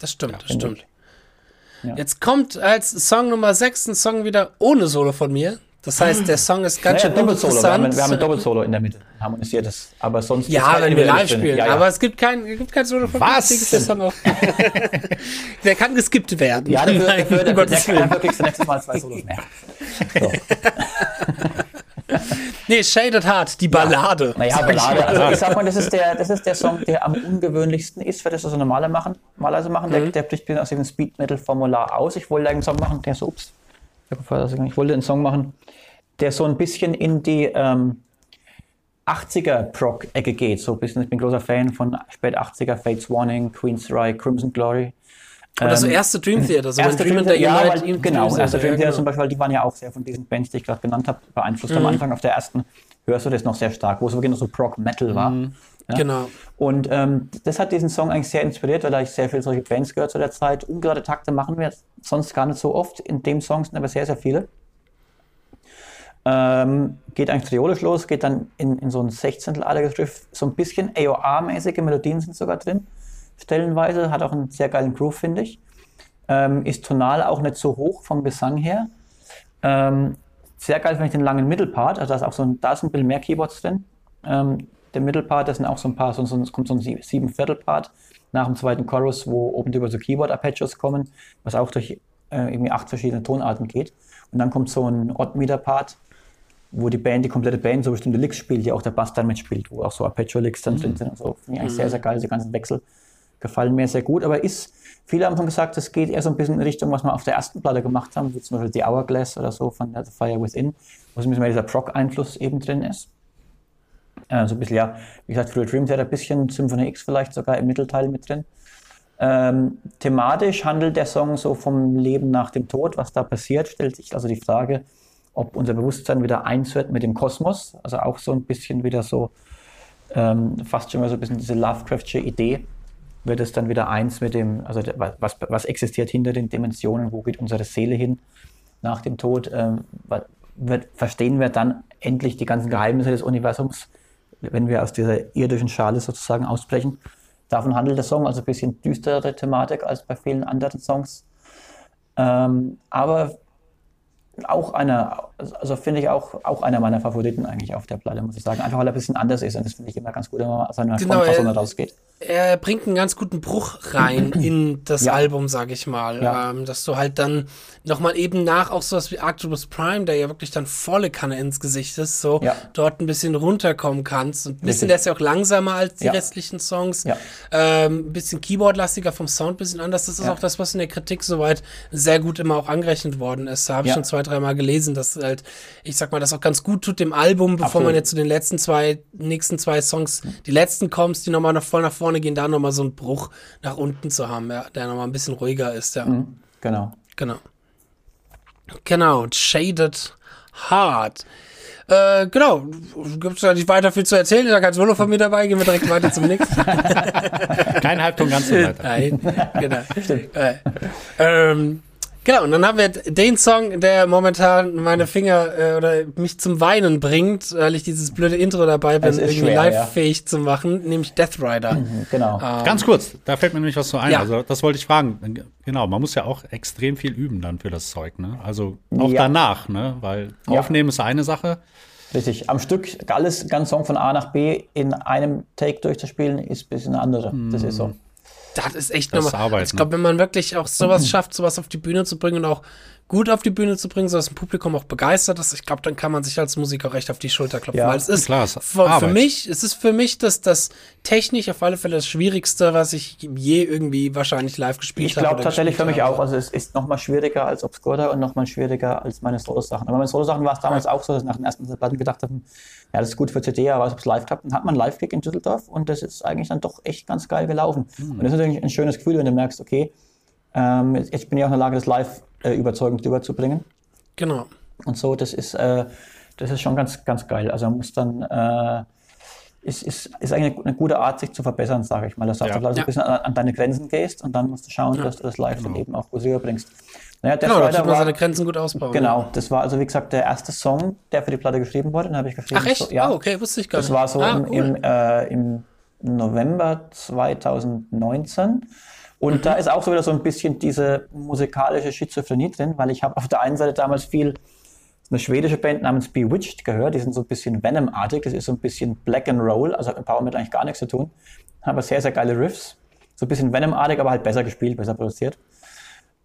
Das stimmt, ja, das stimmt. Ja. Jetzt kommt als Song Nummer 6 ein Song wieder ohne Solo von mir. Das heißt, der Song ist ganz Naja, schön Doppelsolo. Wir haben, wir haben ein Doppelsolo in der Mitte. Harmonisiert das. Aber sonst. ja, wenn wir live spielen. Ja, ja. Aber es gibt kein, es gibt kein Solo von mir. Was? der Song auch. der kann geskippt werden. Ja, dafür, dafür, dafür, dafür, kriegst du nächstes Mal zwei Solos mehr. So. Nee, Shaded Heart, die Ballade. Naja, Sag ich Ballade. Also ich sag mal, das ist der, das ist der Song, der am ungewöhnlichsten ist für das, was wir normaler machen, normalerweise machen. Mhm. Der, der bricht aus dem Speed Metal Formular aus. Ich wollte einen Song machen, der so, ups, ich wollte einen Song machen, der so ein bisschen in die ähm, 80er Proc-Ecke geht. So ein bisschen, ich bin großer Fan von spät 80er, Fates Warning, Queen's Rye, Crimson Glory. Oder so Ähm, erste Dream Theater, so Erste Dream Dream Theater, ja, weil, genau, Dream erste Theater, Dream Theater ja, zum genau. Beispiel, die waren ja auch sehr von diesen Bands, die ich gerade genannt habe, beeinflusst. Am Anfang auf der ersten hörst du das noch sehr stark, wo es wirklich noch so Prog-Metal war. Ja? Genau. Und ähm, das hat diesen Song eigentlich sehr inspiriert, weil da ich sehr viele solche Bands gehört zu der Zeit. Ungerade Takte machen wir sonst gar nicht so oft. In dem Song sind aber sehr, sehr viele. Ähm, geht eigentlich triolisch los, geht dann in, in so ein Sechzehntelartiges Riff. So ein bisschen AOR-mäßige Melodien sind sogar drin. Stellenweise. Hat auch einen sehr geilen Groove, finde ich. Ähm, ist tonal auch nicht so hoch vom Gesang her. Ähm, sehr geil finde ich den langen Mittelpart. Also da ist auch so ein, da ist ein bisschen mehr Keyboards drin. Ähm, der Mittelpart, das sind auch so ein paar, so, so, es kommt so ein Sie- Siebenviertelpart nach dem zweiten Chorus, wo oben drüber so Keyboard-Arpeggios kommen, was auch durch äh, irgendwie acht verschiedene Tonarten geht. Und dann kommt so ein Odd-Meter-Part, wo die Band, die komplette Band so bestimmte Licks spielt, die auch der Bass dann mitspielt, wo auch so Arpeggio-Licks dann drin sind und so. Finde ich eigentlich sehr, sehr geil, diese ganzen Wechsel gefallen mir sehr gut, aber ist, viele haben schon gesagt, es geht eher so ein bisschen in Richtung, was wir auf der ersten Platte gemacht haben, wie zum Beispiel The Hourglass oder so von The Fire Within, wo so ein bisschen mehr dieser Proc-Einfluss eben drin ist. Äh, so ein bisschen, ja, wie gesagt, früher Dream Theater, ein bisschen Symphony X vielleicht sogar im Mittelteil mit drin. Ähm, thematisch handelt der Song so vom Leben nach dem Tod, was da passiert, stellt sich also die Frage, ob unser Bewusstsein wieder eins wird mit dem Kosmos, also auch so ein bisschen wieder so, ähm, fast schon mal so ein bisschen diese Lovecraftsche Idee, wird es dann wieder eins mit dem, also was, was existiert hinter den Dimensionen, wo geht unsere Seele hin nach dem Tod, ähm, wird, verstehen wir dann endlich die ganzen Geheimnisse des Universums, wenn wir aus dieser irdischen Schale sozusagen ausbrechen. Davon handelt der Song, also ein bisschen düstere Thematik als bei vielen anderen Songs. Ähm, aber auch einer, also finde ich auch, auch einer meiner Favoriten eigentlich auf der Platte, muss ich sagen. Einfach weil er ein bisschen anders ist und das finde ich immer ganz gut, wenn man aus einer Genau, Frontfassung rausgeht. er bringt einen ganz guten Bruch rein in das Ja. Album, sag ich mal. Ja. Ähm, dass du halt dann nochmal eben nach auch sowas wie Arcturus Prime, der ja wirklich dann volle Kanne ins Gesicht ist, so Ja. dort ein bisschen runterkommen kannst. Und ein bisschen, Richtig. der ist ja auch langsamer als die restlichen Songs. Ähm, ein bisschen Keyboardlastiger vom Sound, ein bisschen anders. Das ist auch das, was in der Kritik soweit sehr gut immer auch angerechnet worden ist. Da habe ich schon zwei, dreimal gelesen, dass halt, ich sag mal, das auch ganz gut tut dem Album, bevor Absolut. man jetzt zu den letzten zwei, nächsten zwei Songs, die letzten kommst, die nochmal nach voll nach vorne gehen, da nochmal so einen Bruch nach unten zu haben, ja, der nochmal ein bisschen ruhiger ist, ja. Genau. Genau. Genau, Shaded Heart. Äh, genau, gibt es da nicht weiter viel zu erzählen? Da kein Solo von mir dabei, gehen wir direkt weiter zum nächsten. Kein Halbton, ganz so weiter. Nein, genau. Äh, ähm, genau, und dann haben wir den Song, der momentan meine Finger äh, oder mich zum Weinen bringt, weil ich dieses blöde Intro dabei bin, irgendwie schwer, ja. live-fähig zu machen, nämlich Death Rider. Genau. Ganz kurz, da fällt mir nämlich was so ein. Ja. Also, das wollte ich fragen. Genau, man muss ja auch extrem viel üben dann für das Zeug, ne? Also auch Ja. danach, ne? Weil Ja. aufnehmen ist eine Sache. Richtig. Am Stück alles ganz Song von A nach B in einem Take durchzuspielen, ist ein bisschen eine andere. Das ist so. Das ist echt Das ist nochmal. Arbeit, ich glaube, wenn man wirklich auch sowas schafft, sowas auf die Bühne zu bringen und auch gut auf die Bühne zu bringen, sodass ein Publikum auch begeistert ist, ich glaube, dann kann man sich als Musiker recht auf die Schulter klopfen. Ja, weil es ist, klar, es ist für, für mich, es ist für mich das, das technisch auf alle Fälle das Schwierigste, was ich je irgendwie wahrscheinlich live gespielt Ich habe. glaube oder tatsächlich für mich habe. auch. Also es ist noch mal schwieriger als Obscura und noch mal schwieriger als meine Solo-Sachen. Aber meine Solo-Sachen war es damals auch so, dass ich nach den ersten Platten gedacht habe, ja, das ist gut für CD, aber was es live gehabt. Dann hat man einen Live-Gig in Düsseldorf und das ist eigentlich dann doch echt ganz geil gelaufen. Und das ist natürlich ein schönes Gefühl, wenn du merkst, okay, ähm, jetzt, jetzt bin ich auch in der Lage, das live äh, überzeugend rüberzubringen. Genau. und so, das ist, äh, das ist schon ganz, ganz geil. Also man muss dann, äh, ist, ist, ist eigentlich eine, gute Art, sich zu verbessern, sage ich mal. Dass du Ja. also Ja. ein bisschen an, an deine Grenzen gehst und dann musst du schauen, dass du das live dann eben auch gut rüberbringst. Naja, Death Genau, da Rider war, seine Grenzen gut ausbauen. genau, das war also wie gesagt der erste Song, der für die Platte geschrieben wurde. Den habe ich geschrieben. Ach echt? So, ja, Oh, okay, wusste ich gar das nicht. war so ah, im, cool. im, äh, im November 2019. Und da ist auch so wieder so ein bisschen diese musikalische Schizophrenie drin, weil ich habe auf der einen Seite damals viel eine schwedische Band namens Bewitched gehört, die sind so ein bisschen Venom-artig, das ist so ein bisschen Black and Roll, also hat mit Power Metal eigentlich gar nichts zu tun, aber sehr, sehr geile Riffs, so ein bisschen Venom-artig, aber halt besser gespielt, besser produziert.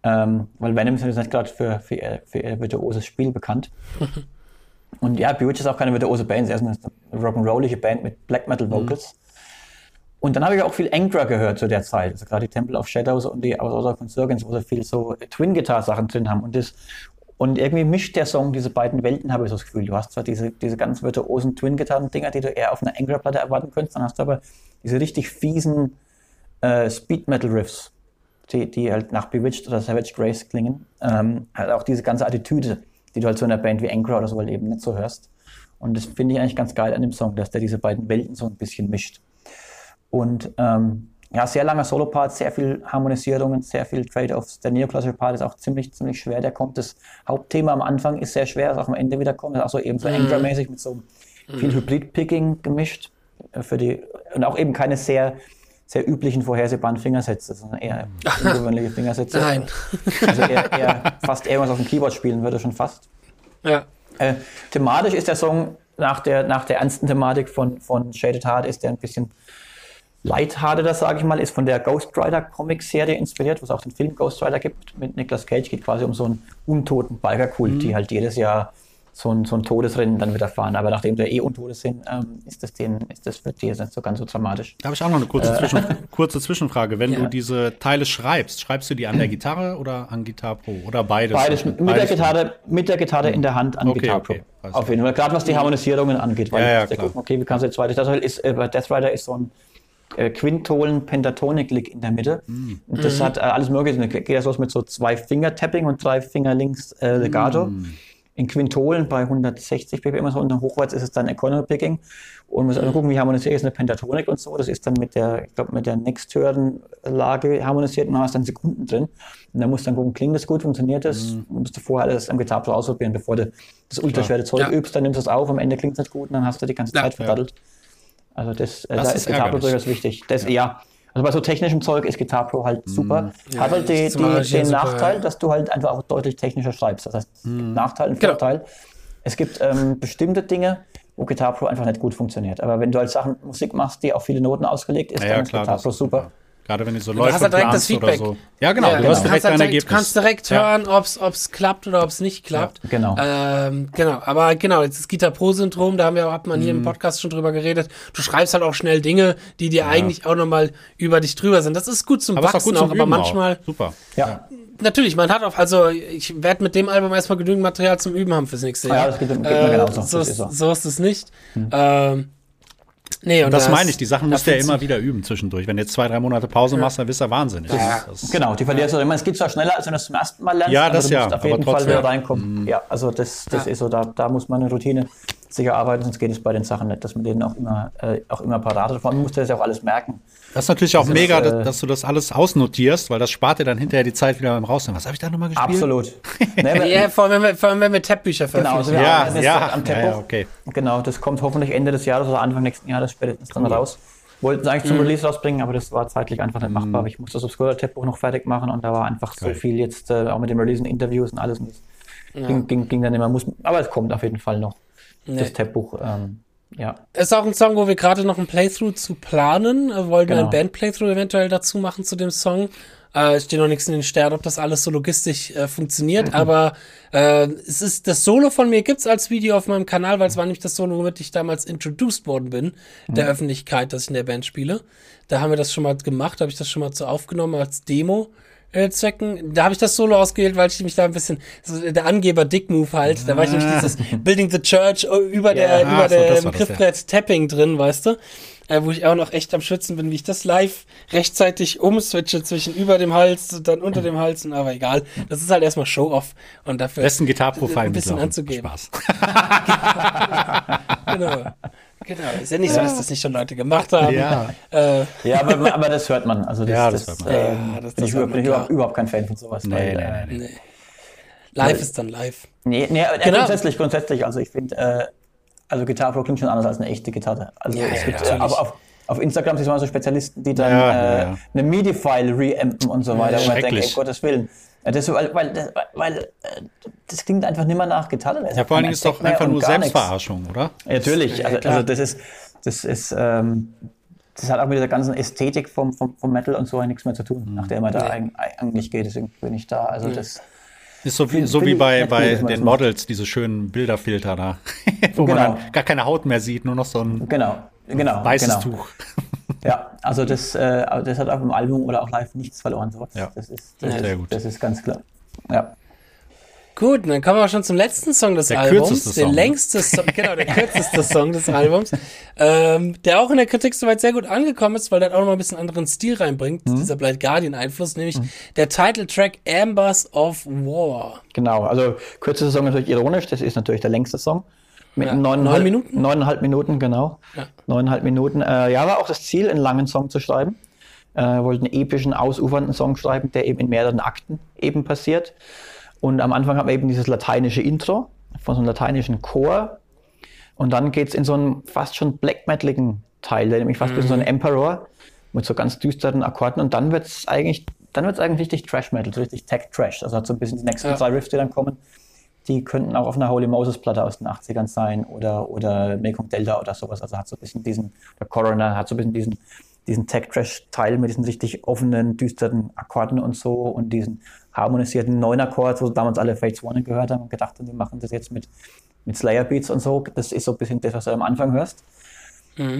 Ähm, weil Venom ist ja nicht gerade für, für, ihr, für ihr virtuoses Spiel bekannt. Und ja, Bewitched ist auch keine virtuose Band, sie ist eine rock'n'rollige Band mit Black Metal Vocals. Und dann habe ich auch viel Angra gehört zu der Zeit. Also gerade die Temple of Shadows und die Außer von Surgens, wo sie viel so Twin-Guitar-Sachen drin haben. Und, das, und irgendwie mischt der Song diese beiden Welten, habe ich so das Gefühl. Du hast zwar diese, diese ganz virtuosen Twin-Gitarren-Dinger, die du eher auf einer Angra-Platte erwarten könntest, dann hast du aber diese richtig fiesen äh, Speed-Metal-Riffs, die, die halt nach Bewitched oder Savage Grace klingen. Ähm, halt auch diese ganze Attitüde, die du halt so in einer Band wie Angra oder so halt eben nicht so hörst. Und das finde ich eigentlich ganz geil an dem Song, dass der diese beiden Welten so ein bisschen mischt. Und ähm, ja, sehr langer Solo-Part, sehr viel Harmonisierungen, sehr viel Trade-offs. Der neoklassische Part ist auch ziemlich, ziemlich schwer. Der kommt, das Hauptthema am Anfang ist sehr schwer, das auch am Ende wieder kommt. Das ist auch so eben so Mhm. Angra-mäßig mit so viel Hybrid-Picking gemischt. äh, Für die, und auch eben keine sehr, sehr üblichen vorhersehbaren Fingersätze, sondern eher ungewöhnliche Fingersätze. Nein. Also eher, eher fast eher was auf dem Keyboard spielen würde, schon fast. Ja. Äh, thematisch ist der Song nach der, nach der ernsten Thematik von, von Shaded Heart ist der ein bisschen lighthearteder, sage ich mal, ist von der Ghost Rider Comic-Serie inspiriert, wo es auch den Film Ghost Rider gibt mit Nicolas Cage. Geht quasi um so einen untoten Bikerkult, die halt jedes Jahr so ein, so ein Todesrennen dann wieder fahren. Aber nachdem sie eh untote sind, ähm, ist, das denen, ist das für die jetzt nicht so ganz so dramatisch. Da habe ich auch noch eine kurze, Zwischen, kurze Zwischenfrage. Wenn Ja. du diese Teile schreibst, schreibst du die an der Gitarre oder an Guitar Pro? Oder beides? Beides mit der Beides. Gitarre, mit der Gitarre in der Hand an Okay, Guitar okay. Pro. Weiß Auf jeden Fall. Gerade was die Harmonisierungen angeht, weil Ja, ja, gucken, okay, wie kannst du jetzt weiter. Das ist, äh, Death Rider ist so ein äh, Quintolen Pentatonik Lick in der Mitte. Mm. Und das hat äh, alles mögliche. Dann geht das los mit so zwei Finger Tapping und drei Finger links äh, Legato. Mm. In Quintolen bei 160 ppm so und dann hochwärts ist es dann Economy Picking. Und muss also gucken, wie harmonisiert ist eine Pentatonik und so. Das ist dann mit der, ich glaube, mit der Next-Hören-Lage harmonisiert und dann hast du dann Sekunden drin. Und dann musst du dann gucken, klingt das gut, funktioniert das? Mhm. Und musst du vorher alles am Gitarre ausprobieren, bevor du das ultraschwere Zeug Ja. übst, dann nimmst du es auf, am Ende klingt es nicht gut und dann hast du die ganze Ja. Zeit verdattelt. Also das, äh, Das da ist ist Guitar Pro durchaus wichtig. Das, ja. Also bei so technischem Zeug ist Guitar Pro halt super. Hat halt die, die, den super, Nachteil, ja. dass du halt einfach auch deutlich technischer schreibst. Das heißt, es gibt Nachteil und Genau. Vorteil. Es gibt ähm, bestimmte Dinge, wo Guitar Pro einfach nicht gut funktioniert. Aber wenn du halt Sachen Musik machst, die auf viele Noten ausgelegt ist, Ja, dann ja, ist klar. Guitar Pro super. Gerade wenn du so Du Läufe hast halt direkt das Feedback. so. Ja, genau. Ja, du genau. hast Du direkt kannst, dein halt direkt, kannst direkt Ja. hören, ob es klappt oder ob es nicht klappt. Genau. Ähm, genau, aber genau, jetzt das Guitar Pro-Syndrom, da haben wir, hat man hier Mhm. im Podcast schon drüber geredet. Du schreibst halt auch schnell Dinge, die dir eigentlich auch nochmal über dich drüber sind. Das ist gut zum Aber ist auch Wachsen gut zum auch, aber manchmal, Auch. Super. Ja. natürlich, man hat auch, also ich werde mit dem Album erstmal genügend Material zum Üben haben fürs nächste Ja, Jahr. das geht- geht mir genauso. So ist, ist so. so ist es nicht. Ähm, nee, und das da meine ich, die Sachen musst du ja immer wieder üben zwischendurch. Wenn du jetzt zwei, drei Monate Pause machst, dann bist du wahnsinnig. Ja. Das ist- Genau, die verlierst du immer. Es geht zwar schneller, als wenn du es zum ersten Mal lernst, Ja, aber das du ja, musst auf aber jeden Fall trotzdem. Mhm. wieder reinkommen. Ja, also das, das Ja. ist so, da, da muss man eine Routine sicher arbeiten, sonst geht es bei den Sachen nicht, dass man denen auch immer, äh, auch immer parat hat. Vor allem musst du das ja auch alles merken. Das ist natürlich auch Das ist, mega, äh, dass, du das alles ausnotierst, weil das spart dir dann hinterher die Zeit wieder beim Rausnehmen. Was habe ich da nochmal gespielt? Absolut. ne, Ja, vor allem, wenn wir, vor allem, wenn wir Tab-Bücher Genau, veröffentlichen. also wir Ja, ja, am ja, Tempo. ja, okay. Genau, das kommt hoffentlich Ende des Jahres oder Anfang nächsten Jahres spätestens dann raus. Wollten es eigentlich zum Mhm. Release rausbringen, aber das war zeitlich einfach nicht machbar. Aber ich musste das Obscura-Tab noch fertig machen und da war einfach so Geil. viel jetzt, äh, auch mit dem Release und Interviews und alles. Und das ging, ging, ging dann immer, muss, aber es kommt auf jeden Fall noch. Das Tab-Buch, ähm, ja. Ist auch ein Song, wo wir gerade noch ein Playthrough zu planen. Wir wollten Genau. ein Band-Playthrough eventuell dazu machen zu dem Song. Äh, steht noch nichts in den Sternen, ob das alles so logistisch äh, funktioniert. Mhm. Aber äh, es ist das Solo von mir gibt's als Video auf meinem Kanal, weil es war nämlich das Solo, womit ich damals introduced worden bin, Mhm. der Öffentlichkeit, dass ich in der Band spiele. Da haben wir das schon mal gemacht, habe ich das schon mal so aufgenommen als Demo. Äh, Zwecken. Da habe ich das Solo ausgewählt, weil ich mich da ein bisschen, so der Angeber Dick Move halt, da war ich nämlich dieses Building the Church äh, über der, Ja, über so, ja. Griffbrett Tapping drin, weißt du? Äh, wo ich auch noch echt am Schwitzen bin, wie ich das live rechtzeitig umswitche zwischen über dem Hals und dann unter dem Hals, und aber egal. Das ist halt erstmal Show-Off und dafür Lässt ein Gitarprofil ein bisschen mitlaufen. anzugeben. Spaß. Genau. Genau. Ist ja nicht so, dass das nicht schon Leute gemacht haben. Ja. Äh, Ja, aber, aber das hört man. Also das, Ja, das das, hört man. ähm, Ja, das- bin das ich, hört über- man, bin ich klar. überhaupt, überhaupt kein Fan von sowas. Nee, weil, nee, äh, nee, nee. nee. Live ist dann live. Nee, nee äh, Genau. grundsätzlich, grundsätzlich. Also ich finde, äh, also Guitar Pro klingt schon anders als eine echte Gitarre. Also Ja, es ja, gibt, äh, natürlich. aber auf, auf Instagram mal so Spezialisten, die dann Ja, äh, ja, ja. eine MIDI-File reampen und so weiter. wo man denkt, ey, schrecklich. Gottes Willen. Ja, das, weil, weil, das- weil äh, das klingt einfach nimmer nach Gitarre. Ja, vor allen Dingen ist doch einfach nur Selbstverarschung, oder? Ja, natürlich. Ja, Also, klar. also das ist, das ist, ähm, das hat auch mit dieser ganzen Ästhetik vom, vom, vom Metal und so nichts mehr zu tun, nach der man da Nee. eig- eigentlich geht. Deswegen bin ich da. Also das, Ist so wie, so wie bei, bei den. Models, diese schönen Bilderfilter da, wo Genau. man dann gar keine Haut mehr sieht, nur noch so ein genau, genau, weißes genau. Tuch. Ja, also das, äh, das hat auf dem Album oder auch live nichts verloren. So. Ja. Das, ist, das, Sehr ist, gut. das ist ganz klar. Ja. Gut, dann kommen wir schon zum letzten Song des Der Albums. kürzeste Der Song. längste Song, genau, der kürzeste Song des Albums. Ähm, der auch in der Kritik soweit sehr gut angekommen ist, weil der auch noch mal ein bisschen anderen Stil reinbringt, Mhm. dieser Blind Guardian-Einfluss, nämlich der Titeltrack Ambers of War. Genau, also kürzester Song natürlich ironisch, das ist natürlich der längste Song. Mit Ja, neuneinhalb neun Minuten? Neuneinhalb Minuten, genau. Ja. Neuneinhalb Minuten. Äh, ja, war auch das Ziel, einen langen Song zu schreiben. Äh, wollte einen epischen, ausufernden Song schreiben, der eben in mehreren Akten eben passiert. Und am Anfang haben wir eben dieses lateinische Intro von so einem lateinischen Chor. Und dann geht es in so einen fast schon black metaligen Teil, der nämlich fast wie so ein Emperor mit so ganz düsteren Akkorden. Und dann wird es eigentlich, dann wird's eigentlich richtig Trash Metal, so richtig Tech Trash. Also hat so ein bisschen die nächsten Ja. zwei Riffs, die dann kommen, die könnten auch auf einer Holy Moses Platte aus den 80ern sein oder, oder Mekong Delta oder sowas. Also hat so ein bisschen diesen, der Coroner hat so ein bisschen diesen, diesen Tech Trash Teil mit diesen richtig offenen, düsteren Akkorden und so und diesen harmonisierten Neunakkord, wo damals alle Fates One gehört haben und gedacht haben, die machen das jetzt mit, mit Slayer Beats und so. Das ist so ein bisschen das, was du am Anfang hörst.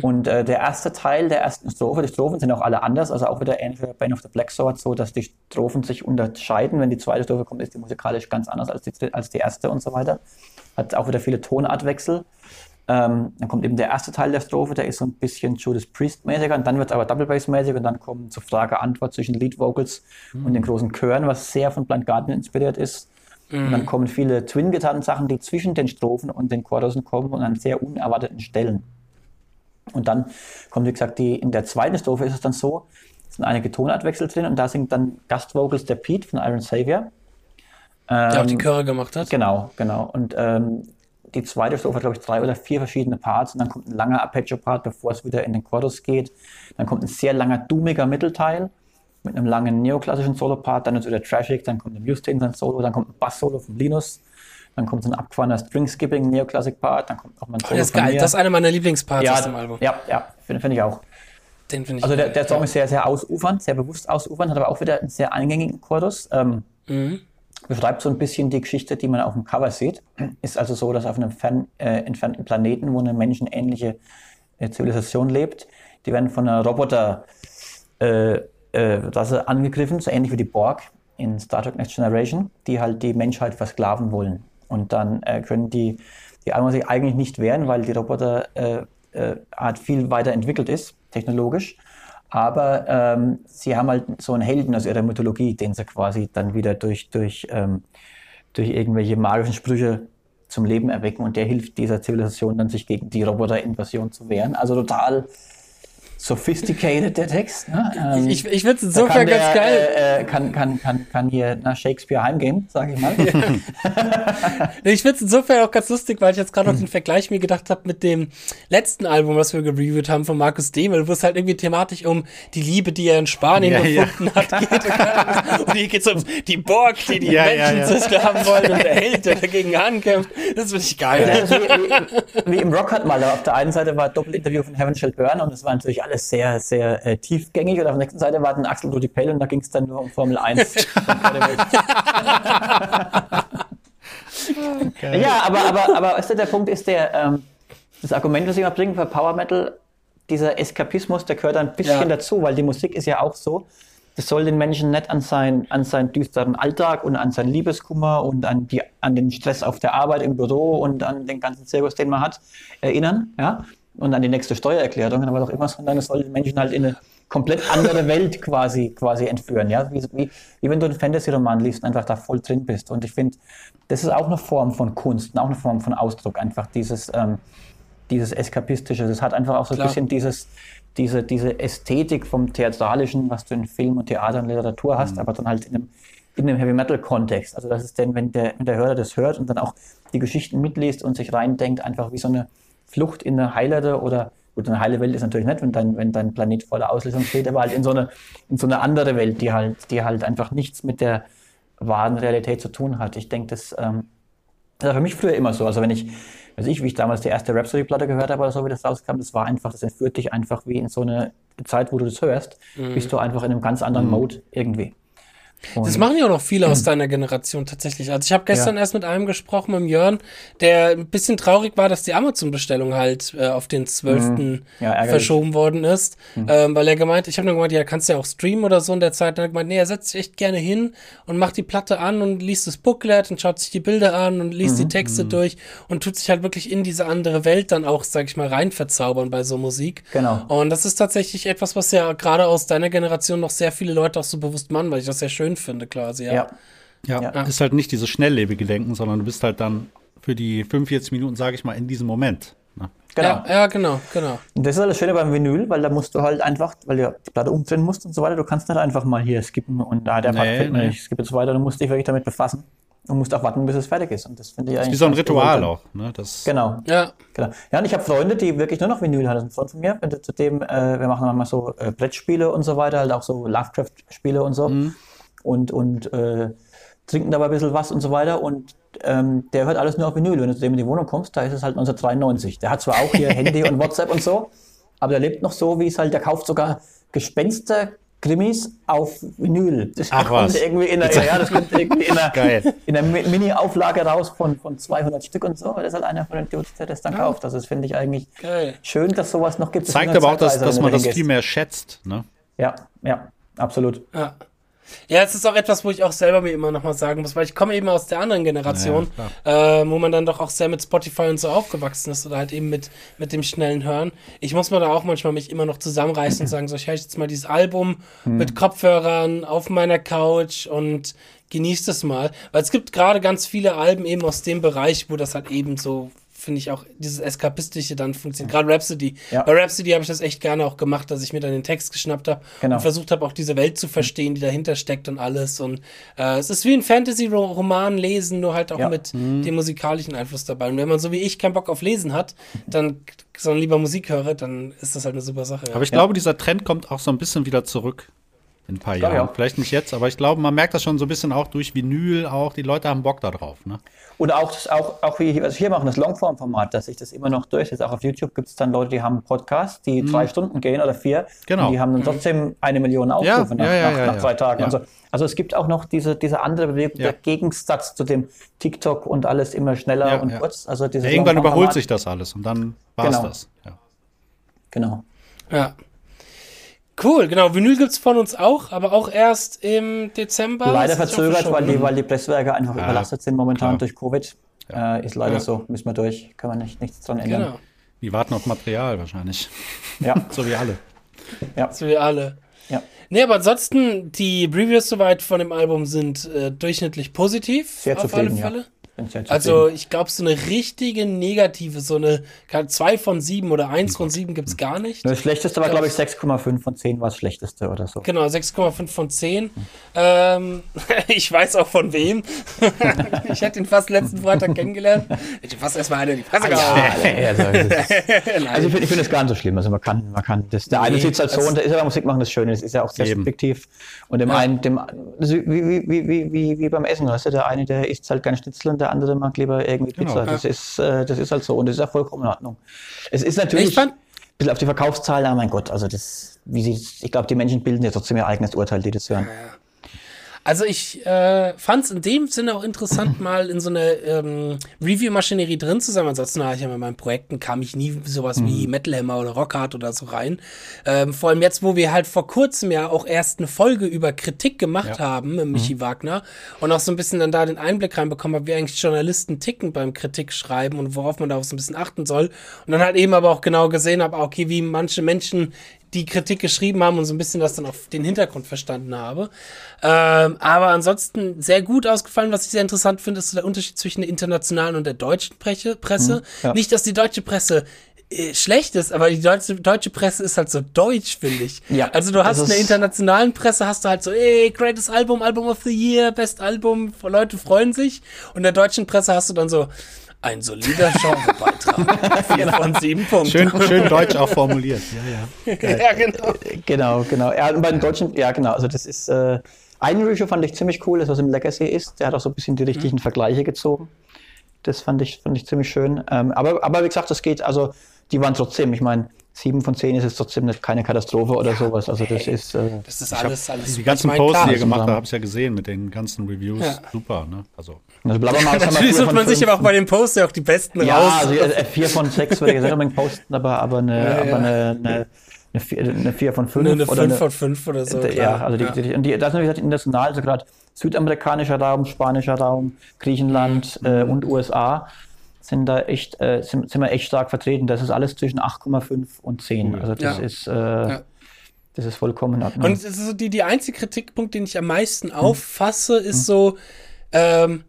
Und äh, der erste Teil der ersten Strophe, die Strophen sind auch alle anders, also auch wieder ähnlich wie bei Bane of the Black Sword, so dass die Strophen sich unterscheiden. Wenn die zweite Strophe kommt, ist die musikalisch ganz anders als die, als die erste und so weiter. Hat auch wieder viele Tonartwechsel. Ähm, dann kommt eben der erste Teil der Strophe, der ist so ein bisschen Judas Priest-mäßiger und dann wird es aber Double Bass-mäßig und dann kommen zur Frage-Antwort zwischen Lead Vocals und den großen Chören, was sehr von Blind Guardian inspiriert ist. Und dann kommen viele Twin-Gitarren-Sachen, die zwischen den Strophen und den Chorussen kommen und an sehr unerwarteten Stellen. Und dann kommt, wie gesagt, die, in der zweiten Strophe ist es dann so, es sind einige Tonartwechsel drin und da singt dann Gastvocals der Pete von Iron Savior. Der auch die Ähm, Chöre gemacht hat. Genau, genau. Und ähm, die zweite Strophe hat, glaube ich, drei oder vier verschiedene Parts und dann kommt ein langer Arpeggio-Part, bevor es wieder in den Chorus geht. Dann kommt ein sehr langer, dummiger Mittelteil mit einem langen neoklassischen Solo-Part, dann ist wieder trashig, dann kommt ein Mustaine sein Solo, dann kommt ein Bass-Solo von Linus, dann kommt so ein abgefahrener String-Skipping Neoclassic-Part, dann kommt auch mal ein Solo Das ist geil. Das ist einer meiner Lieblingsparts aus dem ja, Album. ja, ja, finde find ich auch. Den finde ich Also der, der Song ist sehr, sehr ausufernd, sehr bewusst ausufernd, hat aber auch wieder einen sehr eingängigen Chorus. Ähm, Mhm. Beschreibt so ein bisschen die Geschichte, die man auf dem Cover sieht. Ist also so, dass auf einem fern, äh, entfernten Planeten, wo eine menschenähnliche äh, Zivilisation lebt, die werden von einer Roboter äh, äh, Rasse angegriffen, so ähnlich wie die Borg in Star Trek Next Generation, die halt die Menschheit versklaven wollen. Und dann äh, können die, die Alma sich eigentlich nicht wehren, weil die Roboter äh, äh, viel weiterentwickelt ist, technologisch. Aber ähm, sie haben halt so einen Helden aus ihrer Mythologie, den sie quasi dann wieder durch, durch, ähm, durch irgendwelche magischen Sprüche zum Leben erwecken und der hilft dieser Zivilisation dann, sich gegen die Roboter-Invasion zu wehren. Also total sophisticated, der Text. Ne? Ähm, Ich, ich finde es insofern ganz der, geil. Äh, äh, kann, kann, kann, kann hier nach Shakespeare heimgehen, sage ich mal. Ich finde es insofern auch ganz lustig, weil ich jetzt gerade noch den Vergleich mir gedacht habe mit dem letzten Album, was wir gereviewt haben von Markus Demel, wo es halt irgendwie thematisch um die Liebe, die er in Spanien Ja, ja. gefunden hat, geht. Und hier geht es um die Borg, die die Ja, ja, Menschen ja. zersklaven wollen und der Held, der dagegen ankämpft. Das finde ich geil. Ist wie, wie, wie im Rock mal. Auf der einen Seite war ein Doppelinterview von Heaven Shall Burn und es war natürlich alles sehr, sehr äh, tiefgängig. Und auf der nächsten Seite war ein Axel Rudi Pell und da ging es dann nur um Formel 1. ja, aber, aber, aber weißt du, der Punkt ist der, ähm, das Argument, was ich immer bringe für Power Metal, dieser Eskapismus, der gehört ein bisschen Ja. dazu, weil die Musik ist ja auch so, das soll den Menschen nicht an, sein, an seinen düsteren Alltag und an seinen Liebeskummer und an, die, an den Stress auf der Arbeit im Büro und an den ganzen Zirkus, den man hat, erinnern, ja, und an die nächste Steuererklärung, aber doch immer, sondern es soll den Menschen halt in eine komplett andere Welt quasi, quasi entführen, ja, wie, wie, wie wenn du einen Fantasy-Roman liest und einfach da voll drin bist. Und ich finde, das ist auch eine Form von Kunst und auch eine Form von Ausdruck, einfach dieses, ähm, dieses Eskapistische. Das hat einfach auch so ein Klar. bisschen dieses, diese, diese Ästhetik vom Theatralischen, was du in Film und Theater und Literatur hast, aber dann halt in einem, in einem Heavy Metal Kontext. Also das ist denn, wenn der, wenn der Hörer das hört und dann auch die Geschichten mitliest und sich reindenkt, einfach wie so eine Flucht in eine heilere oder Gut, eine heile Welt ist natürlich nicht, wenn dein, wenn dein Planet voller Auslösung steht, aber halt in so eine, in so eine andere Welt, die halt, die halt einfach nichts mit der wahren Realität zu tun hat. Ich denke, das, ähm, das war für mich früher immer so. Also wenn ich, weiß ich, wie ich damals die erste Rhapsody-Platte gehört habe oder so, wie das rauskam, das war einfach, das entführt dich einfach wie in so eine Zeit, wo du das hörst, bist du einfach in einem ganz anderen Mode irgendwie. Das machen ja auch noch viele aus deiner Generation tatsächlich. Also ich habe gestern Ja. erst mit einem gesprochen, mit dem Jörn, der ein bisschen traurig war, dass die Amazon-Bestellung halt äh, auf den 12. Ja, ärgerlich. verschoben worden ist. Ähm, weil er gemeint, ich habe nur gemeint, ja, kannst ja auch streamen oder so in der Zeit. Dann hat er gemeint, nee, er setzt sich echt gerne hin und macht die Platte an und liest das Booklet und schaut sich die Bilder an und liest die Texte durch und tut sich halt wirklich in diese andere Welt dann auch, sag ich mal, rein verzaubern bei so Musik. Genau. Und das ist tatsächlich etwas, was ja gerade aus deiner Generation noch sehr viele Leute auch so bewusst machen, weil ich das sehr schön finde, quasi. Ja. Ja. Ja, Ja. ist halt nicht dieses schnelllebige Denken, sondern du bist halt dann für die 45 Minuten, sage ich mal, in diesem Moment. Ne? Genau. Ja, ja, genau, genau. Und das ist halt das Schöne beim Vinyl, weil da musst du halt einfach, weil du die Platte umdrehen musst und so weiter, du kannst nicht einfach mal hier skippen und da der Part Nee, gefällt mir nee. nicht, skippe jetzt weiter, du musst dich wirklich damit befassen und musst auch warten, bis es fertig ist. Und das finde ich eigentlich. Wie so ein Ritual beruhigend. auch. Ne? Das, Genau. Ja, Genau. Ja, und ich habe Freunde, die wirklich nur noch Vinyl haben. Das ist ein Freund von mir. Wenn du zudem, äh, wir machen manchmal so äh, Brettspiele und so weiter, halt auch so Lovecraft-Spiele und so. Und, und äh, trinken dabei ein bisschen was und so weiter. Und ähm, der hört alles nur auf Vinyl. Wenn du zu dem in die Wohnung kommst, da ist es halt 1993. Der hat zwar auch hier Handy und WhatsApp und so, aber der lebt noch so, wie es halt, der kauft sogar Gespenster. Krimis auf Vinyl. Das Ach kommt was. irgendwie in einer, ja, ja, das kommt irgendwie in einer, Geil. in einer Mi- Mini-Auflage raus von, von 200 Stück und so. Das ist halt einer von den Dudes, der das dann kauft. Also das finde ich eigentlich geil. schön, dass sowas noch gibt. Das zeigt eine aber auch, dass, dass man das viel mehr schätzt. Ne? Ja, ja, absolut. Ja. Ja, es ist auch etwas, wo ich auch selber mir immer noch mal sagen muss, weil ich komme eben aus der anderen Generation, äh, wo man dann doch auch sehr mit Spotify und so aufgewachsen ist oder halt eben mit, mit dem schnellen Hören. Ich muss mir da auch manchmal mich immer noch zusammenreißen und sagen, so, ich höre jetzt mal dieses Album mit Kopfhörern auf meiner Couch und genieße das mal. Weil es gibt gerade ganz viele Alben eben aus dem Bereich, wo das halt eben so finde ich auch dieses Eskapistische dann funktioniert. Gerade Rhapsody. Ja. Bei Rhapsody habe ich das echt gerne auch gemacht, dass ich mir dann den Text geschnappt habe Genau. und versucht habe, auch diese Welt zu verstehen, die dahinter steckt und alles. Und äh, es ist wie ein Fantasy-Roman lesen, nur halt auch Ja. mit dem musikalischen Einfluss dabei. Und wenn man so wie ich keinen Bock auf Lesen hat, dann sondern lieber Musik höre, dann ist das halt eine super Sache. Ja. Aber ich glaube, dieser Trend kommt auch so ein bisschen wieder zurück in ein paar Jahren. ja. Vielleicht nicht jetzt, aber ich glaube, man merkt das schon so ein bisschen auch durch Vinyl, auch die Leute haben Bock da drauf. Ne? Oder auch, das, auch, auch wie was wir hier machen, das Longform-Format, dass sich das immer noch durchsetzt. Auch auf YouTube gibt es dann Leute, die haben Podcasts, die drei Stunden gehen oder vier. Mhm. Genau. Und die haben dann trotzdem eine Million Aufrufe Ja, nach, ja, ja, nach, ja, nach ja. zwei Tagen. Ja. Also, also es gibt auch noch diese, diese andere Bewegung, Ja. der Gegensatz zu dem TikTok und alles immer schneller Ja, und ja. kurz. Also irgendwann überholt sich das alles und dann war es Genau. das. Ja. Genau. ja. Cool, genau. Vinyl gibt's von uns auch, aber auch erst im Dezember. Leider verzögert, weil die, weil die Presswerke einfach überlastet sind momentan klar. durch Covid. Äh, ist leider Ja. so. Müssen wir durch. Kann man nicht, nichts dran ändern. Genau. Die warten auf Material wahrscheinlich. Ja, So wie alle. ja, So wie alle. ja. Nee, aber ansonsten, die Reviews soweit von dem Album sind äh, durchschnittlich positiv. Sehr auf zufrieden, alle ja. Fälle. Also ich glaube, so eine richtige negative, so eine keine- zwei von sieben oder eins von sieben gibt's gar nicht. Das schlechteste war, glaube ich, 6,5 von 10 war das schlechteste oder so. Genau, 6,5 von 10. Ähm, ich weiß auch von wem. ich hätte ihn fast letzten Freitag kennengelernt. Ich hätte fast erstmal eine in die Fresse gehauen. also, es also ich finde find das gar nicht so schlimm. Also man kann, man kann das. Der eine Nee, sieht es halt so und der ist ja beim Musik machen das Schöne. Das ist ja auch sehr Eben. subjektiv. Und dem einen, dem, wie, wie, wie, wie, wie beim Essen, weißt du, der eine, der isst halt gerne Schnitzel und der andere mag lieber irgendwie Pizza. Genau. Das, ist, äh, das ist halt so und das ist ja vollkommen in Ordnung. Es ist natürlich ein bisschen auf die Verkaufszahlen, aber mein Gott, also das, wie sie, ich glaube, die Menschen bilden ja trotzdem ihr eigenes Urteil, die das hören. Also ich äh, fand es in dem Sinne auch interessant, mal in so einer ähm, Review-Maschinerie drin zu sein. Ansonsten habe ich ja bei meinen Projekten kam ich nie sowas Mhm. wie Metal Hammer oder Rockhard oder so rein. Ähm, vor allem jetzt, wo wir halt vor kurzem ja auch erst eine Folge über Kritik gemacht haben mit Mhm. Michi Wagner und auch so ein bisschen dann da den Einblick reinbekommen habe, wie eigentlich Journalisten ticken beim Kritik schreiben und worauf man da auch so ein bisschen achten soll. Und dann halt eben aber auch genau gesehen habe, ah, okay, wie manche Menschen die Kritik geschrieben haben und so ein bisschen das dann auf den Hintergrund verstanden habe. Ähm, aber ansonsten sehr gut ausgefallen. Was ich sehr interessant finde, ist der Unterschied zwischen der internationalen und der deutschen Presse. Presse. ja. Nicht, dass die deutsche Presse äh, schlecht ist, aber die deutsche, deutsche Presse ist halt so deutsch, finde ich. Ja, also du hast in der internationalen Presse hast du halt so, ey, greatest Album, Album of the Year, best Album, Leute freuen sich. Und in der deutschen Presse hast du dann so, Ein solider Genrebeitrag. Vier von sieben Punkten. Schön, schön deutsch auch formuliert. Ja, ja. ja, genau. Genau, genau. Ja, und bei den Deutschen, ja, genau. Also, das ist. Äh, ein Review fand ich ziemlich cool, das was im Legacy ist. Der hat auch so ein bisschen die richtigen Vergleiche gezogen. Das fand ich, fand ich ziemlich schön. Ähm, aber, aber wie gesagt, das geht, also die waren trotzdem, ich meine, sieben von zehn ist jetzt trotzdem keine Katastrophe oder sowas. Also das ist. Äh, Das ist alles, alles Die ganzen Ich mein, Posts, klar, die ihr gemacht habt, habe ich ja gesehen mit den ganzen Reviews. Ja. Super, ne? Also. also Natürlich sucht man sich aber auch bei den Posts ja auch die besten Ja, raus. also äh, vier von sechs würde ich jetzt nicht posten, aber, aber, eine, Ja, aber ja. eine, eine, eine, vier, eine vier von fünf. Nur eine oder 5 von 5 oder so. ja, also die, die, und die, das ist natürlich international, also gerade südamerikanischer Raum, spanischer Raum, Griechenland Mhm. äh, und USA sind da echt, äh, sind, sind wir echt stark vertreten. Das ist alles zwischen 8,5 und 10. Cool. Also das Ja. ist, äh, das ist vollkommen Ordnung. Und es ist so die, die einzige Kritikpunkt, den ich am meisten auffasse, ist so, ähm,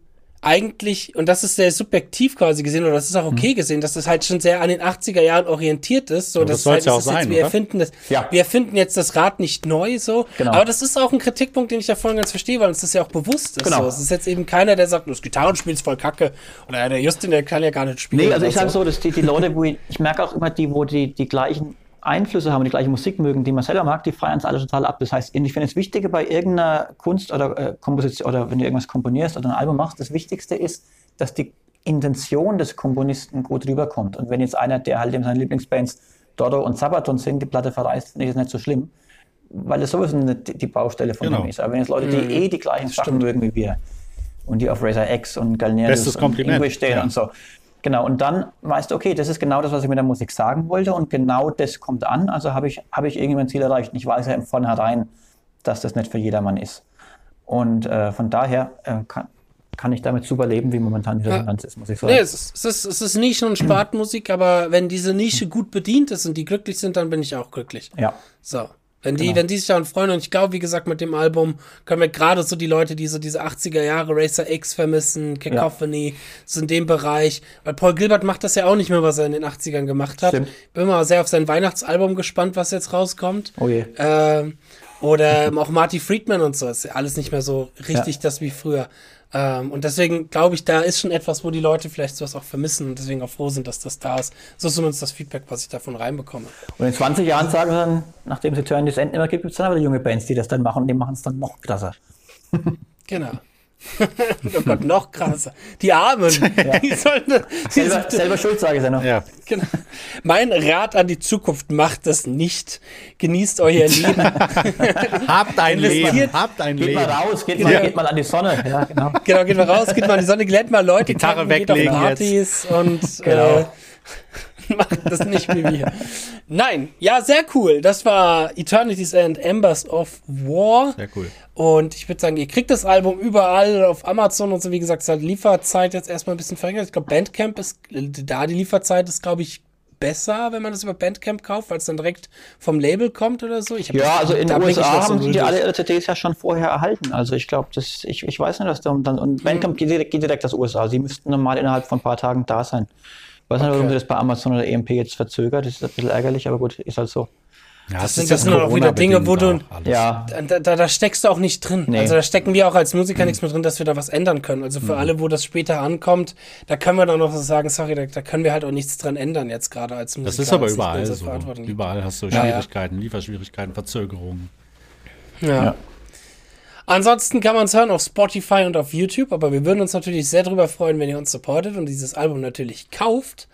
eigentlich, und das ist sehr subjektiv quasi gesehen, oder das ist auch okay gesehen, dass das halt schon sehr an den 80er Jahren orientiert ist. So, Aber das dass soll's halt, ja auch ist jetzt, sein, wir oder? erfinden das, Ja. wir erfinden jetzt das Rad nicht neu, so. Genau. Aber das ist auch ein Kritikpunkt, den ich da voll und ganz verstehe, weil uns das ja auch bewusst ist. Genau. So. Es ist jetzt eben keiner, der sagt, das Gitarrenspiel ist voll kacke. Oder ja, der Justin, der kann ja gar nicht spielen. Nee, also ich sage so, dass die, die Leute, wo ich, ich merke auch immer die, wo die, die gleichen Einflüsse haben, die gleiche Musik mögen, die man selber mag, die feiern es alle total ab. Das heißt, ich finde das Wichtige bei irgendeiner Kunst oder äh, Komposition oder wenn du irgendwas komponierst oder ein Album machst, das Wichtigste ist, dass die Intention des Komponisten gut rüberkommt. Und wenn jetzt einer, der halt eben seine Lieblingsbands Dodo und Sabaton singt, die Platte verreißt, finde ich das nicht so schlimm, weil das sowieso nicht die Baustelle von Genau. dem ist. Aber wenn jetzt Leute, die eh die gleichen Sachen mögen wie wir und die auf Razer X und Galneris und Ingrid stehen ja. und so. Genau, und dann weißt du, okay, das ist genau das, was ich mit der Musik sagen wollte und genau das kommt an, also habe ich, habe ich irgendwie mein Ziel erreicht. Und ich weiß ja im Vornherein, dass das nicht für jedermann ist. Und äh, von daher äh, kann, kann ich damit super leben, wie momentan die Resonanz ist, muss ich sagen. Nee, es ist, es ist, es ist Nischen- und Spartenmusik, aber wenn diese Nische gut bedient ist und die glücklich sind, dann bin ich auch glücklich. Ja, So. Wenn die, Genau. wenn die sich daran freuen, und ich glaube, wie gesagt, mit dem Album können wir gerade so die Leute, die so diese 80er Jahre Racer X vermissen, Cacophony, so in dem Bereich, weil Paul Gilbert macht das ja auch nicht mehr, was er in den 80ern gemacht hat. Stimmt. Bin mal sehr auf sein Weihnachtsalbum gespannt, was jetzt rauskommt. oh je. Ähm, oder auch Marty Friedman und so. Ist ja alles nicht mehr so richtig Ja. das wie früher. Ähm, und deswegen glaube ich, da ist schon etwas, wo die Leute vielleicht sowas auch vermissen und deswegen auch froh sind, dass das da ist. So ist zumindest das Feedback, was ich davon reinbekomme. Und in 20 Jahren sagen sie dann, nachdem sie Turn this End immer gibt, gibt es dann aber junge Bands, die das dann machen und die machen es dann noch krasser. Genau. oh Gott, noch krasser. Die Armen. Die sollen, die Selber, selber schuld, sage ich ja noch. Ja. genau. Mein Rat an die Zukunft, macht das nicht. Genießt euer Leben. Habt ein Leben. Habt ein Geht Leben. mal raus, geht mal, Ja. geht mal an die Sonne. Ja, genau. genau, geht mal raus, geht mal in die Sonne, glätt mal Leute, Gitarre tanken, geht auf weglegen Partys und Genau. äh, macht das nicht wie wir. Nein, ja, sehr cool. Das war Eternity's End, Embers of War. Sehr cool. Und ich würde sagen, ihr kriegt das Album überall auf Amazon und so. Wie gesagt, es hat Lieferzeit jetzt erstmal ein bisschen verringert. Ich glaube, Bandcamp ist, da die Lieferzeit ist, glaube ich, besser, wenn man das über Bandcamp kauft, weil es dann direkt vom Label kommt oder so. Ich hab Ja, das- also in den USA noch so haben die alle ihre CDs ja schon vorher erhalten. Also ich glaube, das, ich, ich weiß nicht, was da dann, und Bandcamp geht direkt, geht direkt aus USA. Sie müssten normal innerhalb von ein paar Tagen da sein. Ich weiß nicht, warum Okay. sie das bei Amazon oder EMP jetzt verzögert. Das ist ein bisschen ärgerlich, aber gut, ist halt so. Ja, Das sind- das sind auch wieder Dinge, wo du- Ja, Da, da, da steckst du auch nicht drin. Nee. Also da stecken wir auch als Musiker nichts mehr drin, dass wir da was ändern können. Also für alle, wo das später ankommt, da können wir dann noch so sagen, sorry, da, da können wir halt auch nichts dran ändern jetzt gerade als Musiker. Das ist aber überall so. Überall hast du Ja, ja. Schwierigkeiten, Lieferschwierigkeiten, Verzögerungen. Ja. Ja. Ansonsten kann man es hören auf Spotify und auf YouTube, aber wir würden uns natürlich sehr darüber freuen, wenn ihr uns supportet und dieses Album natürlich kauft.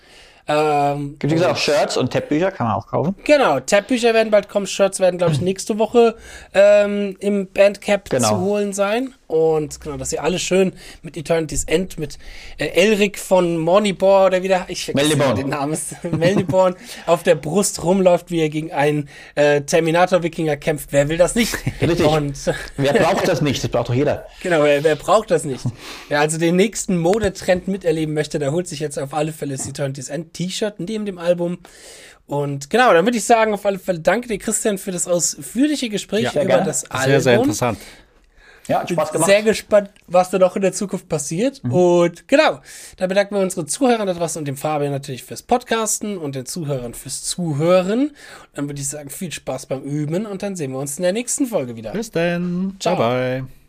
Ähm, gibt gesagt auch Shirts und Tab-Bücher, kann man auch kaufen. Genau, Tabbücher werden bald kommen, Shirts werden, glaube ich, nächste Woche ähm, im Bandcamp Genau. zu holen sein. Und genau, dass ihr alle schön mit Eternity's End, mit äh, Elric von Mornibor oder wieder, ich vergesse den Namen, Melniborn, auf der Brust rumläuft, wie er gegen einen äh, Terminator-Wikinger kämpft. Wer will das nicht? Richtig. Und Wer braucht das nicht? Das braucht doch jeder. Genau, wer, wer braucht das nicht? Wer also den nächsten Modetrend miterleben möchte, der holt sich jetzt auf alle Fälle das Eternity's End T-Shirt neben dem Album. Und genau, dann würde ich sagen, auf alle Fälle danke dir, Christian, für das ausführliche Gespräch Ja, über gerne. das Album. Sehr, sehr interessant. Ja, hat Spaß gemacht. Sehr gespannt, was da noch in der Zukunft passiert. Mhm. Und genau, da bedanken wir unsere Zuhörer da draußen und dem Fabian natürlich fürs Podcasten und den Zuhörern fürs Zuhören. Und dann würde ich sagen, viel Spaß beim Üben und dann sehen wir uns in der nächsten Folge wieder. Bis dann. Ciao. Bye, bye.